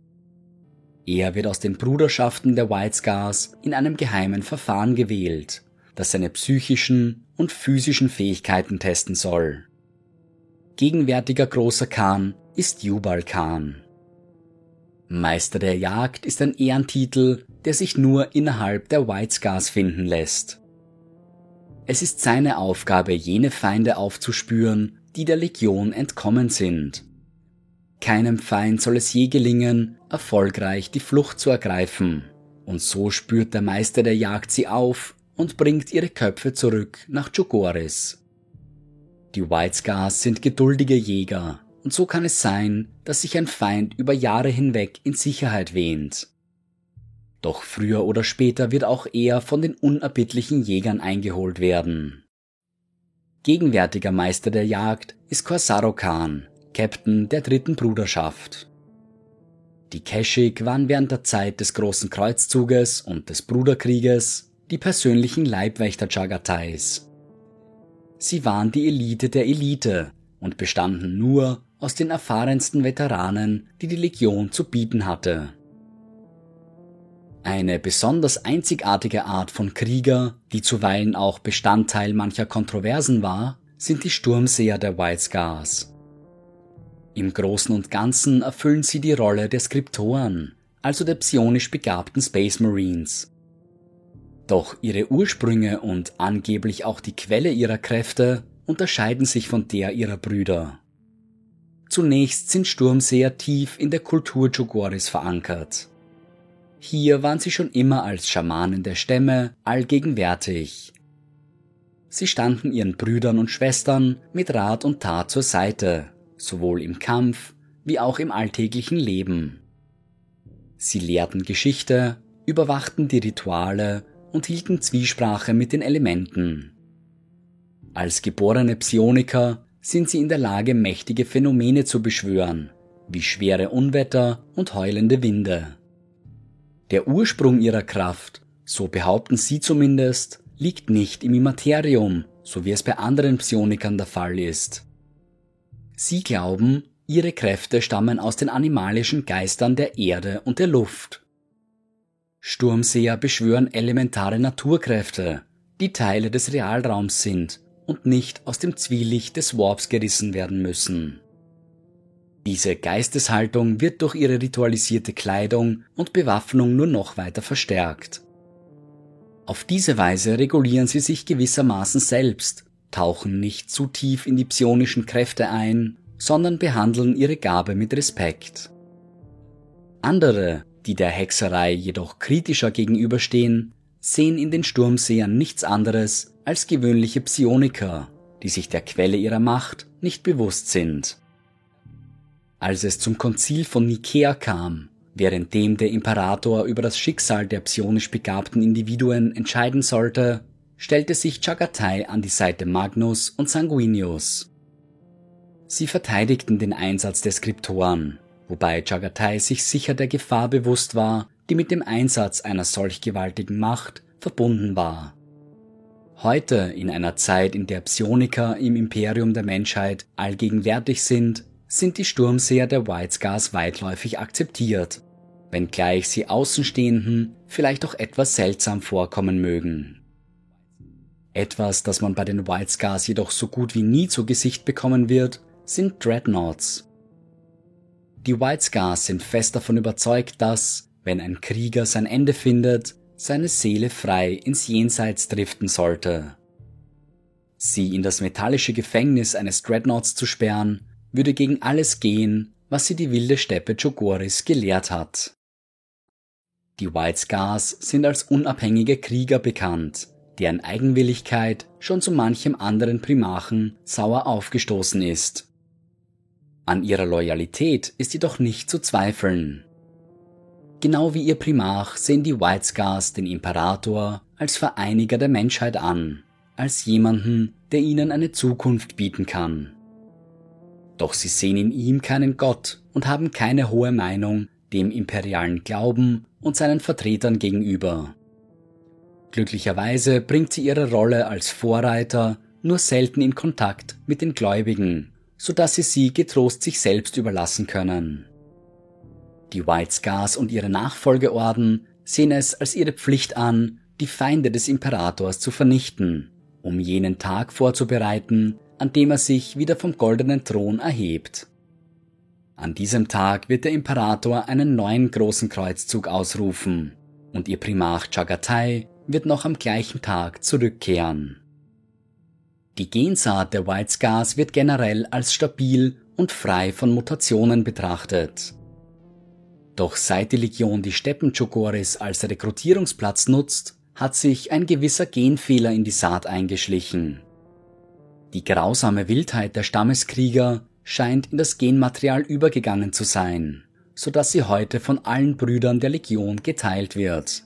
Er wird aus den Bruderschaften der White Scars in einem geheimen Verfahren gewählt, das seine psychischen und physischen Fähigkeiten testen soll. Gegenwärtiger großer Khan ist Jubal Khan. Meister der Jagd ist ein Ehrentitel, der sich nur innerhalb der White Scars finden lässt. Es ist seine Aufgabe, jene Feinde aufzuspüren, die der Legion entkommen sind. Keinem Feind soll es je gelingen, erfolgreich die Flucht zu ergreifen, und so spürt der Meister der Jagd sie auf und bringt ihre Köpfe zurück nach Chogoris. Die White Scars sind geduldige Jäger, und so kann es sein, dass sich ein Feind über Jahre hinweg in Sicherheit wähnt. Doch früher oder später wird auch er von den unerbittlichen Jägern eingeholt werden. Gegenwärtiger Meister der Jagd ist Corsaro Khan, Captain der dritten Bruderschaft. Die Keshik waren während der Zeit des Großen Kreuzzuges und des Bruderkrieges die persönlichen Leibwächter Chagatais. Sie waren die Elite der Elite und bestanden nur aus den erfahrensten Veteranen, die die Legion zu bieten hatte. Eine besonders einzigartige Art von Krieger, die zuweilen auch Bestandteil mancher Kontroversen war, sind die Sturmseher der White Scars. Im Großen und Ganzen erfüllen sie die Rolle der Skriptoren, also der psionisch begabten Space Marines. Doch ihre Ursprünge und angeblich auch die Quelle ihrer Kräfte unterscheiden sich von der ihrer Brüder. Zunächst sind Sturmseher tief in der Kultur Chogoris verankert. Hier waren sie schon immer als Schamanen der Stämme allgegenwärtig. Sie standen ihren Brüdern und Schwestern mit Rat und Tat zur Seite, sowohl im Kampf wie auch im alltäglichen Leben. Sie lehrten Geschichte, überwachten die Rituale und hielten Zwiesprache mit den Elementen. Als geborene Psioniker sind sie in der Lage, mächtige Phänomene zu beschwören, wie schwere Unwetter und heulende Winde. Der Ursprung ihrer Kraft, so behaupten sie zumindest, liegt nicht im Immaterium, so wie es bei anderen Psionikern der Fall ist. Sie glauben, ihre Kräfte stammen aus den animalischen Geistern der Erde und der Luft. Sturmseher beschwören elementare Naturkräfte, die Teile des Realraums sind und nicht aus dem Zwielicht des Warps gerissen werden müssen. Diese Geisteshaltung wird durch ihre ritualisierte Kleidung und Bewaffnung nur noch weiter verstärkt. Auf diese Weise regulieren sie sich gewissermaßen selbst, tauchen nicht zu tief in die psionischen Kräfte ein, sondern behandeln ihre Gabe mit Respekt. Andere, die der Hexerei jedoch kritischer gegenüberstehen, sehen in den Sturmsehern nichts anderes als gewöhnliche Psioniker, die sich der Quelle ihrer Macht nicht bewusst sind. Als es zum Konzil von Nikea kam, währenddem der Imperator über das Schicksal der psionisch begabten Individuen entscheiden sollte, stellte sich Chagatai an die Seite Magnus und Sanguinius. Sie verteidigten den Einsatz der Skriptoren, wobei Chagatai sich sicher der Gefahr bewusst war, die mit dem Einsatz einer solch gewaltigen Macht verbunden war. Heute, in einer Zeit, in der Psioniker im Imperium der Menschheit allgegenwärtig sind, sind die Sturmseher der White Scars weitläufig akzeptiert, wenngleich sie Außenstehenden vielleicht auch etwas seltsam vorkommen mögen. Etwas, das man bei den White Scars jedoch so gut wie nie zu Gesicht bekommen wird, sind Dreadnoughts. Die White Scars sind fest davon überzeugt, dass, wenn ein Krieger sein Ende findet, seine Seele frei ins Jenseits driften sollte. Sie in das metallische Gefängnis eines Dreadnoughts zu sperren, würde gegen alles gehen, was sie die wilde Steppe Chogoris gelehrt hat. Die White Scars sind als unabhängige Krieger bekannt, deren Eigenwilligkeit schon zu manchem anderen Primachen sauer aufgestoßen ist. An ihrer Loyalität ist jedoch nicht zu zweifeln. Genau wie ihr Primach sehen die White Scars den Imperator als Vereiniger der Menschheit an, als jemanden, der ihnen eine Zukunft bieten kann. Doch sie sehen in ihm keinen Gott und haben keine hohe Meinung dem imperialen Glauben und seinen Vertretern gegenüber. Glücklicherweise bringt sie ihre Rolle als Vorreiter nur selten in Kontakt mit den Gläubigen so dass sie sie getrost sich selbst überlassen können. Die White Scars und ihre Nachfolgeorden sehen es als ihre Pflicht an, die Feinde des Imperators zu vernichten, um jenen Tag vorzubereiten, an dem er sich wieder vom goldenen Thron erhebt. An diesem Tag wird der Imperator einen neuen großen Kreuzzug ausrufen und ihr Primarch Chagatai wird noch am gleichen Tag zurückkehren. Die Gensaat der White Scars wird generell als stabil und frei von Mutationen betrachtet. Doch seit die Legion die Steppenchogoris als Rekrutierungsplatz nutzt, hat sich ein gewisser Genfehler in die Saat eingeschlichen. Die grausame Wildheit der Stammeskrieger scheint in das Genmaterial übergegangen zu sein, so dass sie heute von allen Brüdern der Legion geteilt wird.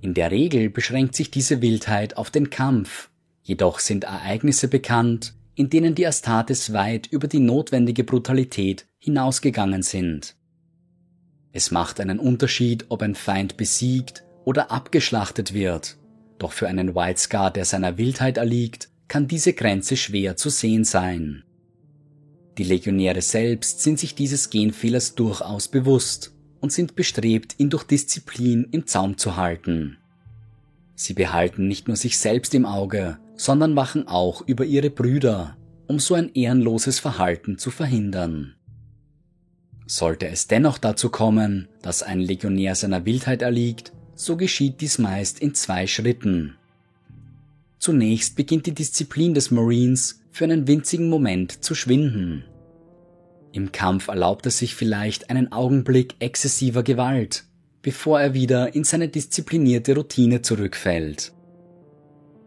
In der Regel beschränkt sich diese Wildheit auf den Kampf Jedoch sind Ereignisse bekannt, in denen die Astartes weit über die notwendige Brutalität hinausgegangen sind. Es macht einen Unterschied, ob ein Feind besiegt oder abgeschlachtet wird, doch für einen White Scar, der seiner Wildheit erliegt, kann diese Grenze schwer zu sehen sein. Die Legionäre selbst sind sich dieses Genfehlers durchaus bewusst und sind bestrebt, ihn durch Disziplin im Zaum zu halten. Sie behalten nicht nur sich selbst im Auge, sondern wachen auch über ihre Brüder, um so ein ehrenloses Verhalten zu verhindern. Sollte es dennoch dazu kommen, dass ein Legionär seiner Wildheit erliegt, so geschieht dies meist in zwei Schritten. Zunächst beginnt die Disziplin des Marines für einen winzigen Moment zu schwinden. Im Kampf erlaubt er sich vielleicht einen Augenblick exzessiver Gewalt, bevor er wieder in seine disziplinierte Routine zurückfällt.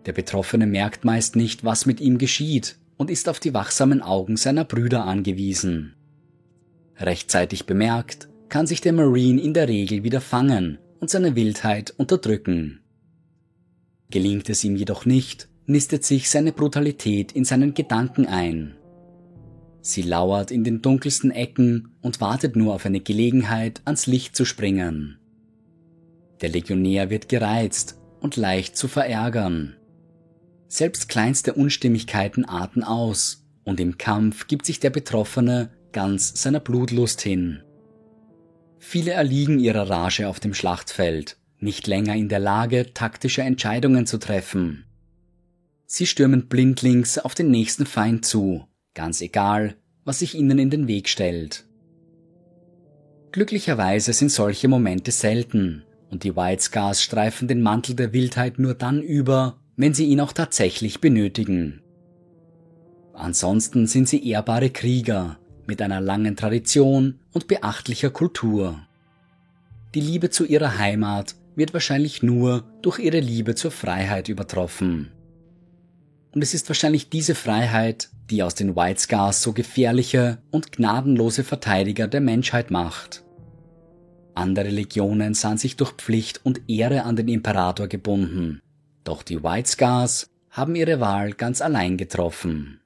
Der Betroffene merkt meist nicht, was mit ihm geschieht und ist auf die wachsamen Augen seiner Brüder angewiesen. Rechtzeitig bemerkt, kann sich der Marine in der Regel wieder fangen und seine Wildheit unterdrücken. Gelingt es ihm jedoch nicht, nistet sich seine Brutalität in seinen Gedanken ein. Sie lauert in den dunkelsten Ecken und wartet nur auf eine Gelegenheit, ans Licht zu springen. Der Legionär wird gereizt und leicht zu verärgern. Selbst kleinste Unstimmigkeiten arten aus, und im Kampf gibt sich der Betroffene ganz seiner Blutlust hin. Viele erliegen ihrer Rage auf dem Schlachtfeld, nicht länger in der Lage, taktische Entscheidungen zu treffen. Sie stürmen blindlings auf den nächsten Feind zu, ganz egal, was sich ihnen in den Weg stellt. Glücklicherweise sind solche Momente selten, und die White Scars streifen den Mantel der Wildheit nur dann über, wenn sie ihn auch tatsächlich benötigen. Ansonsten sind sie ehrbare Krieger mit einer langen Tradition und beachtlicher Kultur. Die Liebe zu ihrer Heimat wird wahrscheinlich nur durch ihre Liebe zur Freiheit übertroffen. Und es ist wahrscheinlich diese Freiheit, die aus den White Scars so gefährliche und gnadenlose Verteidiger der Menschheit macht. Andere Legionen sahen sich durch Pflicht und Ehre an den Imperator gebunden, doch die White Scars haben ihre Wahl ganz allein getroffen.